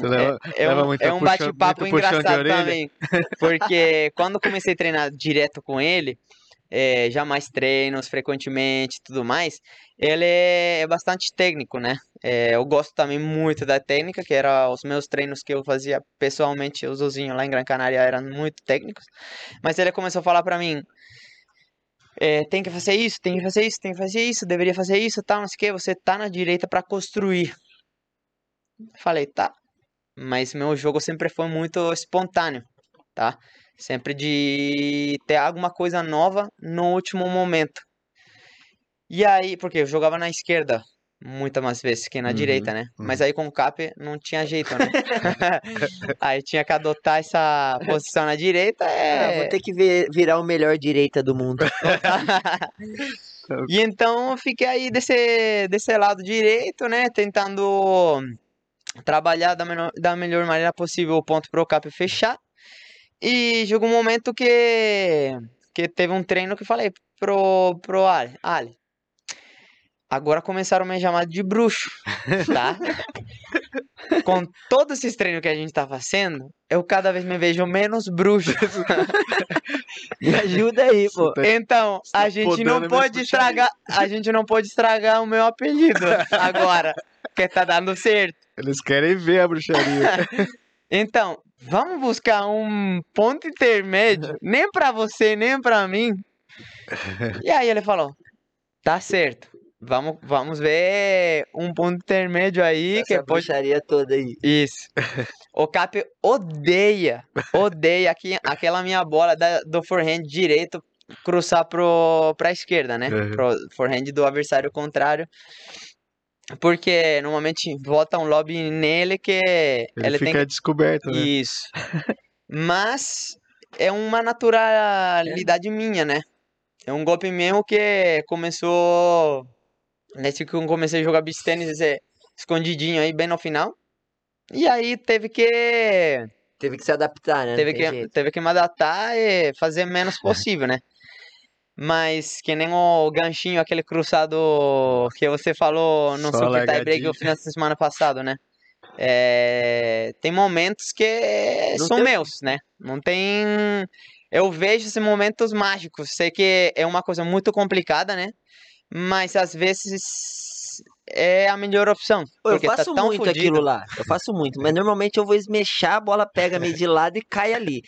Speaker 2: leva,
Speaker 3: é
Speaker 2: leva
Speaker 3: um, é um bate-papo engraçado também. Porque quando eu comecei a treinar direto com ele, é, já mais treinos frequentemente e tudo mais, ele é, é bastante técnico, né? É, eu gosto também muito da técnica, que era os meus treinos que eu fazia pessoalmente, os Zozinho lá em Gran Canária eram muito técnicos. Mas ele começou a falar pra mim, é, tem que fazer isso, tem que fazer isso, tem que fazer isso, deveria fazer isso, tal, não sei o que, você tá na direita pra construir. Falei, tá. Mas meu jogo sempre foi muito espontâneo, tá? Sempre de ter alguma coisa nova no último momento. E aí, porque eu jogava na esquerda muitas mais vezes que na
Speaker 2: Uhum,
Speaker 3: direita, né? Mas
Speaker 2: uhum.
Speaker 3: aí com o Cap não tinha jeito, né? aí tinha que adotar essa posição na direita,
Speaker 1: Ah,
Speaker 3: é...
Speaker 1: vou ter que virar o melhor direita do mundo.
Speaker 3: E então eu fiquei aí desse, desse lado direito, né? Tentando trabalhar da, menor- da melhor maneira possível o ponto pro cap fechar. E chegou um momento que, que teve um treino que falei pro, pro Ali, Ali, agora começaram a me chamar de bruxo, tá? Com todos esses treinos que a gente tá fazendo, eu cada vez me vejo menos bruxo.
Speaker 1: Me ajuda aí, pô.
Speaker 2: Tá-
Speaker 3: Então, a
Speaker 2: tá
Speaker 3: gente
Speaker 2: podando
Speaker 3: não pode estragar, a gente não pode estragar o meu apelido agora, que tá dando certo.
Speaker 2: Eles querem ver a bruxaria.
Speaker 3: Então, vamos buscar um ponto intermédio, nem pra você, nem pra mim. E aí ele falou: "Tá certo. Vamos, vamos ver um ponto intermédio aí que
Speaker 1: Essa
Speaker 3: pode
Speaker 1: toda aí.
Speaker 3: isso. O Cap odeia, odeia aqui, aquela minha bola da- do forehand direito cruzar pro, pra esquerda, né?
Speaker 2: Uhum.
Speaker 3: Pro forehand do adversário contrário. Porque normalmente volta um lobby nele que
Speaker 2: Ele,
Speaker 3: ele tem
Speaker 2: fica descoberto, né?
Speaker 3: isso. Mas é uma naturalidade minha, né? É um golpe mesmo que começou. Nesse que eu comecei a jogar beach tênis, esse escondidinho aí, bem no final. E aí teve que.
Speaker 1: Teve que se adaptar, né?
Speaker 3: Teve que,
Speaker 1: jeito.
Speaker 3: teve que me adaptar e fazer menos possível, né? Mas que nem o ganchinho, aquele cruzado que você falou no Super Tie Break no final da semana passada, né? É, tem momentos que
Speaker 1: Não
Speaker 3: são
Speaker 1: tem-
Speaker 3: meus, né? Não tem. Eu vejo esses momentos mágicos. Sei que é uma coisa muito complicada, né? Mas às vezes é a melhor opção.
Speaker 1: Eu
Speaker 3: tá
Speaker 1: faço
Speaker 3: tão
Speaker 1: muito
Speaker 3: fudido.
Speaker 1: aquilo lá. Eu faço muito. Mas normalmente eu vou esmechar, a bola pega meio de lado e cai ali.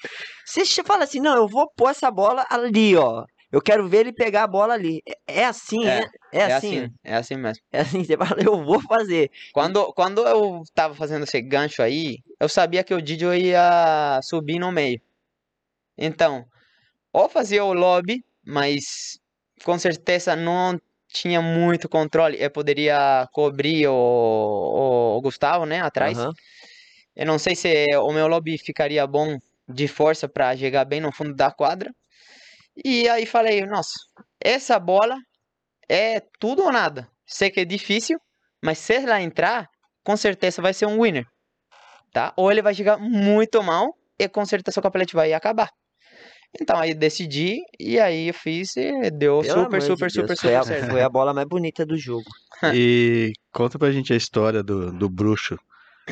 Speaker 1: Se você fala assim, não, eu vou pôr essa bola ali, ó. Eu quero ver ele pegar a bola ali. É- É assim,
Speaker 3: É,
Speaker 1: é? É,
Speaker 3: É
Speaker 1: assim.
Speaker 3: assim, é assim mesmo.
Speaker 1: É assim, você fala, eu vou fazer.
Speaker 3: Quando, quando eu tava fazendo esse gancho aí, eu sabia que o Didio ia subir no meio. Então, ou fazia o lobby, mas com certeza não tinha muito controle. Eu poderia cobrir o, o, o Gustavo, né, atrás.
Speaker 1: Aham.
Speaker 3: Eu não sei se o meu lobby ficaria bom de força pra chegar bem no fundo da quadra. E aí falei, nossa, essa bola é tudo ou nada. Sei que é difícil, mas se ela entrar, com certeza vai ser um winner. Tá? Ou ele vai chegar muito mal e com certeza o capelete vai acabar. Então aí decidi e aí eu fiz e deu
Speaker 1: Pelo
Speaker 3: super,
Speaker 1: amor de
Speaker 3: super, super,
Speaker 1: Deus,
Speaker 3: super
Speaker 1: foi a,
Speaker 3: certo.
Speaker 1: Foi a bola mais bonita do jogo.
Speaker 2: E conta pra gente a história do, do bruxo.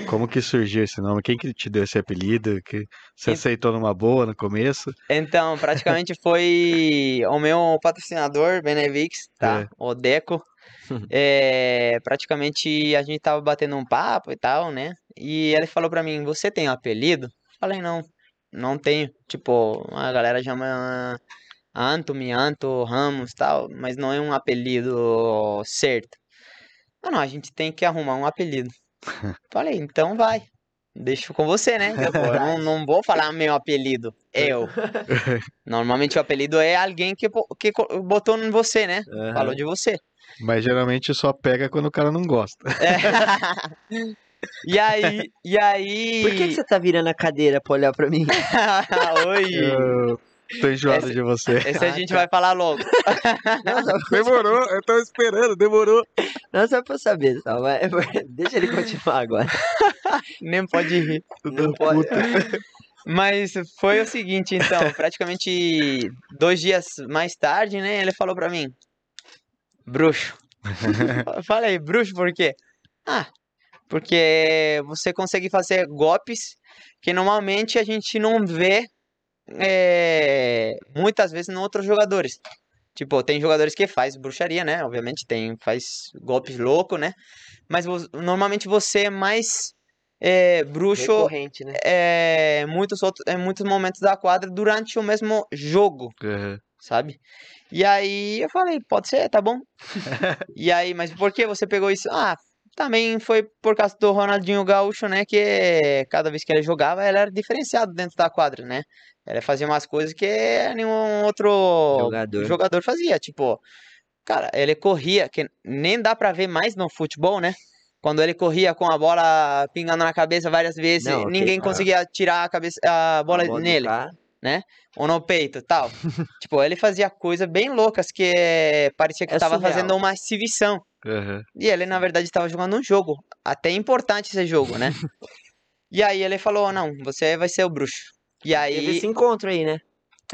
Speaker 2: Como que surgiu esse nome? Quem que te deu esse apelido? Que você aceitou numa boa no começo?
Speaker 3: Então, praticamente foi o meu patrocinador, Benevix, tá?
Speaker 2: É.
Speaker 3: O Deco. É, praticamente a gente tava batendo um papo e tal, né? E ele falou pra mim, você tem um apelido? Falei, não, não tenho. Tipo, a galera chama Anto, Mianto, Ramos tal, mas não é um apelido certo. Ah, não, a gente tem que arrumar um apelido. Falei, então vai. Deixo com você, né? Tipo, eu não, não vou falar meu apelido. Eu. Normalmente o apelido é alguém que, que botou em você, né?
Speaker 1: Aham.
Speaker 3: Falou de você.
Speaker 2: Mas geralmente só pega quando o cara não gosta.
Speaker 3: É. E aí, e aí.
Speaker 1: Por que, que você tá virando a cadeira pra olhar pra mim?
Speaker 3: Oi.
Speaker 2: Eu tô enjoado
Speaker 3: Esse-
Speaker 2: de você.
Speaker 3: Esse a gente vai falar logo.
Speaker 2: Demorou, eu tava esperando, demorou.
Speaker 1: não, só pra eu saber. Só, mas- deixa ele continuar agora.
Speaker 3: Nem pode rir.
Speaker 1: Não pode.
Speaker 3: Mas foi o seguinte, então, praticamente dois dias mais tarde, né? Ele falou pra mim, bruxo. Falei, bruxo por quê? Ah, porque você consegue fazer golpes que normalmente a gente não vê é, muitas vezes em outros jogadores. Tipo, tem jogadores que faz bruxaria, né? Obviamente tem, faz golpes loucos, né? Mas normalmente você é mais é, bruxo
Speaker 1: né?
Speaker 3: é, muitos outros, em muitos momentos da quadra durante o mesmo jogo,
Speaker 2: Uhum.
Speaker 3: sabe? E aí eu falei, pode ser, tá bom. e aí, mas por que você pegou isso? Ah, também foi por causa do Ronaldinho Gaúcho, né? Que cada vez que ele jogava, ele era diferenciado dentro da quadra, né? Ele fazia umas coisas que nenhum outro
Speaker 1: Jogador.
Speaker 3: jogador fazia. Tipo, cara, ele corria, que nem dá pra ver mais no futebol, né? Quando ele corria com a bola pingando na cabeça várias vezes,
Speaker 1: Não,
Speaker 3: ninguém
Speaker 2: Ah.
Speaker 3: conseguia tirar a, cabeça, a bola
Speaker 1: A bola
Speaker 3: nele
Speaker 1: cara.
Speaker 3: ou no peito, tal. tipo, ele fazia coisas bem loucas que parecia que
Speaker 1: É
Speaker 3: estava
Speaker 1: surreal.
Speaker 3: fazendo uma exibição.
Speaker 2: Uhum.
Speaker 3: E ele, na verdade, estava jogando um jogo. Até importante esse jogo, né? e aí ele falou: Não, você vai ser o bruxo. E
Speaker 1: Teve
Speaker 3: aí,
Speaker 1: esse encontro aí, né?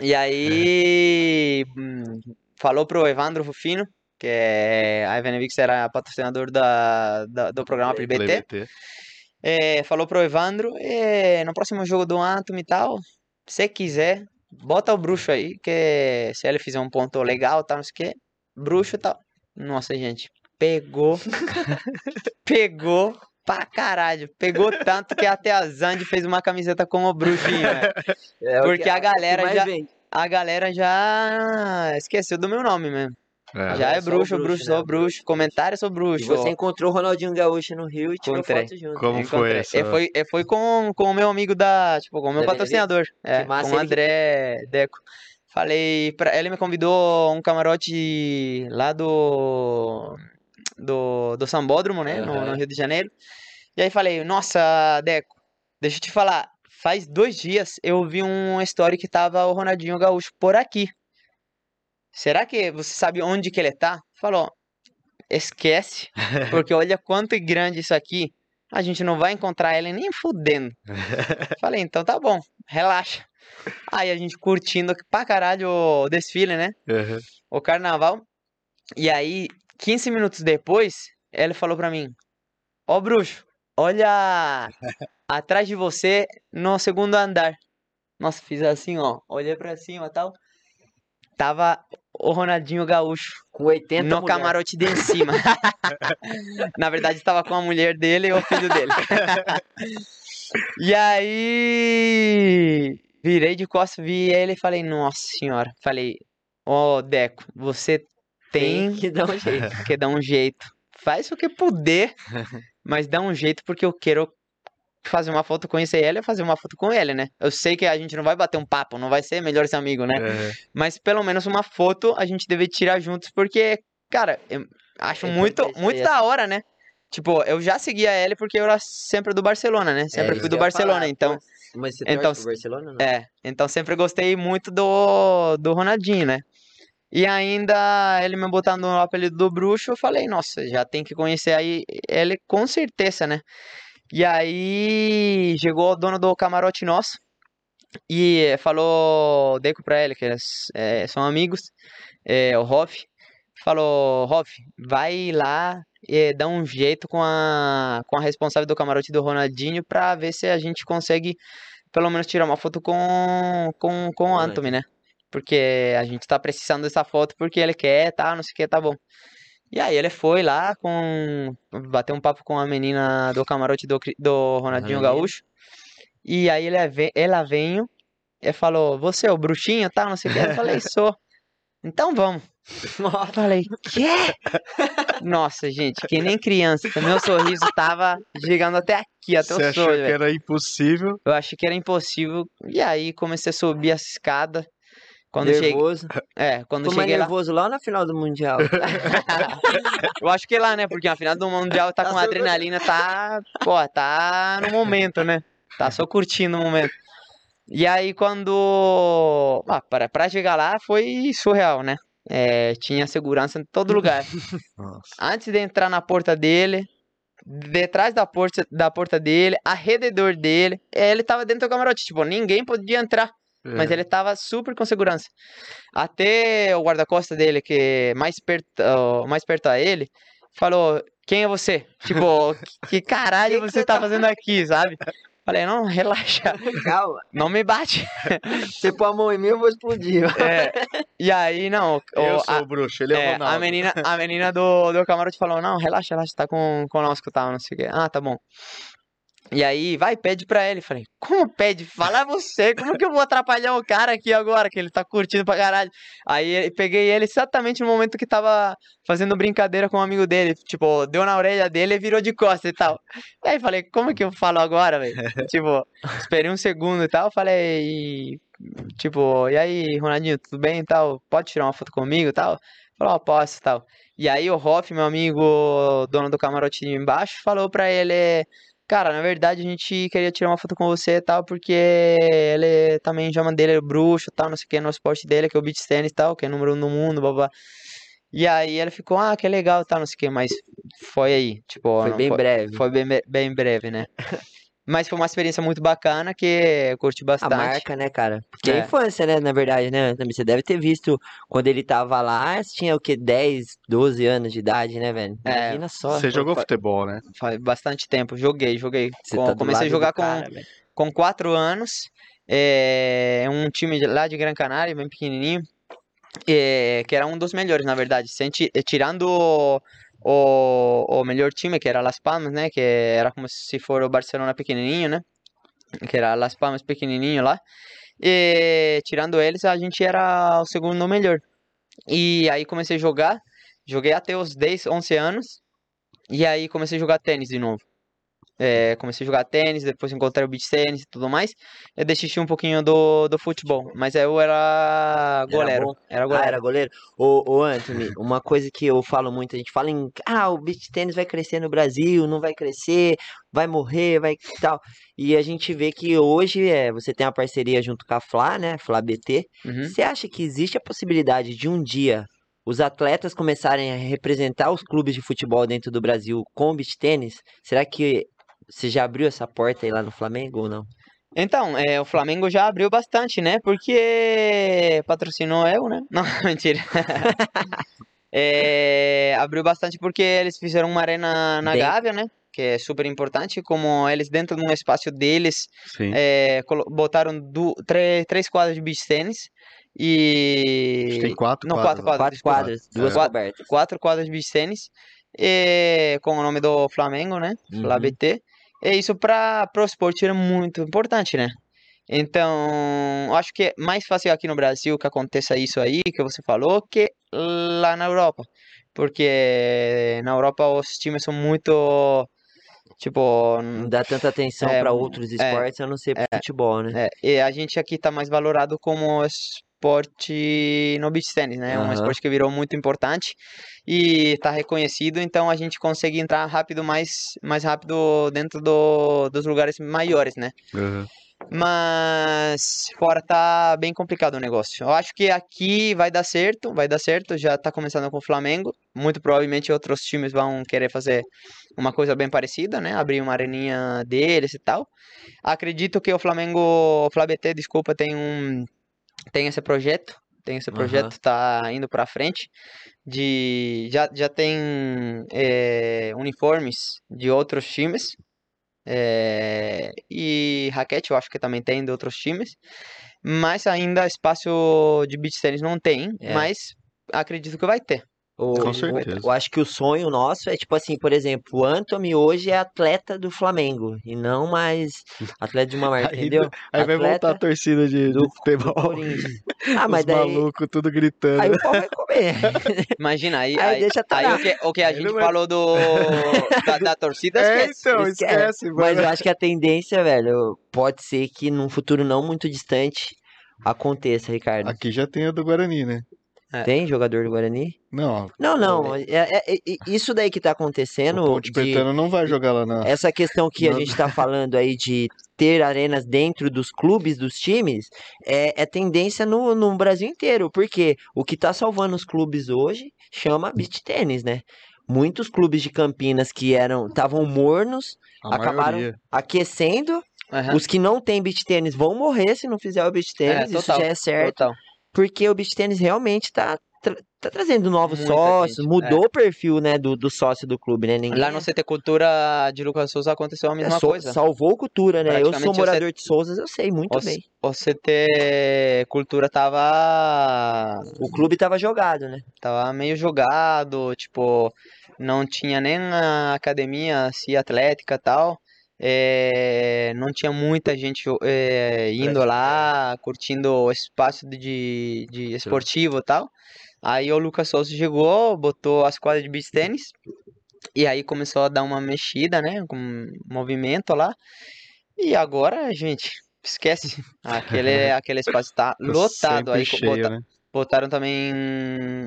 Speaker 3: e aí hum, falou pro Evandro Rufino, que é a Evenevix era patrocinador da, da- do programa
Speaker 1: Play-
Speaker 3: Play BT.
Speaker 2: BT.
Speaker 3: É, falou pro Evandro, é, no próximo jogo do Anthem e tal, se quiser, bota o bruxo aí, que se ele fizer um ponto legal, tal, não sei o que, bruxo e tal. Nossa, gente, pegou, pegou pra caralho, pegou tanto que até a Zand fez uma camiseta com o bruxinho, né?
Speaker 1: É o
Speaker 3: Porque
Speaker 1: que-
Speaker 3: a galera já-
Speaker 1: vende.
Speaker 3: A galera já esqueceu do meu nome mesmo.
Speaker 2: É.
Speaker 3: já
Speaker 1: é
Speaker 3: é bruxo,
Speaker 1: bruxo,
Speaker 3: bruxo,
Speaker 1: né?
Speaker 3: sou bruxo, comentário sou
Speaker 1: E
Speaker 3: bruxo.
Speaker 1: você encontrou o Ronaldinho Gaúcho no Rio e tirou
Speaker 3: Encontrei.
Speaker 1: foto junto.
Speaker 2: Como foi essa?
Speaker 3: E foi, e foi com, com o meu amigo da. Tipo, com o meu
Speaker 1: Da
Speaker 3: patrocinador. É, com o
Speaker 1: ele que-
Speaker 3: André Deco. Falei pra. Ele me convidou um camarote lá do. Do, do Sambódromo, né? No, no
Speaker 1: Aham.
Speaker 3: Rio de Janeiro. E aí falei, nossa, Deco, deixa eu te falar. Faz dois dias eu vi um story que tava o Ronaldinho Gaúcho por aqui. Será que você sabe onde que ele tá? Falou, esquece, porque olha quanto grande isso aqui. A gente não vai encontrar ele nem fudendo. Falei, então tá bom, relaxa. Aí a gente curtindo pra caralho o desfile, né?
Speaker 2: Uhum.
Speaker 3: O carnaval. E aí, 15 minutos depois, ele falou pra mim: Ó, bruxo, olha atrás de você no segundo andar. Nossa, fiz assim, ó. Olhei pra cima e tal. Tava o Ronaldinho Gaúcho
Speaker 1: Com 80
Speaker 3: no
Speaker 1: mulher.
Speaker 3: camarote de cima. Na verdade, estava com a mulher dele e o filho dele. e aí, virei de costas, vi ele e falei, nossa senhora. Falei, ó, Deco, você tem
Speaker 1: que dar um jeito.
Speaker 3: que dar um jeito. Faz o que puder, mas dá um jeito porque eu quero fazer uma foto, conhecer ele e fazer uma foto com ele, né? Eu sei que a gente não vai bater um papo, não vai ser melhores amigos, né?
Speaker 2: Uhum.
Speaker 3: Mas pelo menos uma foto a gente deve tirar juntos, porque, cara, eu acho
Speaker 1: É
Speaker 3: muito, muito da hora, né? Tipo, eu já seguia ele porque eu era sempre do Barcelona, né? Sempre
Speaker 1: É,
Speaker 3: fui do Barcelona,
Speaker 1: falar,
Speaker 3: então.
Speaker 1: Mas você
Speaker 3: então,
Speaker 1: Barcelona, não?
Speaker 3: É, então sempre gostei muito do, do Ronaldinho, né? E ainda ele me botando no apelido do bruxo, eu falei, nossa, já tem que conhecer aí ele com certeza, né? E aí chegou o dono do camarote nosso e falou, Deco pra ele, que eles é, são amigos, é, o Hoff, falou, Hoff, vai lá e dá um jeito com a, com a responsável do camarote do Ronaldinho pra ver se a gente consegue pelo menos tirar uma foto com, com, com o
Speaker 1: Com o
Speaker 3: Anthony, né? Porque a gente tá precisando dessa foto porque ele quer, tá, não sei o que, tá bom. E aí ele foi lá com. Bateu um papo com a menina do camarote do, do Ronaldinho. Gaúcho. E aí ele, ela veio e falou, você é o bruxinho, tá, não sei o que. Eu falei, sou. Então vamos. Eu falei, quê? Nossa, gente, que nem criança. Meu sorriso tava chegando até aqui, até
Speaker 2: Você
Speaker 3: o
Speaker 2: achou
Speaker 3: sonho,
Speaker 2: que
Speaker 3: velho.
Speaker 2: era impossível?
Speaker 3: Eu achei que era impossível. E aí comecei a subir a escada. Quando cheguei,
Speaker 1: nervoso.
Speaker 3: é, quando
Speaker 1: Ficou
Speaker 3: cheguei lá,
Speaker 1: nervoso lá ou na final do Mundial?
Speaker 3: eu acho que lá, né? Porque a final do mundial tá com
Speaker 1: Tá
Speaker 3: adrenalina, tá, pô, tá no momento, né? Tá só curtindo o momento. E aí quando, ah, para para chegar lá foi surreal, né? É, tinha segurança em todo lugar. Antes de entrar na porta dele, detrás da porta, da porta dele, arredor dele, ele tava dentro do camarote, tipo, ninguém podia entrar. Mas
Speaker 2: É.
Speaker 3: ele tava super com segurança. Até o guarda-costas dele, que mais perto, mais perto a ele, falou: Quem é você? Tipo, que caralho
Speaker 1: Que
Speaker 3: você tá
Speaker 1: tá
Speaker 3: fazendo aqui, sabe? Falei: Não, relaxa,
Speaker 1: Calma.
Speaker 3: não me bate.
Speaker 1: Você pôr a mão em mim, eu vou explodir.
Speaker 3: É, e aí, não, o-
Speaker 2: Eu
Speaker 3: a-
Speaker 2: sou o bruxo, ele é, o
Speaker 3: é,
Speaker 2: Ronaldo.
Speaker 3: a menina, a menina do, do camarote falou, não, relaxa, relaxa, tá com, conosco, tá, não sei o quê. Ah, tá bom. E aí, vai, pede pra ele. Falei, como pede? Fala você, como que eu vou atrapalhar o cara aqui agora, que ele tá curtindo pra caralho? Aí eu peguei ele exatamente no momento que tava fazendo brincadeira com um amigo dele. Tipo, deu na orelha dele e virou de costas e tal. E aí falei, como que eu falo agora, velho? tipo, esperei um segundo e tal, falei, tipo, e aí, Ronaldinho, tudo bem e tal? Pode tirar uma foto comigo e tal? Falou, ó, posso e tal. E aí o Hoff, meu amigo, dono do camarote embaixo, falou pra ele, cara, na verdade a gente queria tirar uma foto com você e tal, porque ele também chama dele é bruxo e tal, não sei o que, no esporte dele, que é o beach tennis e tal, que é número um no mundo, blá blá. E aí ele ficou, ah, que legal tal, não sei o que, mas foi aí, tipo,
Speaker 1: Foi bem breve.
Speaker 3: foi bem, bem breve, né? Mas foi uma experiência muito bacana que eu curti
Speaker 1: A
Speaker 3: bastante.
Speaker 1: marca, né, cara? Porque é
Speaker 3: É.
Speaker 1: infância, né, na verdade, né? Você deve ter visto quando ele tava lá, você tinha o quê? 10, 12 anos de idade, né, velho?
Speaker 3: É.
Speaker 1: Imagina só.
Speaker 2: Você jogou
Speaker 3: fa-
Speaker 2: futebol, né?
Speaker 3: Faz bastante tempo. Joguei, joguei.
Speaker 1: Você
Speaker 3: Com-
Speaker 1: tá do
Speaker 3: comecei a jogar
Speaker 1: do
Speaker 3: com,
Speaker 1: cara,
Speaker 3: com quatro anos. É um time de- lá de Gran Canária, bem pequenininho. é, que era um dos melhores, na verdade. Sem eh, tirando o, o, melhor time, que era Las Palmas, né? Que era como se for o Barcelona pequenininho, né? Que era Las Palmas pequenininho lá. E tirando eles, a gente era o segundo melhor. E aí comecei a jogar. Joguei até os 10, 11 anos. E aí comecei a jogar tênis de novo. É, comecei a jogar tênis, depois encontrei o beach tênis e tudo mais. Eu desisti um pouquinho do, do futebol, mas eu era goleiro. Era
Speaker 1: Ah,
Speaker 3: goleiro.
Speaker 1: era goleiro? Ô, ô, Anthony, uma coisa que eu falo muito, a gente fala em, ah, o beach tênis vai crescer no Brasil, não vai crescer, vai morrer, vai tal. E a gente vê que hoje é, você tem uma parceria junto com a Fla, né, Fla BT.
Speaker 3: Uhum.
Speaker 1: Você acha que existe a possibilidade de um dia os atletas começarem a representar os clubes de futebol dentro do Brasil com o beach tênis? Será que você já abriu essa porta aí lá no Flamengo ou não?
Speaker 3: Então, é, o Flamengo já abriu bastante, né? Porque patrocinou eu, né? Não, mentira. É, abriu bastante porque eles fizeram uma arena na
Speaker 1: Bem-
Speaker 3: Gávea, né? Que é super importante, como eles dentro de um espaço deles é, botaram du- três, três quadras de beach tênis e
Speaker 2: tem quatro
Speaker 3: não,
Speaker 2: quadras,
Speaker 3: quatro quadras,
Speaker 1: Quatro quadras, duas
Speaker 3: Quatro-
Speaker 1: cobertas.
Speaker 3: quatro quadras de beach tênis e, com o nome do Flamengo, né?
Speaker 1: Uhum.
Speaker 3: BT. E isso para o esporte é muito importante, né? Então, acho que é mais fácil aqui no Brasil que aconteça isso aí que você falou que lá na Europa. Porque na Europa os times são muito tipo,
Speaker 1: Não dá tanta atenção
Speaker 3: É,
Speaker 1: pra outros esportes, a não ser pro futebol, né?
Speaker 3: é, e a gente aqui tá mais valorado como esporte no beach tennis, né? É um esporte que virou muito importante e tá reconhecido, então a gente consegue entrar rápido, mais, mais rápido dentro do, dos lugares maiores, né?
Speaker 2: Uhum.
Speaker 3: Mas fora tá bem complicado o negócio. Eu acho que aqui vai dar certo, vai dar certo. Já tá começando com o Flamengo. Muito provavelmente outros times vão querer fazer uma coisa bem parecida, né? Abrir uma areninha deles e tal. Acredito que o Flamengo, o FlaBT, desculpa, tem um tem esse projeto, tem esse projeto tá indo para frente de já, já tem eh, uniformes de outros times é, e raquete eu acho que também tem de outros times, mas ainda espaço de beach tennis não tem,
Speaker 1: É.
Speaker 3: mas acredito que vai ter.
Speaker 1: O-
Speaker 2: Com
Speaker 1: o-
Speaker 2: certeza.
Speaker 1: Eu acho que o sonho nosso é tipo assim, por exemplo, o Anthony hoje é atleta do Flamengo e não mais atleta de uma marca,
Speaker 2: Aí-
Speaker 1: entendeu?
Speaker 2: Aí vai voltar a
Speaker 1: Atleta
Speaker 2: torcida de, de
Speaker 1: do, do
Speaker 2: futebol.
Speaker 1: Corinthians. Ah, mas
Speaker 2: Os
Speaker 1: daí
Speaker 2: malucos tudo gritando.
Speaker 1: aí o pau vai comer.
Speaker 3: Imagina aí,
Speaker 1: Aí
Speaker 3: aí,
Speaker 1: deixa
Speaker 3: aí
Speaker 1: tá.
Speaker 3: o, que, o que a
Speaker 2: Aí
Speaker 3: gente
Speaker 2: não vai-
Speaker 3: falou do da, da torcida,
Speaker 2: é,
Speaker 3: esquece.
Speaker 2: então,
Speaker 1: esquece.
Speaker 2: esquece.
Speaker 1: Mas eu acho que a tendência, velho, pode ser que num futuro não muito distante aconteça, Ricardo.
Speaker 2: Aqui já tem a do Guarani, né?
Speaker 3: É.
Speaker 1: Tem jogador do Guarani?
Speaker 2: Não,
Speaker 1: Não, não. É, é- é- isso daí que tá
Speaker 2: o
Speaker 1: acontecendo.
Speaker 2: Ponte
Speaker 1: de-
Speaker 2: Pretano não vai jogar lá na.
Speaker 1: Essa questão que a
Speaker 2: Não-
Speaker 1: gente tá falando aí de ter arenas dentro dos clubes, dos times, é, é tendência no, no Brasil inteiro. Porque o que tá salvando os clubes hoje chama beach tênis, né? Muitos clubes de Campinas que eram estavam mornos,
Speaker 2: a
Speaker 1: acabaram
Speaker 2: maioria.
Speaker 1: aquecendo.
Speaker 3: Aham.
Speaker 1: Os que não têm beach tênis vão morrer se não fizer o beach tênis, isso já é certo.
Speaker 3: Total.
Speaker 1: Porque o beach tênis realmente tá, tra- tá trazendo novos
Speaker 3: Muita
Speaker 1: sócios,
Speaker 3: gente,
Speaker 1: mudou o perfil, né, do, do sócio do clube, né? Ninguém
Speaker 3: Lá no CT Cultura de Lucas Souza aconteceu a
Speaker 1: é,
Speaker 3: mesma
Speaker 1: so-
Speaker 3: coisa.
Speaker 1: salvou cultura, né? Eu sou morador de Souzas, eu sei muito
Speaker 3: O,
Speaker 1: bem.
Speaker 3: o CT Cultura tava
Speaker 1: O clube tava jogado, né?
Speaker 3: Tava meio jogado, tipo, não tinha nem a academia assim, atlética e tal. Eh, não tinha muita gente eh, indo lá, curtindo o espaço de, de esportivo e tal. Aí o Lucas Souza chegou, botou as quadras de beach tênis, e aí começou a dar uma mexida, né, com movimento lá. E agora, gente, esquece, aquele, aquele espaço tá
Speaker 2: Tá
Speaker 3: lotado. Aí
Speaker 2: cheio, né?
Speaker 3: Botaram também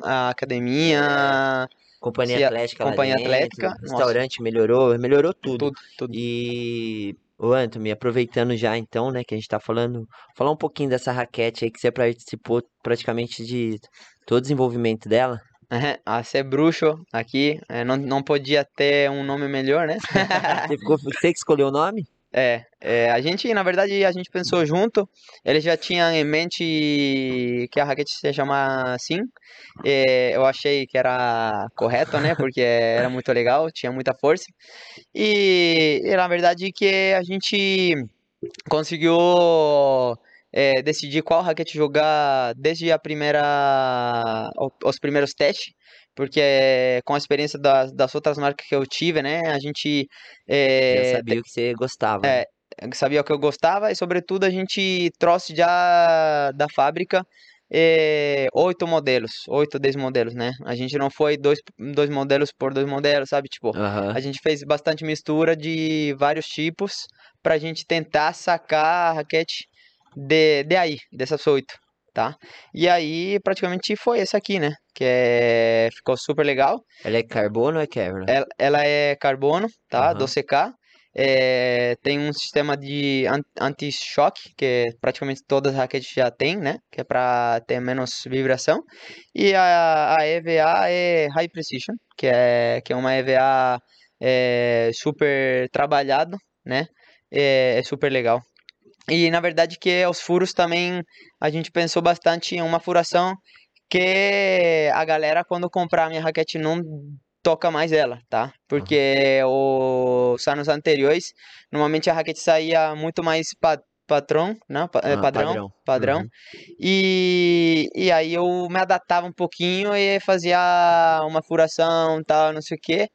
Speaker 3: a academia,
Speaker 1: Companhia
Speaker 3: Se
Speaker 1: Atlética
Speaker 3: Companhia
Speaker 1: dentro,
Speaker 3: Atlética,
Speaker 1: o restaurante melhorou, melhorou tudo.
Speaker 3: tudo, tudo.
Speaker 1: E, ô Anthony, aproveitando já então, né, que a gente tá falando, falar um pouquinho dessa raquete aí que você participou praticamente de todo o desenvolvimento dela.
Speaker 3: Aham, A ser bruxo aqui, eh, não, não podia ter um nome melhor, né?
Speaker 1: Você, ficou, você que escolheu o nome?
Speaker 3: É, é, a gente, na verdade, a gente pensou junto. Ele já tinha em mente que a raquete se chama assim. É, eu achei que era correto, né? Porque era muito legal, tinha muita força. E, e na verdade que a gente conseguiu é, decidir qual raquete jogar desde a primeira, os primeiros testes porque é, com a experiência das, das outras marcas que eu tive, né, a gente... É,
Speaker 1: Já sabia o que você gostava.
Speaker 3: É, sabia o que eu gostava e, sobretudo, a gente trouxe já da fábrica é, oito modelos, oito, dez modelos, né? A gente não foi dois, dois modelos por dois modelos, sabe? Tipo, a gente fez bastante mistura de vários tipos pra gente tentar sacar a raquete de, de aí, dessas oito, tá? E aí, praticamente foi essa aqui, né? Que é, ficou super legal.
Speaker 1: Ela é carbono ou é Kevlar?
Speaker 3: Ela, ela é carbono, tá?
Speaker 1: Aham.
Speaker 3: 12K. É, tem um sistema de an- anti-choque, que praticamente todas as raquetes já tem, né? Que é para ter menos vibração. E a, a EVA é High Precision, que é, que é uma EVA é, super trabalhado, né? É, é super legal. E na verdade que os furos também a gente pensou bastante em uma furação que a galera quando comprar a minha raquete não toca mais ela, tá? Porque os anos anteriores, normalmente a raquete saía muito mais pa patrão, né? Pa- é,
Speaker 1: Ah,
Speaker 3: padrão,
Speaker 1: padrão.
Speaker 3: padrão.
Speaker 1: Uhum.
Speaker 3: E, e aí eu me adaptava um pouquinho e fazia uma furação, tal, não sei o quê.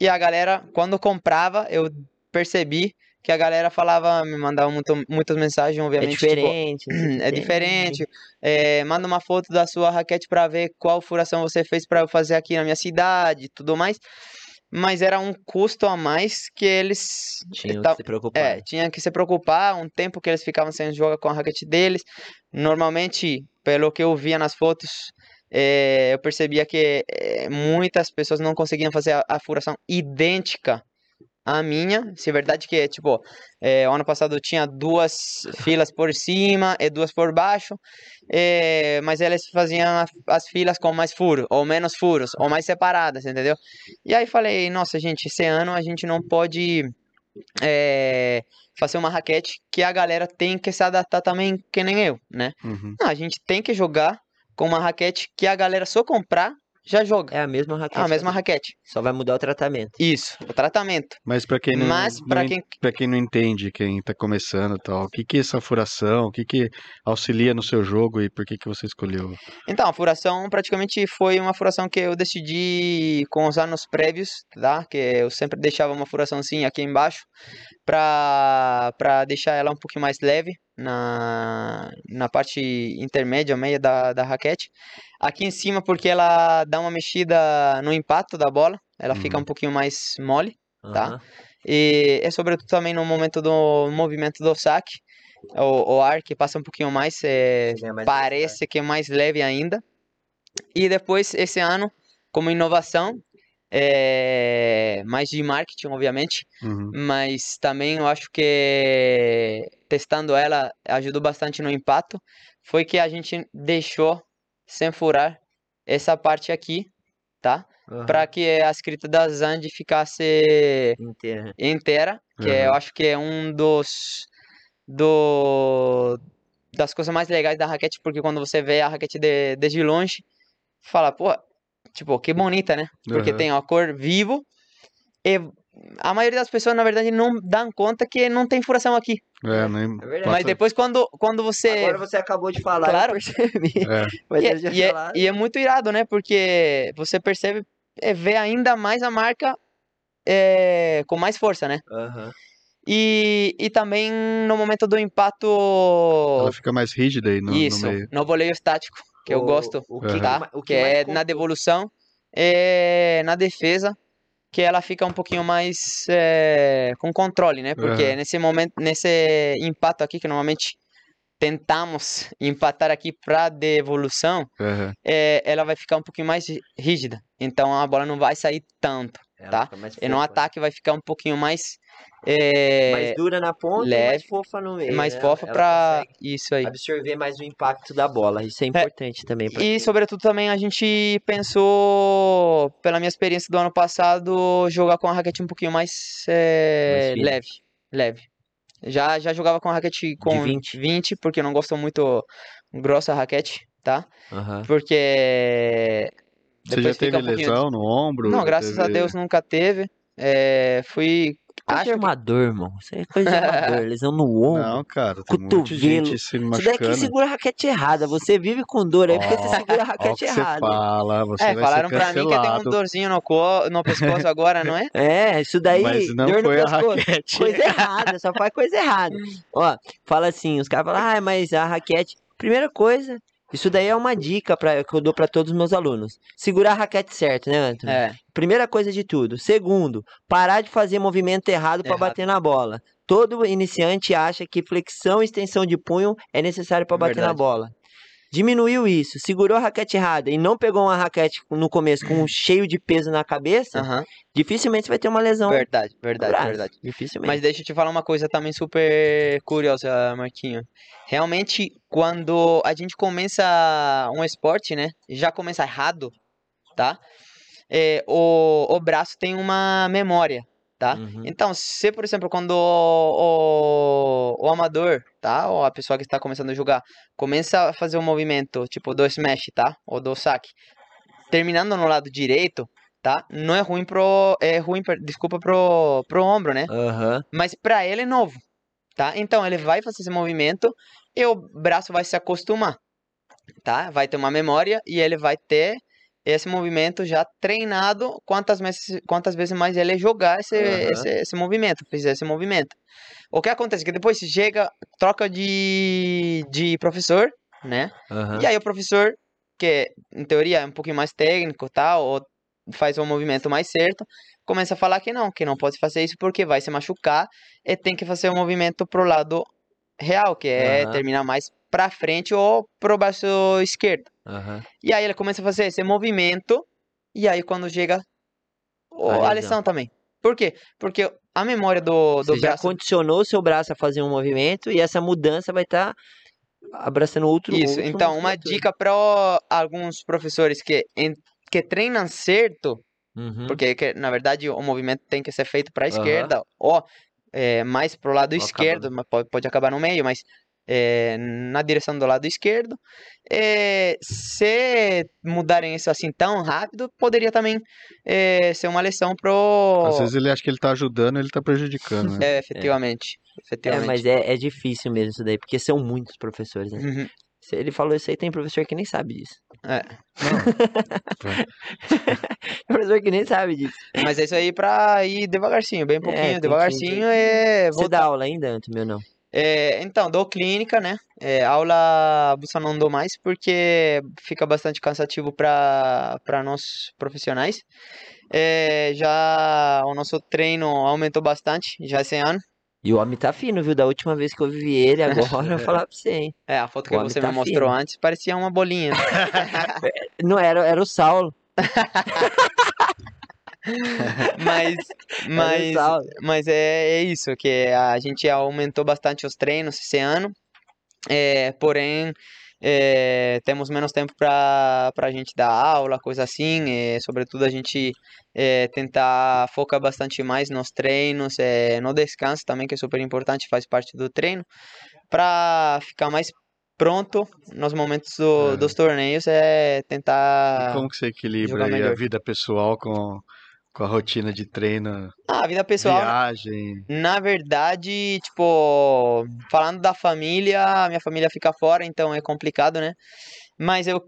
Speaker 3: E a galera, quando comprava, eu percebi que a galera falava, me mandava muito, muitas mensagens,
Speaker 1: É
Speaker 3: obviamente, tipo,
Speaker 1: diferente. não sei o que
Speaker 3: é diferente. É, manda uma foto da sua raquete para ver qual furação você fez para eu fazer aqui na minha cidade, tudo mais. Mas era um custo a mais que eles
Speaker 1: Tinha
Speaker 3: ta-
Speaker 1: que se preocupar.
Speaker 3: é, tinha que se preocupar, um tempo que eles ficavam sem jogar com a raquete deles. Normalmente, pelo que eu via nas fotos, é, eu percebia que é, muitas pessoas não conseguiam fazer a, a furação idêntica à minha. Se é verdade que, tipo, é, ano passado eu tinha duas filas por cima e duas por baixo, é, mas eles faziam a- as filas com mais furos, ou menos furos, ou mais separadas, entendeu? E aí falei, nossa, gente, esse ano a gente não pode é, fazer uma raquete que a galera tem que se adaptar também, que nem eu, né?
Speaker 2: Uhum.
Speaker 3: Não, a gente tem que jogar com uma raquete que a galera só comprar já joga.
Speaker 1: É a mesma raquete.
Speaker 3: É a mesma raquete.
Speaker 1: Só vai mudar o tratamento.
Speaker 3: Isso, o tratamento.
Speaker 2: Mas para quem não,
Speaker 3: Mas
Speaker 2: não
Speaker 3: quem
Speaker 2: pra quem não entende, quem está começando e tal, o que que é essa furação, o que que auxilia no seu jogo e por que que você escolheu?
Speaker 3: Então, a furação praticamente foi uma furação que eu decidi com os anos prévios, tá? Que eu sempre deixava uma furaçãozinha aqui embaixo para deixar ela um pouquinho mais leve na, na parte intermédia, meia da, da raquete. Aqui em cima porque ela dá uma mexida no impacto da bola, ela fica
Speaker 2: Uhum.
Speaker 3: um pouquinho mais mole. Tá.
Speaker 1: Aham.
Speaker 3: E é sobretudo também no momento do movimento do saque, o, o ar que passa um pouquinho mais, é,
Speaker 1: mais
Speaker 3: parece que é mais leve ainda. E depois, esse ano, como inovação, é, mais de marketing, obviamente,
Speaker 2: Uhum.
Speaker 3: mas também eu acho que testando ela ajudou bastante no impacto, foi que a gente deixou sem furar essa parte aqui, tá?
Speaker 1: Aham.
Speaker 3: Para que a escrita da Zand ficasse
Speaker 1: Inteira.
Speaker 3: inteira, que é- eu acho que é um dos do das coisas mais legais da raquete, porque quando você vê a raquete de, desde longe, fala, pô, tipo, que bonita, né? Porque
Speaker 2: Aham.
Speaker 3: tem a cor vivo e a maioria das pessoas, na verdade, não dão conta que não tem furação aqui.
Speaker 2: É, nem
Speaker 1: É.
Speaker 3: Mas depois quando quando você
Speaker 1: Agora você acabou de falar,
Speaker 3: Claro.
Speaker 1: eu percebi.
Speaker 2: É.
Speaker 1: Mas
Speaker 3: e, é-
Speaker 1: eu já
Speaker 3: e é,
Speaker 1: falaram.
Speaker 3: e é muito irado, né? Porque você percebe, é, vê ainda mais a marca é, com mais força, né?
Speaker 1: Aham.
Speaker 3: E, e também no momento do impacto,
Speaker 2: Ela fica mais rígida aí no, no
Speaker 3: isso,
Speaker 2: meio.
Speaker 3: no voleio estático, que eu
Speaker 1: O-
Speaker 3: gosto,
Speaker 1: O que,
Speaker 3: tá?
Speaker 1: o
Speaker 3: que
Speaker 1: que
Speaker 3: é na devolução, é na defesa, que ela fica um pouquinho mais é, com controle, né? Porque
Speaker 2: Aham.
Speaker 3: nesse momento, nesse impacto aqui, que normalmente tentamos empatar aqui para devolução,
Speaker 2: Aham.
Speaker 3: é, ela vai ficar um pouquinho mais rí- rígida. Então a bola não vai sair tanto.
Speaker 1: Ela
Speaker 3: tá? E no
Speaker 1: fofa.
Speaker 3: ataque vai ficar um pouquinho mais. é,
Speaker 1: mais dura na ponta e
Speaker 3: leve,
Speaker 1: mais fofa no meio.
Speaker 3: mais
Speaker 1: né?
Speaker 3: fofa
Speaker 1: consegue
Speaker 3: Isso aí.
Speaker 1: absorver mais o impacto da bola. Isso é importante também. Pra...
Speaker 3: E sobretudo também a gente pensou, pela minha experiência do ano passado, jogar com a raquete um pouquinho mais, é,
Speaker 1: Mais
Speaker 3: leve. Leve. Já, já jogava com raquete com
Speaker 1: 20?
Speaker 3: 20, porque eu não gosto muito grossa a raquete, tá?
Speaker 1: Aham.
Speaker 3: Porque.
Speaker 2: Você
Speaker 3: depois
Speaker 2: já teve
Speaker 3: um
Speaker 2: lesão no ombro?
Speaker 3: Não, graças a
Speaker 2: teve-
Speaker 3: Deus nunca teve. É, fui.
Speaker 1: Coisa de
Speaker 3: Acho que
Speaker 1: armador, irmão. Isso é coisa de armador. Lesão no ombro.
Speaker 2: Não, cara, um
Speaker 1: cotovelo.
Speaker 2: gente se
Speaker 1: Isso é que segura a raquete errada. Você vive com dor aí porque você segura a raquete
Speaker 2: que você
Speaker 1: errada.
Speaker 2: fala, você
Speaker 3: É,
Speaker 2: vai
Speaker 3: falaram
Speaker 2: ser
Speaker 3: pra mim que tem um
Speaker 2: cancelado.
Speaker 3: dorzinho no, co... no pescoço agora, não é?
Speaker 1: É, isso daí,
Speaker 2: Mas não
Speaker 1: dor no
Speaker 2: foi a
Speaker 1: pescoço.
Speaker 2: raquete.
Speaker 1: Coisa errada, só faz coisa errada. Ó, fala assim, os caras falam, ah, mas a raquete. Primeira coisa, isso daí é uma dica pra, que eu dou pra todos os meus alunos. Segurar a raquete certo, né, Antônio?
Speaker 3: É.
Speaker 1: Primeira coisa de tudo. Segundo, parar de fazer movimento errado para bater na bola. Todo iniciante acha que flexão e extensão de punho é necessário para bater na
Speaker 3: Verdade.
Speaker 1: bola. Diminuiu isso, segurou a raquete errada e não pegou uma raquete no começo com um cheio de peso na cabeça,
Speaker 3: Aham.
Speaker 1: dificilmente você vai ter uma lesão.
Speaker 3: Verdade, verdade, verdade.
Speaker 1: Dificilmente.
Speaker 3: Mas deixa eu te falar uma coisa também super curiosa, Marquinho. Realmente, quando a gente começa um esporte, né? Já começa errado, tá? É, o, o braço tem uma memória, tá?
Speaker 1: Uhum.
Speaker 3: Então, se, por exemplo, quando o, o, o amador, tá? Ou a pessoa que está começando a jogar, começa a fazer um movimento, tipo do smash, tá? Ou do saque, terminando no lado direito, tá? Não é ruim pro... É ruim, desculpa, pro, pro ombro, né?
Speaker 1: Aham.
Speaker 3: Mas pra ele é novo, tá? Então, ele vai fazer esse movimento e o braço vai se acostumar, tá? Vai ter uma memória e ele vai ter esse movimento já treinado quantas vezes, quantas vezes mais ele jogar esse,
Speaker 1: Aham.
Speaker 3: esse, esse movimento, fizer esse movimento. O que acontece é que depois chega, troca de, de professor, né?
Speaker 1: Aham.
Speaker 3: E aí o professor, que em teoria é um pouquinho mais técnico, tá? Ou faz um movimento mais certo, começa a falar que não, que não pode fazer isso porque vai se machucar e tem que fazer um movimento pro lado real, que é
Speaker 1: Aham.
Speaker 3: terminar mais pra frente ou pro braço esquerdo.
Speaker 1: Aham.
Speaker 3: E aí ele começa a fazer esse movimento e aí quando chega o-
Speaker 1: A
Speaker 3: a,
Speaker 1: lesão.
Speaker 3: também. Por quê? Porque a memória do, do
Speaker 1: Você já
Speaker 3: braço
Speaker 1: condicionou o seu braço a fazer um movimento e essa mudança vai estar abraçando outro
Speaker 3: Isso,
Speaker 1: outro
Speaker 3: então uma
Speaker 1: musculatura.
Speaker 3: dica para alguns professores que, en- que treinam certo
Speaker 1: Uhum.
Speaker 3: Porque, que, na verdade, o movimento tem que ser feito para a esquerda, ou é, mais para o lado
Speaker 1: Ou
Speaker 3: esquerdo, mas pode, pode acabar no meio, mas é, na direção do lado esquerdo. É, se mudarem isso assim tão rápido, poderia também é, ser uma lesão pro.
Speaker 2: Às vezes ele acha que ele tá ajudando, ele tá prejudicando, né?
Speaker 3: É, efetivamente.
Speaker 1: É,
Speaker 3: efetivamente.
Speaker 1: mas é, é difícil mesmo isso daí, porque são muitos professores, né?
Speaker 3: Uhum.
Speaker 1: Se ele falou isso aí, tem professor que nem sabe disso.
Speaker 3: É.
Speaker 1: Tem professor que nem sabe disso.
Speaker 3: Mas é isso aí pra ir devagarzinho, bem pouquinho,
Speaker 1: que-
Speaker 3: devagarzinho é
Speaker 1: Você dá aula ainda, Antônio, meu não?
Speaker 3: É, então, dou clínica, né? É, aula bussa não dou mais porque fica bastante cansativo para nós profissionais. É, já o nosso treino aumentou bastante já esse ano.
Speaker 1: E o homem tá fino, viu? Da última vez que eu vi ele, agora eu vou falar pra você, hein?
Speaker 3: É, a foto que
Speaker 1: O homem
Speaker 3: você
Speaker 1: tá
Speaker 3: me mostrou
Speaker 1: fino.
Speaker 3: antes parecia uma bolinha.
Speaker 1: Não, era, era o Saulo.
Speaker 3: Mas,
Speaker 1: o
Speaker 3: mas, mas é, é isso, que a gente aumentou bastante os treinos esse ano. É, porém, é, temos menos tempo para a gente dar aula, coisa assim. é, sobretudo, a gente é, tentar focar bastante mais nos treinos, é, no descanso também, que é super importante, faz parte do treino, para ficar mais pronto nos momentos do-
Speaker 2: É.
Speaker 3: dos torneios, é
Speaker 2: E
Speaker 3: tentar.
Speaker 2: como que você equilibra a vida pessoal com, com a rotina de treino,
Speaker 3: Ah, a vida pessoal.
Speaker 2: viagem?
Speaker 3: Na verdade, tipo, falando da família, a minha família fica fora, então é complicado, né? Mas eu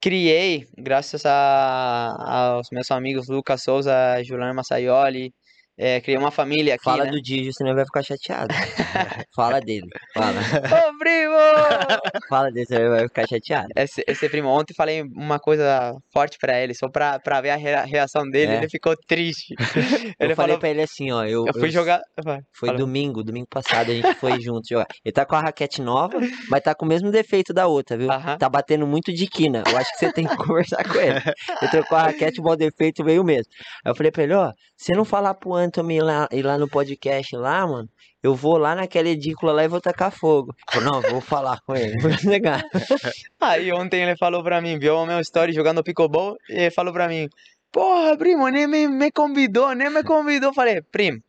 Speaker 3: criei, graças a, aos meus amigos Lucas Souza, Juliano Massaioli, é, criei uma família aqui,
Speaker 1: Fala
Speaker 3: né?
Speaker 1: do Digio, senão ele vai ficar chateado. Fala dele. Fala.
Speaker 3: Ô, primo!
Speaker 1: Fala dele, senão ele vai ficar chateado.
Speaker 3: Esse, esse primo, ontem falei uma coisa forte pra ele, só pra, pra ver a rea- reação dele,
Speaker 1: É?
Speaker 3: ele ficou triste.
Speaker 1: Eu
Speaker 3: Ele
Speaker 1: falei
Speaker 3: falou,
Speaker 1: pra ele assim, ó. Eu,
Speaker 3: eu fui
Speaker 1: eu-
Speaker 3: jogar... vai,
Speaker 1: Foi
Speaker 3: fala.
Speaker 1: domingo, domingo passado a gente foi junto jogar. Ele tá com a raquete nova, mas tá com o mesmo defeito da outra, viu?
Speaker 3: Aham.
Speaker 1: Tá batendo muito de quina. Eu acho que você tem que conversar com ele. Ele trocou a raquete, o bom defeito veio mesmo. Aí eu falei pra ele, ó, se não falar pro Anthony ir lá, ir lá no podcast lá, mano, eu vou lá naquela edícula lá e vou tacar fogo. Eu não, vou falar com ele, vou negar.
Speaker 3: Aí ontem ele falou pra mim, viu o meu story jogando pickleball e falou pra mim, porra, primo, nem me, me convidou, nem me convidou. Falei, primo,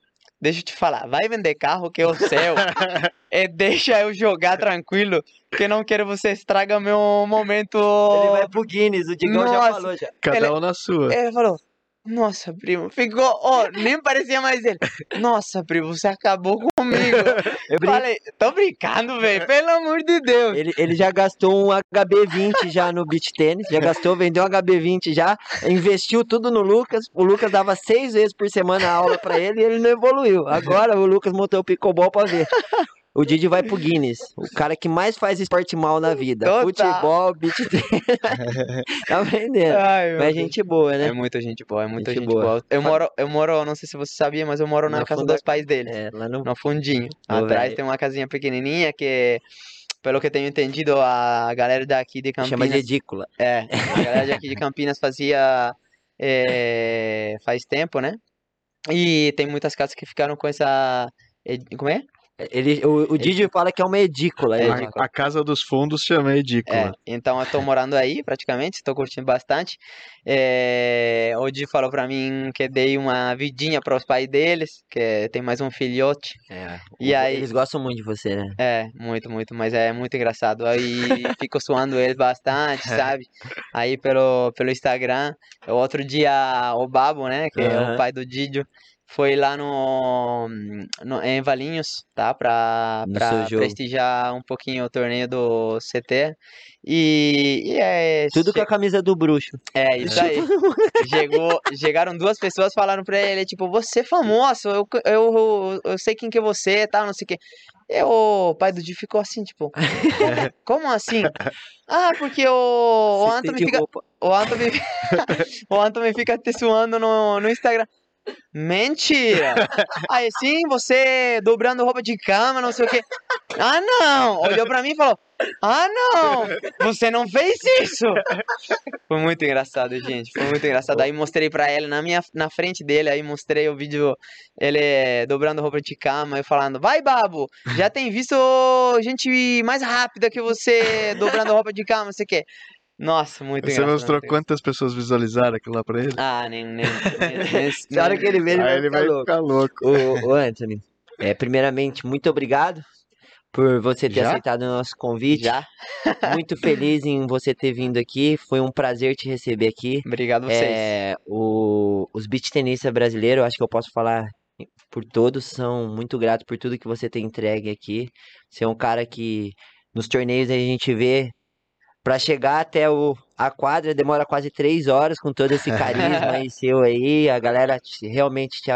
Speaker 3: deixa eu te falar, vai vender carro que é o céu. é, deixa eu jogar tranquilo, que não quero você estraga meu momento.
Speaker 1: Ele vai pro Guinness, o Digão já
Speaker 3: Nossa.
Speaker 1: falou já.
Speaker 2: Cada
Speaker 3: Ele-
Speaker 2: um na sua.
Speaker 3: Ele falou, nossa, primo, ficou, ó, nem parecia mais ele. Nossa, primo, você acabou comigo.
Speaker 1: Eu brinco-
Speaker 3: Falei, tô brincando, velho, pelo amor de Deus.
Speaker 1: Ele, ele já gastou um HB20 já no beach tênis, já gastou, vendeu um HB20 já, investiu tudo no Lucas. O Lucas dava seis vezes por semana aula pra ele e ele não evoluiu. Agora o Lucas montou o pickleball pra ver. O Didi vai pro Guinness, o cara que mais faz esporte mal na vida.
Speaker 3: Total.
Speaker 1: Futebol, tênis. tá aprendendo.
Speaker 3: Ai,
Speaker 1: Mas
Speaker 3: Deus.
Speaker 1: gente boa,
Speaker 3: É
Speaker 1: né?
Speaker 3: muita gente boa, é muita
Speaker 1: Gente
Speaker 3: gente,
Speaker 1: boa.
Speaker 3: boa. Eu moro, eu moro, não sei se você sabia, mas eu moro na,
Speaker 1: Na
Speaker 3: casa
Speaker 1: funda-
Speaker 3: dos pais dele.
Speaker 1: É, lá no.
Speaker 3: no fundinho.
Speaker 1: Ô,
Speaker 3: Atrás
Speaker 1: velho.
Speaker 3: tem uma casinha pequenininha que, pelo que eu tenho entendido, a galera daqui de
Speaker 1: Chama de
Speaker 3: Campinas,
Speaker 1: edícula.
Speaker 3: é, a galera daqui de Campinas fazia é, faz tempo, né? E tem muitas casas que ficaram com essa, ed- como é?
Speaker 1: Ele, o, o Didi fala que é uma edícula.
Speaker 3: É,
Speaker 1: ele
Speaker 2: A, casa dos fundos chama
Speaker 3: É,
Speaker 2: edícula.
Speaker 3: então eu tô morando aí praticamente, estou curtindo bastante. É, o Di falou pra mim que dei uma vidinha para os pais deles, que tem mais um filhote.
Speaker 1: É,
Speaker 3: E aí-
Speaker 1: Eles gostam muito de você, né?
Speaker 3: É, muito, muito, mas é muito engraçado. Aí fico suando eles bastante, sabe? Aí pelo, pelo Instagram, o outro dia o Babo, né, que é
Speaker 1: Aham.
Speaker 3: o pai do Didio, foi lá no, no em Valinhos, tá?
Speaker 1: Jogo.
Speaker 3: prestigiar um pouquinho o torneio do CT. E, e é.
Speaker 1: Tudo com
Speaker 3: che-
Speaker 1: a camisa do bruxo.
Speaker 3: É, isso aí. Chegou, chegaram duas pessoas falaram pra ele, tipo, você é famoso, eu, eu, eu sei quem que você é, tal, não sei o quê. E o pai do Di ficou assim, tipo, como assim? Ah, porque o, o
Speaker 1: Você
Speaker 3: Anthony fica,
Speaker 1: roupa.
Speaker 3: o Anthony, o Anthony fica te suando no, no Instagram. Mentira! Aí sim, você dobrando roupa de cama, não sei o quê. Ah, não! Olhou pra mim e falou: Ah, não! Você não fez isso! Foi muito engraçado, gente. Foi muito engraçado. Aí mostrei pra ela na minha na frente dele, aí mostrei o vídeo ele eh, dobrando roupa de cama e falando: "Vai, babo, já tem visto gente mais rápida que você dobrando roupa de cama, não sei o quê". Nossa, muito
Speaker 2: Você
Speaker 3: engraçado.
Speaker 2: mostrou
Speaker 3: muito
Speaker 2: quantas pessoas visualizaram aquilo lá pra ele?
Speaker 3: Ah, nem nem, nem, nem,
Speaker 1: Na hora que ele vê, ele vai
Speaker 2: Aí ele
Speaker 1: ficar
Speaker 2: vai
Speaker 1: louco.
Speaker 2: ficar louco.
Speaker 1: Ô, ô, Anthony, é, primeiramente, muito obrigado por você ter
Speaker 2: Já?
Speaker 1: aceitado o nosso convite.
Speaker 3: já.
Speaker 1: Muito feliz em você ter vindo aqui. Foi um prazer te receber aqui.
Speaker 3: Obrigado a vocês.
Speaker 1: É, o- os beach tenistas brasileiros, acho que eu posso falar por todos, são muito gratos por tudo que você tem entregue aqui. Você é um cara que nos torneios a gente vê para chegar até o, a quadra demora quase três horas com todo esse carisma aí seu aí. A galera te- realmente te,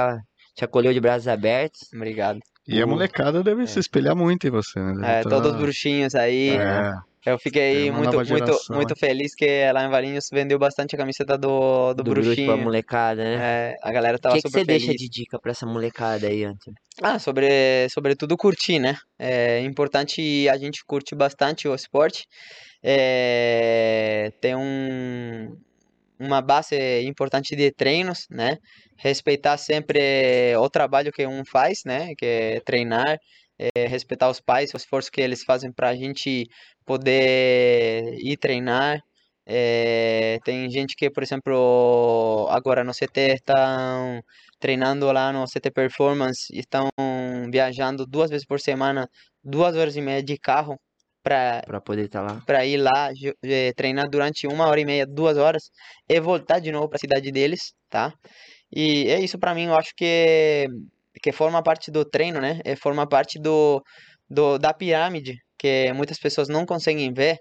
Speaker 1: te acolheu de braços abertos.
Speaker 3: Obrigado.
Speaker 2: E a
Speaker 1: O-
Speaker 2: molecada deve se espelhar muito em você, né? Deve
Speaker 3: É,
Speaker 2: tá-
Speaker 3: todos os bruxinhos aí.
Speaker 2: É,
Speaker 3: Eu fiquei
Speaker 2: É
Speaker 3: muito, muito,
Speaker 2: geração,
Speaker 3: muito
Speaker 2: hein?
Speaker 3: feliz que lá em Valinhos vendeu bastante a camiseta do, do,
Speaker 1: do bruxo pra
Speaker 3: bruxinho.
Speaker 1: molecada, né?
Speaker 3: É, a galera
Speaker 1: O
Speaker 3: tava
Speaker 1: que, que
Speaker 3: super
Speaker 1: você
Speaker 3: feliz.
Speaker 1: deixa de dica pra essa molecada aí, Anthony?
Speaker 3: Ah, sobre, sobretudo curtir, né? É importante a gente curtir bastante o esporte. É, ter um, uma base importante de treinos, né? Respeitar sempre o trabalho que um faz, né? Que é treinar, é, respeitar os pais, o esforço que eles fazem para a gente poder ir treinar. É, tem gente que, por exemplo, agora no CT estão treinando lá no CT Performance, estão viajando duas vezes por semana, duas horas e meia de carro para
Speaker 1: Pra poder estar lá.
Speaker 3: para ir lá eh, treinar durante uma hora e meia, duas horas e voltar de novo para a cidade deles, tá? E é isso para mim, eu acho que que forma parte do treino, né? É forma parte do, do da pirâmide que muitas pessoas não conseguem ver,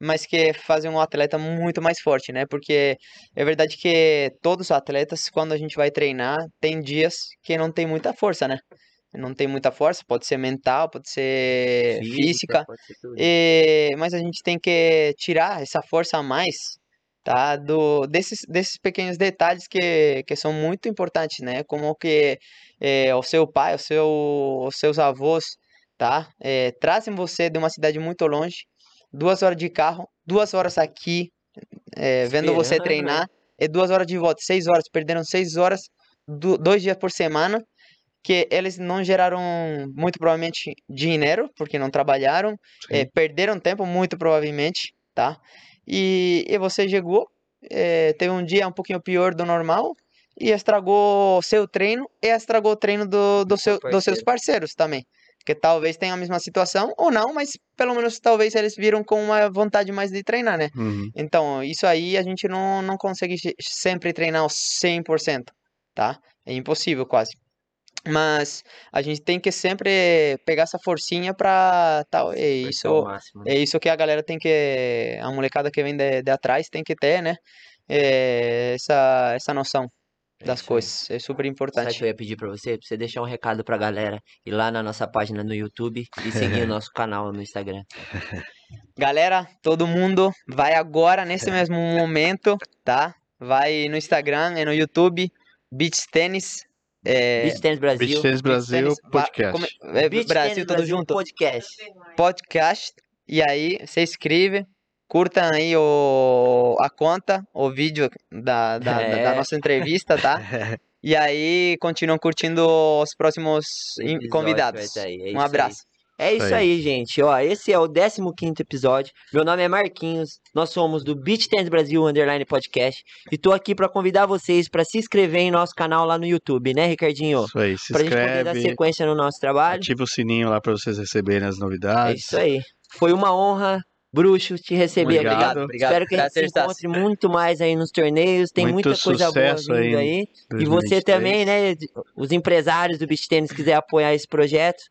Speaker 3: mas que fazem um atleta muito mais forte, né? Porque é verdade que todos os atletas, quando a gente vai treinar, tem dias que não tem muita força, né? Não tem muita força, pode ser mental, pode ser física,
Speaker 1: pode ser
Speaker 3: e- mas a gente tem que tirar essa força a mais, tá? Do, desses, desses pequenos detalhes que, que são muito importantes, né? Como que eh, o seu pai, o seu, os seus avós, tá? Eh, trazem você de uma cidade muito longe, duas horas de carro, duas horas aqui, eh, vendo você
Speaker 1: né?
Speaker 3: treinar, e duas horas de volta, seis horas, perderam seis horas, do- dois dias por semana, que eles não geraram muito provavelmente dinheiro, porque não trabalharam, eh, perderam tempo muito provavelmente, tá? E, e você chegou, eh, teve um dia um pouquinho pior do normal, e estragou seu treino e estragou o treino do, do seu, dos seus
Speaker 1: parceiro.
Speaker 3: parceiros também. Que talvez tenham a mesma situação ou não, mas pelo menos talvez eles viram com uma vontade mais de treinar, né?
Speaker 2: Uhum.
Speaker 3: Então, isso aí a gente não, não consegue se- sempre treinar ao 100%, tá? É impossível quase. Mas a gente tem que sempre pegar essa forcinha pra tal. É isso,
Speaker 1: máximo, né?
Speaker 3: é isso que a galera tem que. A molecada que vem de, de atrás tem que ter, né? É, essa, essa noção
Speaker 1: É
Speaker 3: das coisas. É super
Speaker 1: Sabe
Speaker 3: importante.
Speaker 1: que eu ia pedir pra você? Pra você deixar um recado pra galera ir lá na nossa página no YouTube e seguir o nosso canal no Instagram.
Speaker 3: Galera, todo mundo vai agora, nesse mesmo momento, tá? Vai no Instagram e no YouTube, Beach Tennis. É,
Speaker 1: Beach Tennis Brasil.
Speaker 2: Beach Tennis Brasil
Speaker 3: Tennis, va-
Speaker 2: Podcast.
Speaker 3: come- é,
Speaker 1: Beach
Speaker 3: Brasil,
Speaker 1: Tennis
Speaker 3: tudo
Speaker 1: Brasil
Speaker 3: junto.
Speaker 1: Podcast.
Speaker 3: Podcast. E aí, você inscreve, curtam aí o, a conta, o vídeo da, da,
Speaker 1: É.
Speaker 3: da nossa entrevista, tá? E aí, continuam curtindo os próximos
Speaker 1: Episódio
Speaker 3: convidados.
Speaker 1: é
Speaker 3: Um
Speaker 1: aí.
Speaker 3: abraço.
Speaker 1: É isso
Speaker 2: aí.
Speaker 1: aí, gente. Ó, esse é o 15 episódio. Meu nome é Marquinhos. Nós somos do Beach Tennis Brasil Underline Podcast. E tô aqui pra convidar vocês pra se inscrever em nosso canal lá no YouTube, né, Ricardinho?
Speaker 2: Isso aí, se
Speaker 1: Pra gente poder dar
Speaker 2: inscreve,
Speaker 1: sequência no nosso trabalho.
Speaker 2: ativa o sininho lá pra vocês receberem as
Speaker 1: É
Speaker 2: novidades.
Speaker 1: isso aí. Foi uma honra, bruxo, te receber.
Speaker 2: Obrigado.
Speaker 1: Obrigado.
Speaker 3: Obrigado.
Speaker 1: Espero que a gente se encontre muito mais aí nos torneios. Tem
Speaker 2: Muito
Speaker 1: muita coisa boa
Speaker 2: sucesso
Speaker 1: vindo
Speaker 2: aí
Speaker 1: aí. E você
Speaker 2: 2023.
Speaker 1: também, né? Os empresários do Beach Tennis quiser apoiar esse projeto,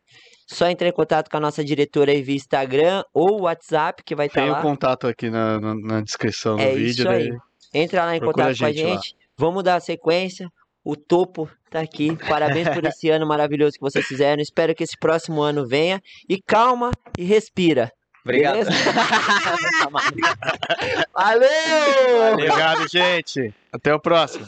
Speaker 1: só entrar em contato com a nossa diretora aí via Instagram ou WhatsApp, que vai estar
Speaker 2: Tem o
Speaker 1: lá.
Speaker 2: contato aqui na, na, na descrição do
Speaker 1: É
Speaker 2: vídeo.
Speaker 1: isso
Speaker 2: daí-
Speaker 1: aí. Entra lá em
Speaker 2: Procura
Speaker 1: contato com a
Speaker 2: a gente lá.
Speaker 1: Vamos dar a sequência. O topo tá aqui. Parabéns por esse ano maravilhoso que vocês fizeram. Espero que esse próximo ano venha. E calma e respira.
Speaker 3: Obrigado.
Speaker 1: Valeu!
Speaker 2: Obrigado, gente. Até o próximo.